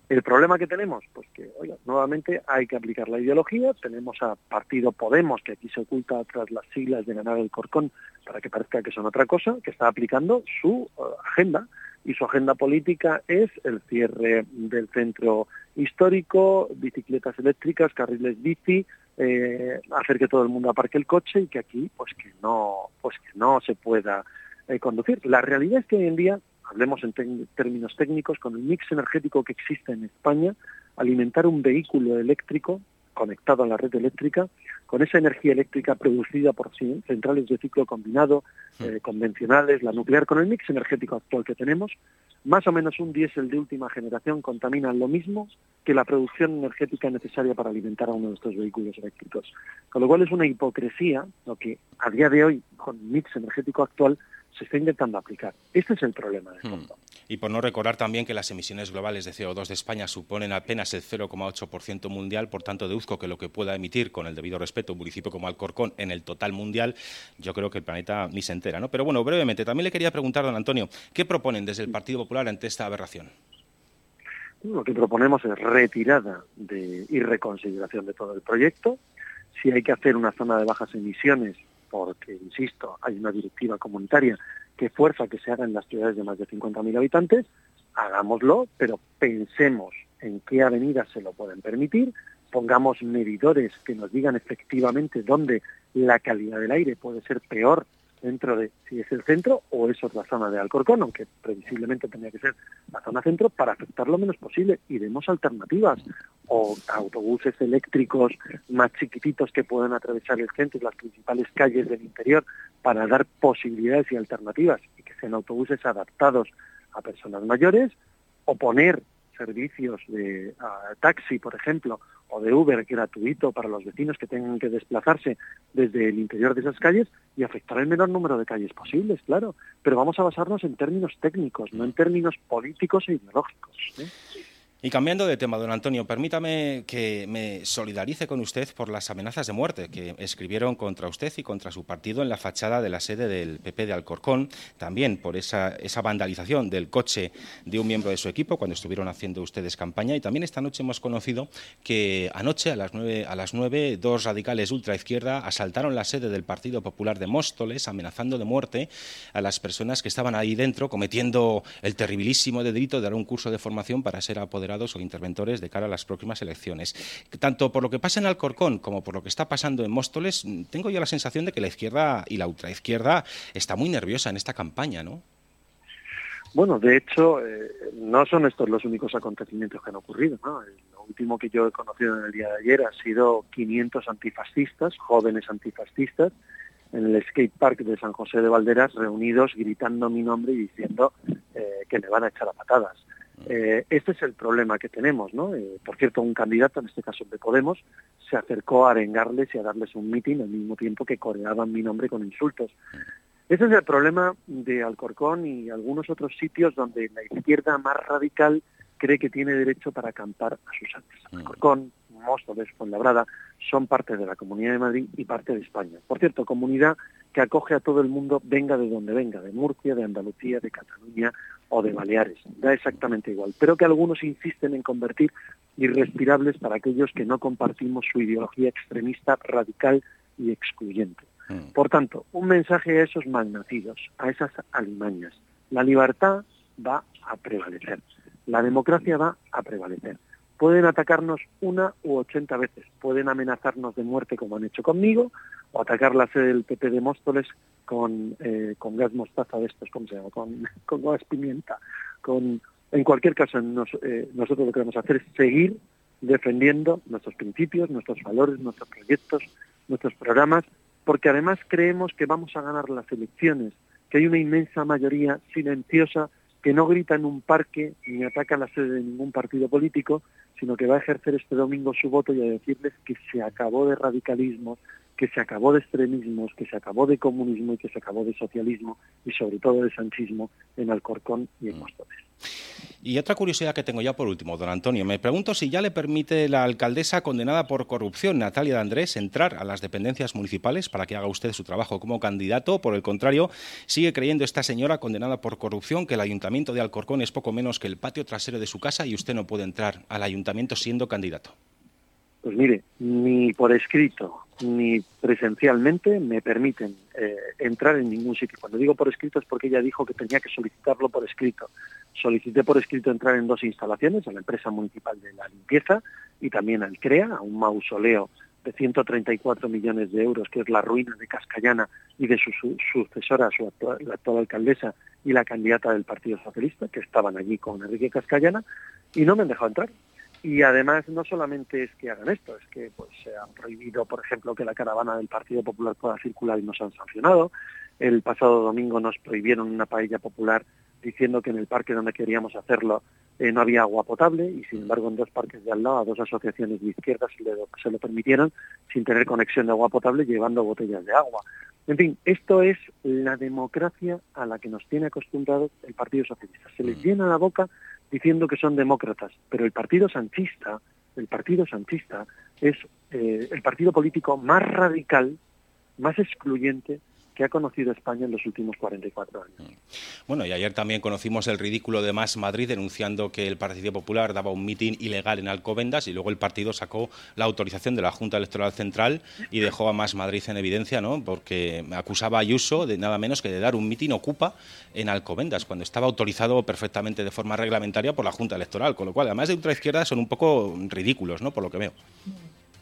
El problema que tenemos, pues que oiga, nuevamente hay que aplicar la ideología, tenemos a Partido Podemos que aquí se oculta tras las siglas de ganar el Corcón para que parezca que son otra cosa, que está aplicando su eh, agenda y su agenda política es el cierre del centro histórico, bicicletas eléctricas, carriles bici, eh, hacer que todo el mundo aparque el coche y que aquí pues que no pues que no se pueda eh, conducir. La realidad es que hoy en día, hablemos en términos técnicos, con el mix energético que existe en España, alimentar un vehículo eléctrico conectado a la red eléctrica, con esa energía eléctrica producida por centrales de ciclo combinado, eh, convencionales, la nuclear, con el mix energético actual que tenemos, más o menos un diésel de última generación contamina lo mismo que la producción energética necesaria para alimentar a uno de estos vehículos eléctricos. Con lo cual es una hipocresía lo que a día de hoy, con el mix energético actual, se está intentando aplicar. Este es el problema de fondo. Hmm. Y por no recordar también que las emisiones globales de CO2 de España suponen apenas el 0,8% mundial, por tanto deduzco que lo que pueda emitir, con el debido respeto, un municipio como Alcorcón en el total mundial, yo creo que el planeta ni se entera. ¿no? Pero bueno, brevemente, también le quería preguntar, don Antonio, ¿qué proponen desde el Partido Popular ante esta aberración? Lo que proponemos es retirada y reconsideración de todo el proyecto. Si hay que hacer una zona de bajas emisiones, porque, insisto, hay una directiva comunitaria que fuerza que se haga en las ciudades de más de 50.000 habitantes, hagámoslo, pero pensemos en qué avenidas se lo pueden permitir, pongamos medidores que nos digan efectivamente dónde la calidad del aire puede ser peor dentro de si es el centro o es otra zona de Alcorcón, aunque previsiblemente tendría que ser la zona centro, para afectar lo menos posible. Y demos alternativas o autobuses eléctricos más chiquititos que puedan atravesar el centro y las principales calles del interior para dar posibilidades y alternativas y que sean autobuses adaptados a personas mayores o poner servicios de taxi, por ejemplo, o de Uber gratuito para los vecinos que tengan que desplazarse desde el interior de esas calles y afectar el menor número de calles posibles, claro. Pero vamos a basarnos en términos técnicos, no en términos políticos e ideológicos. ¿eh? Y cambiando de tema, don Antonio, permítame que me solidarice con usted por las amenazas de muerte que escribieron contra usted y contra su partido en la fachada de la sede del PP de Alcorcón, también por esa, esa vandalización del coche de un miembro de su equipo cuando estuvieron haciendo ustedes campaña. Y también esta noche hemos conocido que anoche a las nueve, a las nueve dos radicales ultraizquierda asaltaron la sede del Partido Popular de Móstoles, amenazando de muerte a las personas que estaban ahí dentro, cometiendo el terribilísimo delito de dar un curso de formación para ser apoderados o interventores de cara a las próximas elecciones. Tanto por lo que pasa en Alcorcón como por lo que está pasando en Móstoles, tengo yo la sensación de que la izquierda y la ultraizquierda está muy nerviosa en esta campaña, ¿no? Bueno, de hecho, eh, no son estos los únicos acontecimientos que han ocurrido. ¿no? Lo último que yo he conocido en el día de ayer ha sido 500 antifascistas, jóvenes antifascistas, en el skate park de San José de Valderas, reunidos gritando mi nombre y diciendo eh, que me van a echar a patadas. Eh, este es el problema que tenemos, ¿no? Eh, por cierto, un candidato, en este caso de Podemos, se acercó a arengarles y a darles un mitin al mismo tiempo que coreaban mi nombre con insultos. Ese es el problema de Alcorcón y algunos otros sitios donde la izquierda más radical cree que tiene derecho para acampar a sus antes. Alcorcón, Móstoles, Fuenlabrada, son parte de la Comunidad de Madrid y parte de España. Por cierto, comunidad que acoge a todo el mundo, venga de donde venga, de Murcia, de Andalucía, de Cataluña o de Baleares. Da exactamente igual. Pero que algunos insisten en convertir irrespirables para aquellos que no compartimos su ideología extremista, radical y excluyente. Mm. Por tanto, un mensaje a esos malnacidos, a esas alimañas. La libertad va a prevalecer. La democracia va a prevalecer. Pueden atacarnos una u ochenta veces, pueden amenazarnos de muerte como han hecho conmigo, o atacar la sede del PP de Móstoles con, eh, con gas mostaza de estos, ¿cómo se llama? Con, con gas pimienta. Con, en cualquier caso, eh, nosotros lo que vamos a hacer es seguir defendiendo nuestros principios, nuestros valores, nuestros proyectos, nuestros programas, porque además creemos que vamos a ganar las elecciones, que hay una inmensa mayoría silenciosa que no grita en un parque ni ataca la sede de ningún partido político, sino que va a ejercer este domingo su voto y a decirles que se acabó de radicalismo, que se acabó de extremismos, que se acabó de comunismo y que se acabó de socialismo y sobre todo de sanchismo en Alcorcón y en Mm. Móstoles. Y otra curiosidad que tengo ya por último, don Antonio, me pregunto si ya le permite la alcaldesa condenada por corrupción, Natalia de Andrés, entrar a las dependencias municipales para que haga usted su trabajo como candidato. Por el contrario, sigue creyendo esta señora condenada por corrupción que el ayuntamiento de Alcorcón es poco menos que el patio trasero de su casa y usted no puede entrar al ayuntamiento siendo candidato. Pues mire, ni por escrito ni presencialmente me permiten eh, entrar en ningún sitio. Cuando digo por escrito es porque ella dijo que tenía que solicitarlo por escrito. Solicité por escrito entrar en dos instalaciones, a la empresa municipal de la limpieza y también al CREA, a un mausoleo de 134 millones de euros, que es la ruina de Cascallana y de su, su- sucesora, su actual, la actual alcaldesa y la candidata del Partido Socialista, que estaban allí con Enrique Cascallana, y no me han dejado entrar. Y además no solamente es que hagan esto, es que pues se han prohibido, por ejemplo, que la caravana del Partido Popular pueda circular y nos han sancionado. El pasado domingo nos prohibieron una paella popular diciendo que en el parque donde queríamos hacerlo eh, no había agua potable y sin embargo en dos parques de al lado a dos asociaciones de izquierdas se, le- se lo permitieron sin tener conexión de agua potable llevando botellas de agua. En fin, esto es la democracia a la que nos tiene acostumbrados el Partido Socialista. Se les llena la boca diciendo que son demócratas, pero el Partido Sanchista, el Partido Sanchista es eh, el partido político más radical, más excluyente que ha conocido España en los últimos 44 años. Bueno, y ayer también conocimos el ridículo de Más Madrid denunciando que el Partido Popular daba un mitin ilegal en Alcobendas y luego el partido sacó la autorización de la Junta Electoral Central y dejó a Más Madrid en evidencia, ¿no? Porque acusaba a Ayuso de nada menos que de dar un mitin ocupa en Alcobendas, cuando estaba autorizado perfectamente de forma reglamentaria por la Junta Electoral, con lo cual, además de ultraizquierda, son un poco ridículos, ¿no? Por lo que veo.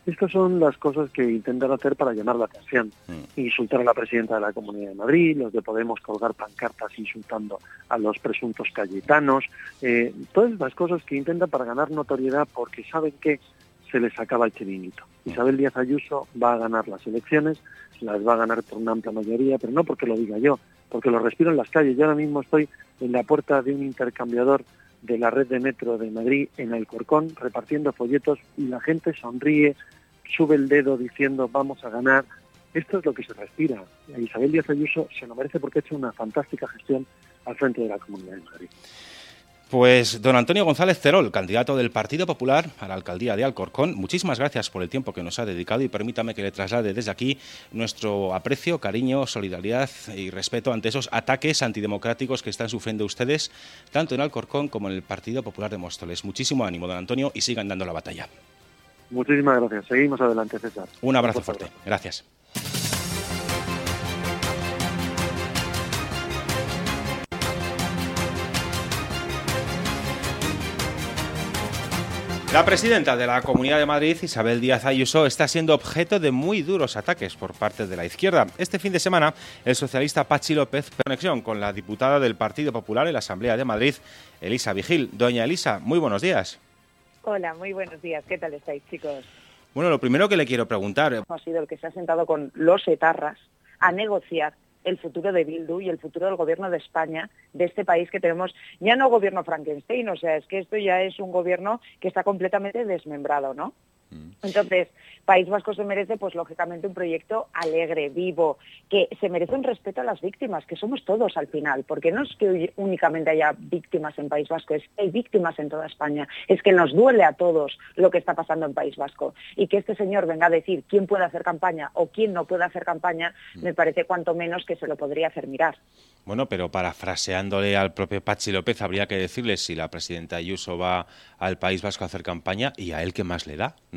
Estas son las cosas que intentan hacer para llamar la atención. Insultar a la presidenta de la Comunidad de Madrid, los de Podemos colgar pancartas insultando a los presuntos cayetanos, eh, todas las cosas que intentan para ganar notoriedad porque saben que se les acaba el chiringuito. Isabel Díaz Ayuso va a ganar las elecciones, las va a ganar por una amplia mayoría, pero no porque lo diga yo, porque lo respiro en las calles. Yo ahora mismo estoy en la puerta de un intercambiador de la red de metro de Madrid en Alcorcón repartiendo folletos y la gente sonríe, sube el dedo diciendo vamos a ganar. Esto es lo que se respira. Isabel Díaz Ayuso se lo merece porque ha hecho una fantástica gestión al frente de la Comunidad de Madrid. Pues don Antonio González Cerol, candidato del Partido Popular a la alcaldía de Alcorcón, muchísimas gracias por el tiempo que nos ha dedicado y permítame que le traslade desde aquí nuestro aprecio, cariño, solidaridad y respeto ante esos ataques antidemocráticos que están sufriendo ustedes, tanto en Alcorcón como en el Partido Popular de Móstoles. Muchísimo ánimo, don Antonio, y sigan dando la batalla. Muchísimas gracias. Seguimos adelante, César. Un abrazo fuerte. Gracias. La presidenta de la Comunidad de Madrid, Isabel Díaz Ayuso, está siendo objeto de muy duros ataques por parte de la izquierda. Este fin de semana, el socialista Pachi López, conexión con la diputada del Partido Popular en la Asamblea de Madrid, Elisa Vigil. Doña Elisa, muy buenos días. Hola, muy buenos días. ¿Qué tal estáis, chicos? Bueno, lo primero que le quiero preguntar, Ha sido el que se ha sentado con los etarras a negociar el futuro de Bildu y el futuro del gobierno de España, de este país que tenemos, ya no gobierno Frankenstein, o sea, es que esto ya es un gobierno que está completamente desmembrado, ¿no? Entonces, País Vasco se merece, pues lógicamente, un proyecto alegre, vivo, que se merece un respeto a las víctimas, que somos todos al final, porque no es que únicamente haya víctimas en País Vasco, es que hay víctimas en toda España, es que nos duele a todos lo que está pasando en País Vasco. Y que este señor venga a decir quién puede hacer campaña o quién no puede hacer campaña, me parece cuanto menos que se lo podría hacer mirar. bueno, pero parafraseándole al propio Pachi López, habría que decirle si la presidenta Ayuso va al País Vasco a hacer campaña y a él qué más le da, ¿no?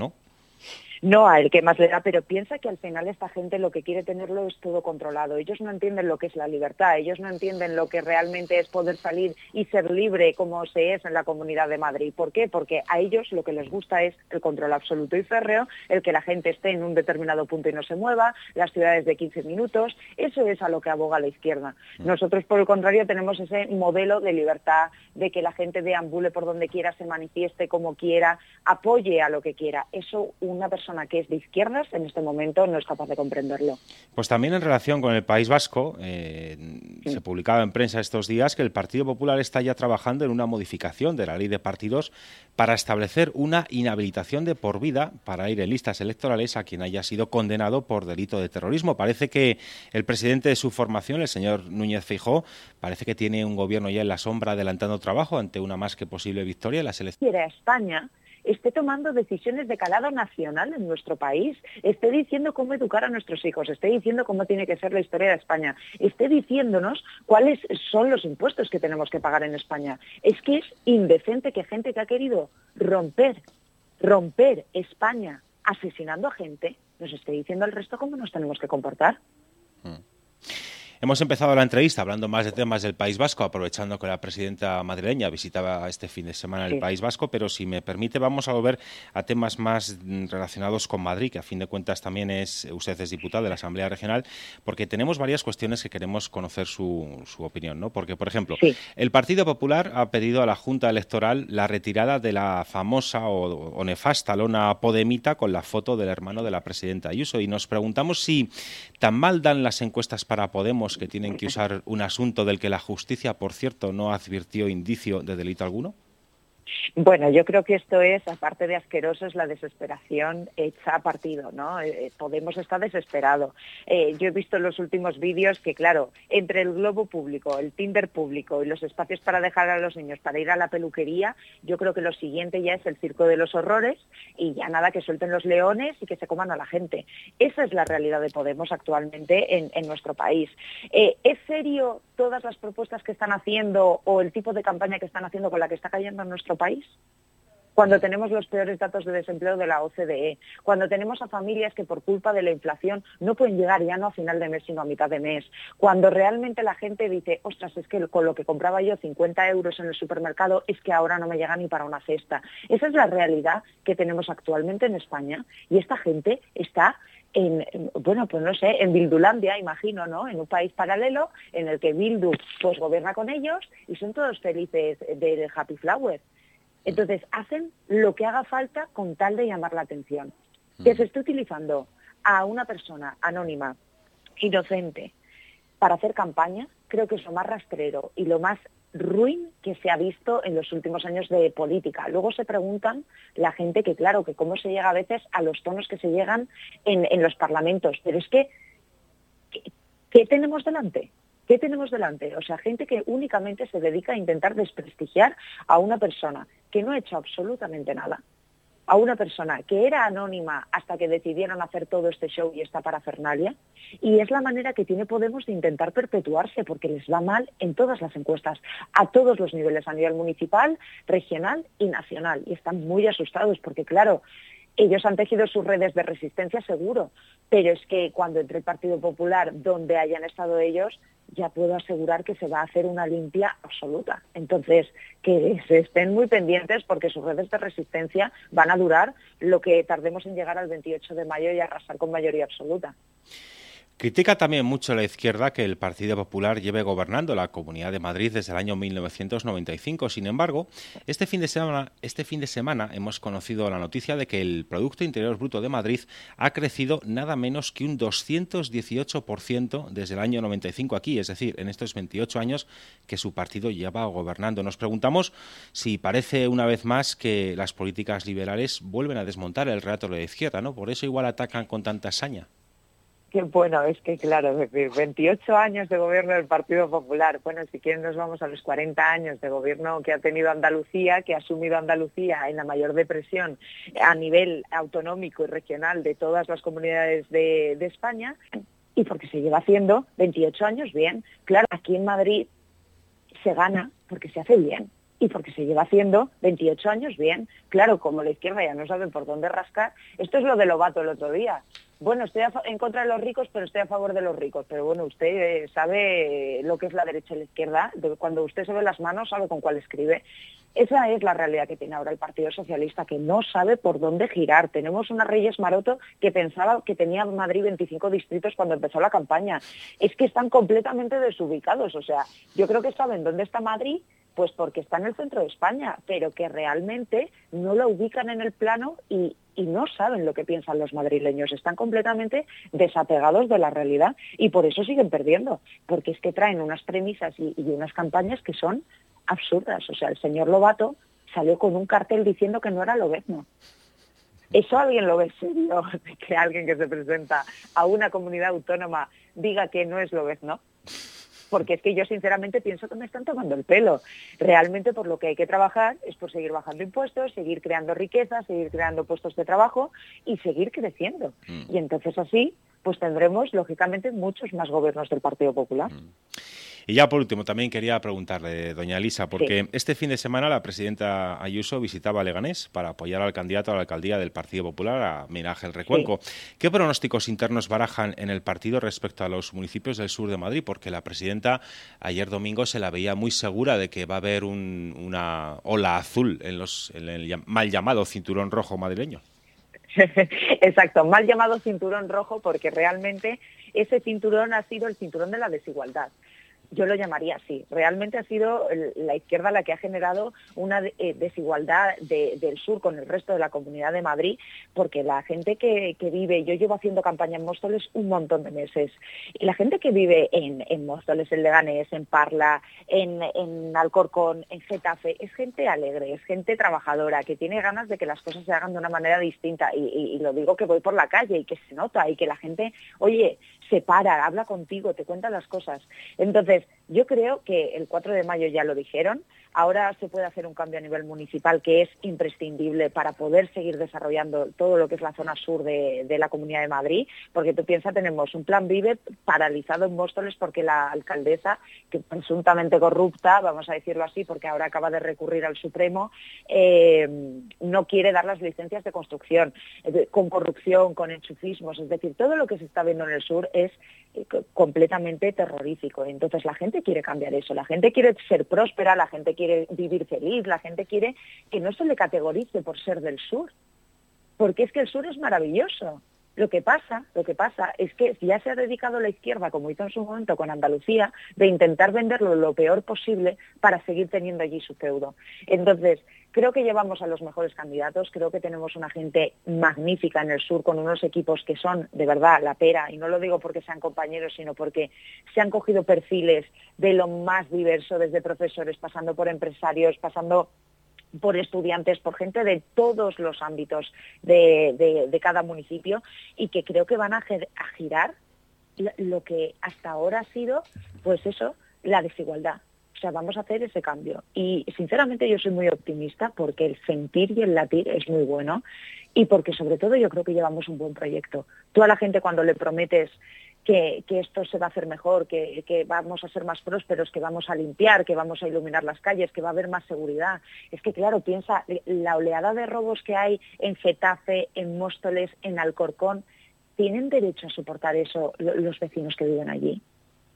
No a el que más le da, pero piensa que al final esta gente lo que quiere tenerlo es todo controlado. Ellos no entienden lo que es la libertad, ellos no entienden lo que realmente es poder salir y ser libre como se es en la Comunidad de Madrid. ¿Por qué? Porque a ellos lo que les gusta es el control absoluto y férreo, el que la gente esté en un determinado punto y no se mueva, las ciudades de 15 minutos. Eso es a lo que aboga la izquierda. Nosotros, por el contrario, tenemos ese modelo de libertad, de que la gente deambule por donde quiera, se manifieste como quiera, apoye a lo que quiera. Eso una persona persona que es de izquierdas en este momento no es capaz de comprenderlo. Pues también en relación con el País Vasco, eh, se publicaba en prensa estos días que el Partido Popular está ya trabajando en una modificación de la ley de partidos para establecer una inhabilitación de por vida para ir en listas electorales a quien haya sido condenado por delito de terrorismo. Parece que el presidente de su formación, el señor Núñez Feijó, parece que tiene un gobierno ya en la sombra adelantando trabajo ante una más que posible victoria en las elecciones. España esté tomando decisiones de calado nacional en nuestro país, esté diciendo cómo educar a nuestros hijos, esté diciendo cómo tiene que ser la historia de España, esté diciéndonos cuáles son los impuestos que tenemos que pagar en España. Es que es indecente que gente que ha querido romper, romper España asesinando a gente, nos esté diciendo al resto cómo nos tenemos que comportar. Hemos empezado la entrevista hablando más de temas del País Vasco, aprovechando que la presidenta madrileña visitaba este fin de semana el País Vasco, pero si me permite vamos a volver a temas más relacionados con Madrid, que a fin de cuentas también es, usted es diputado de la Asamblea Regional, porque tenemos varias cuestiones que queremos conocer su, opinión, ¿no? Porque, por ejemplo, el Partido Popular ha pedido a la Junta Electoral la retirada de la famosa o, o nefasta lona podemita con la foto del hermano de la presidenta Ayuso, y nos preguntamos si tan mal dan las encuestas para Podemos que tienen que usar un asunto del que la justicia, por cierto, no advirtió indicio de delito alguno? Bueno, yo creo que esto es, aparte de asqueroso, es la desesperación hecha a partido, ¿no? Eh, eh, Podemos estar desesperado. Eh, yo he visto en los últimos vídeos que, claro, entre el globo público, el Tinder público y los espacios para dejar a los niños para ir a la peluquería, yo creo que lo siguiente ya es el circo de los horrores y ya nada que suelten los leones y que se coman a la gente. Esa es la realidad de Podemos actualmente en, nuestro país. ¿Es serio todas las propuestas que están haciendo o el tipo de campaña que están haciendo con la que está cayendo en nuestro país? Cuando tenemos los peores datos de desempleo de la OCDE, cuando tenemos a familias que por culpa de la inflación no pueden llegar ya no a final de mes sino a mitad de mes, cuando realmente la gente dice, ostras, es que con lo que compraba yo 50 euros en el supermercado es que ahora no me llega ni para una cesta. Esa es la realidad que tenemos actualmente en España y esta gente está en, bueno, pues no sé, en Bildulandia, imagino, ¿no? En un país paralelo en el que Bildu pues gobierna con ellos y son todos felices de Happy Flower. Entonces, hacen lo que haga falta con tal de llamar la atención. Que se esté utilizando a una persona anónima, inocente, para hacer campaña, creo que es lo más rastrero y lo más ruin que se ha visto en los últimos años de política. Luego se preguntan la gente que, claro, que cómo se llega a veces a los tonos que se llegan en, los parlamentos. Pero es que, ¿qué, tenemos delante? ¿Qué tenemos delante? O sea, gente que únicamente se dedica a intentar desprestigiar a una persona que no ha hecho absolutamente nada, a una persona que era anónima hasta que decidieron hacer todo este show y esta parafernalia, y es la manera que tiene Podemos de intentar perpetuarse, porque les va mal en todas las encuestas, a todos los niveles, a nivel municipal, regional y nacional, y están muy asustados, porque claro, ellos han tejido sus redes de resistencia seguro, pero es que cuando entre el Partido Popular, donde hayan estado ellos, ya puedo asegurar que se va a hacer una limpia absoluta. Entonces, que se estén muy pendientes porque sus redes de resistencia van a durar lo que tardemos en llegar al 28 de mayo y arrasar con mayoría absoluta. Critica también mucho la izquierda que el Partido Popular lleve gobernando la Comunidad de Madrid desde el año 1995. Sin embargo, este fin de semana, este fin de semana hemos conocido la noticia de que el Producto Interior Bruto de Madrid ha crecido nada menos que un 218% desde el año 95 aquí, es decir, en estos 28 años que su partido lleva gobernando. Nos preguntamos si parece una vez más que las políticas liberales vuelven a desmontar el relato de la izquierda, ¿no? Por eso igual atacan con tanta saña. Qué bueno, es que claro, 28 años de gobierno del Partido Popular. Bueno, si quieren nos vamos a los 40 años de gobierno que ha tenido Andalucía, que ha asumido Andalucía en la mayor depresión a nivel autonómico y regional de todas las comunidades de, de España, y porque se lleva haciendo 28 años bien. Claro, aquí en Madrid se gana porque se hace bien y porque se lleva haciendo 28 años bien. Claro, como la izquierda ya no sabe por dónde rascar, esto es lo de Lobato el otro día bueno, estoy en contra de los ricos, pero estoy a favor de los ricos. Pero bueno, usted eh, sabe lo que es la derecha y la izquierda. Cuando usted se ve las manos, sabe con cuál escribe. Esa es la realidad que tiene ahora el Partido Socialista, que no sabe por dónde girar. Tenemos una Reyes Maroto que pensaba que tenía Madrid 25 distritos cuando empezó la campaña. Es que están completamente desubicados. O sea, yo creo que saben dónde está Madrid, Pues porque está en el centro de España, pero que realmente no la ubican en el plano y, y no saben lo que piensan los madrileños, están completamente desapegados de la realidad y por eso siguen perdiendo, porque es que traen unas premisas y, y unas campañas que son absurdas. O sea, el señor Lobato salió con un cartel diciendo que no era lobezno. ¿Eso alguien lo ve serio? Que alguien que se presenta a una comunidad autónoma diga que no es lobezno. Porque es que yo sinceramente pienso que me están tomando el pelo. Realmente por lo que hay que trabajar es por seguir bajando impuestos, seguir creando riqueza, seguir creando puestos de trabajo y seguir creciendo. Y entonces así pues tendremos lógicamente muchos más gobiernos del Partido Popular. Y ya por último, también quería preguntarle, doña Elisa, porque Sí. este fin de semana la presidenta Ayuso visitaba Leganés para apoyar al candidato a la alcaldía del Partido Popular, a Miguel Ángel Recuenco. ¿Qué pronósticos internos barajan en el partido respecto a los municipios del sur de Madrid? Porque la presidenta ayer domingo se la veía muy segura de que va a haber un- una ola azul en, los, en el mal llamado cinturón rojo madrileño. Exacto, mal llamado cinturón rojo porque realmente ese cinturón ha sido el cinturón de la desigualdad. Yo lo llamaría así. Realmente ha sido la izquierda la que ha generado una eh, desigualdad de- del sur con el resto de la comunidad de Madrid, porque la gente que, vive, yo llevo haciendo campaña en Móstoles un montón de meses, y la gente que vive en, en Móstoles, en Leganés, en Parla, en, en Alcorcón, en Getafe, es gente alegre, es gente trabajadora, que tiene ganas de que las cosas se hagan de una manera distinta. Y lo digo que voy por la calle y que se nota y que la gente, oye, se para, habla contigo, te cuenta las cosas. Entonces, yo creo que el 4 de mayo ya lo dijeron, ahora se puede hacer un cambio a nivel municipal que es imprescindible para poder seguir desarrollando todo lo que es la zona sur de, de la Comunidad de Madrid, porque tú piensas, tenemos un plan Vive paralizado en Móstoles porque la alcaldesa, que presuntamente corrupta, vamos a decirlo así, porque ahora acaba de recurrir al Supremo, eh, no quiere dar las licencias de construcción, con corrupción, con enchufismos, es decir, todo lo que se está viendo en el sur es eh, co- completamente terrorífico. Entonces la gente quiere cambiar eso, la gente quiere ser próspera, la gente quiere vivir feliz, la gente quiere que no se le categorice por ser del sur, porque es que el sur es maravilloso. Lo que pasa, lo que pasa es que ya se ha dedicado la izquierda, como hizo en su momento con Andalucía, de intentar venderlo lo peor posible para seguir teniendo allí su feudo. Entonces, creo que llevamos a los mejores candidatos, creo que tenemos una gente magnífica en el sur con unos equipos que son de verdad la pera, y no lo digo porque sean compañeros, sino porque se han cogido perfiles de lo más diverso, desde profesores, pasando por empresarios, pasando por estudiantes, por gente de todos los ámbitos de, cada municipio y que creo que van a, a girar lo que hasta ahora ha sido, pues eso, la desigualdad. O sea, vamos a hacer ese cambio. Y sinceramente yo soy muy optimista porque el sentir y el latir es muy bueno y porque sobre todo yo creo que llevamos un buen proyecto. Tú a la gente cuando le prometes que, esto se va a hacer mejor, que, vamos a ser más prósperos, que vamos a limpiar, que vamos a iluminar las calles, que va a haber más seguridad. Es que, claro, piensa la oleada de robos que hay en Getafe, en Móstoles, en Alcorcón, ¿tienen derecho a soportar eso lo- los vecinos que viven allí?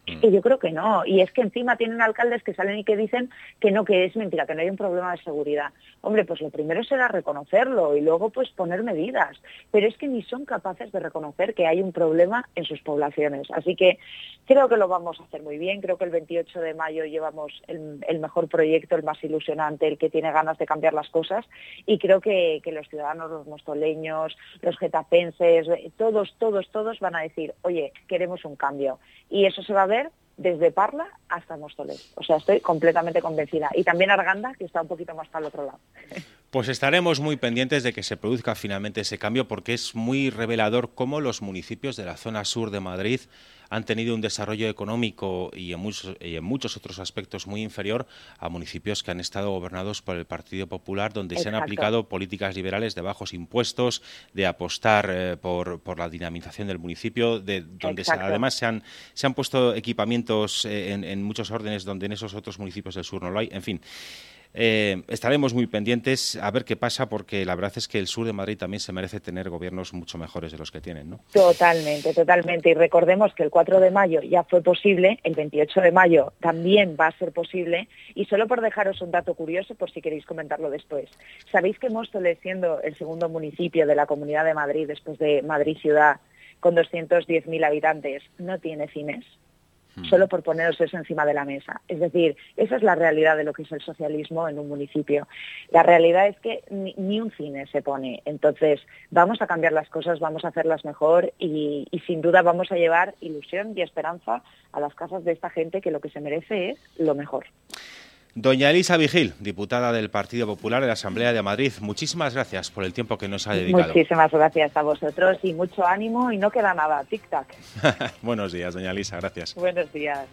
Y yo creo que no. Y es que encima tienen alcaldes que salen y que dicen que no, que es mentira, que no hay un problema de seguridad. Hombre, pues lo primero será reconocerlo y luego pues poner medidas. Pero es que ni son capaces de reconocer que hay un problema en sus poblaciones. Así que creo que lo vamos a hacer muy bien. Creo que el 28 de mayo llevamos el, mejor proyecto, el más ilusionante, el que tiene ganas de cambiar las cosas. Y creo que, que los ciudadanos, los mostoleños, los getapenses, todos, todos, todos van a decir, oye, queremos un cambio. Y eso se va a ver desde Parla hasta Móstoles. O sea, estoy completamente convencida. Y también Arganda, que está un poquito más para el otro lado. Pues estaremos muy pendientes de que se produzca finalmente ese cambio porque es muy revelador cómo los municipios de la zona sur de Madrid han tenido un desarrollo económico y en muchos, y en muchos otros aspectos muy inferior a municipios que han estado gobernados por el Partido Popular, donde se han aplicado políticas liberales de bajos impuestos, de apostar eh, por, por la dinamización del municipio, de donde se- además se han, se han puesto equipamientos eh, en, en muchos órdenes donde en esos otros municipios del sur no lo hay. En fin, eh, estaremos muy pendientes a ver qué pasa porque la verdad es que el sur de Madrid también se merece tener gobiernos mucho mejores de los que tienen, ¿no? Totalmente, totalmente. Y recordemos que el 4 de mayo ya fue posible, el 28 de mayo también va a ser posible. Y solo por dejaros un dato curioso, por si queréis comentarlo después. ¿Sabéis que Móstoles, siendo el segundo municipio de la Comunidad de Madrid, después de Madrid Ciudad, con 210.000 habitantes, no tiene cines? Hmm. solo por poneros eso encima de la mesa. Es decir, esa es la realidad de lo que es el socialismo en un municipio. La realidad es que ni, un cine se pone. Entonces, vamos a cambiar las cosas, vamos a hacerlas mejor y, y sin duda vamos a llevar ilusión y esperanza a las casas de esta gente que lo que se merece es lo mejor. Doña Elisa Vigil, diputada del Partido Popular de la Asamblea de Madrid, muchísimas gracias por el tiempo que nos ha dedicado. Muchísimas gracias a vosotros y mucho ánimo y no queda nada, tic-tac. Buenos días, doña Elisa, gracias. Buenos días.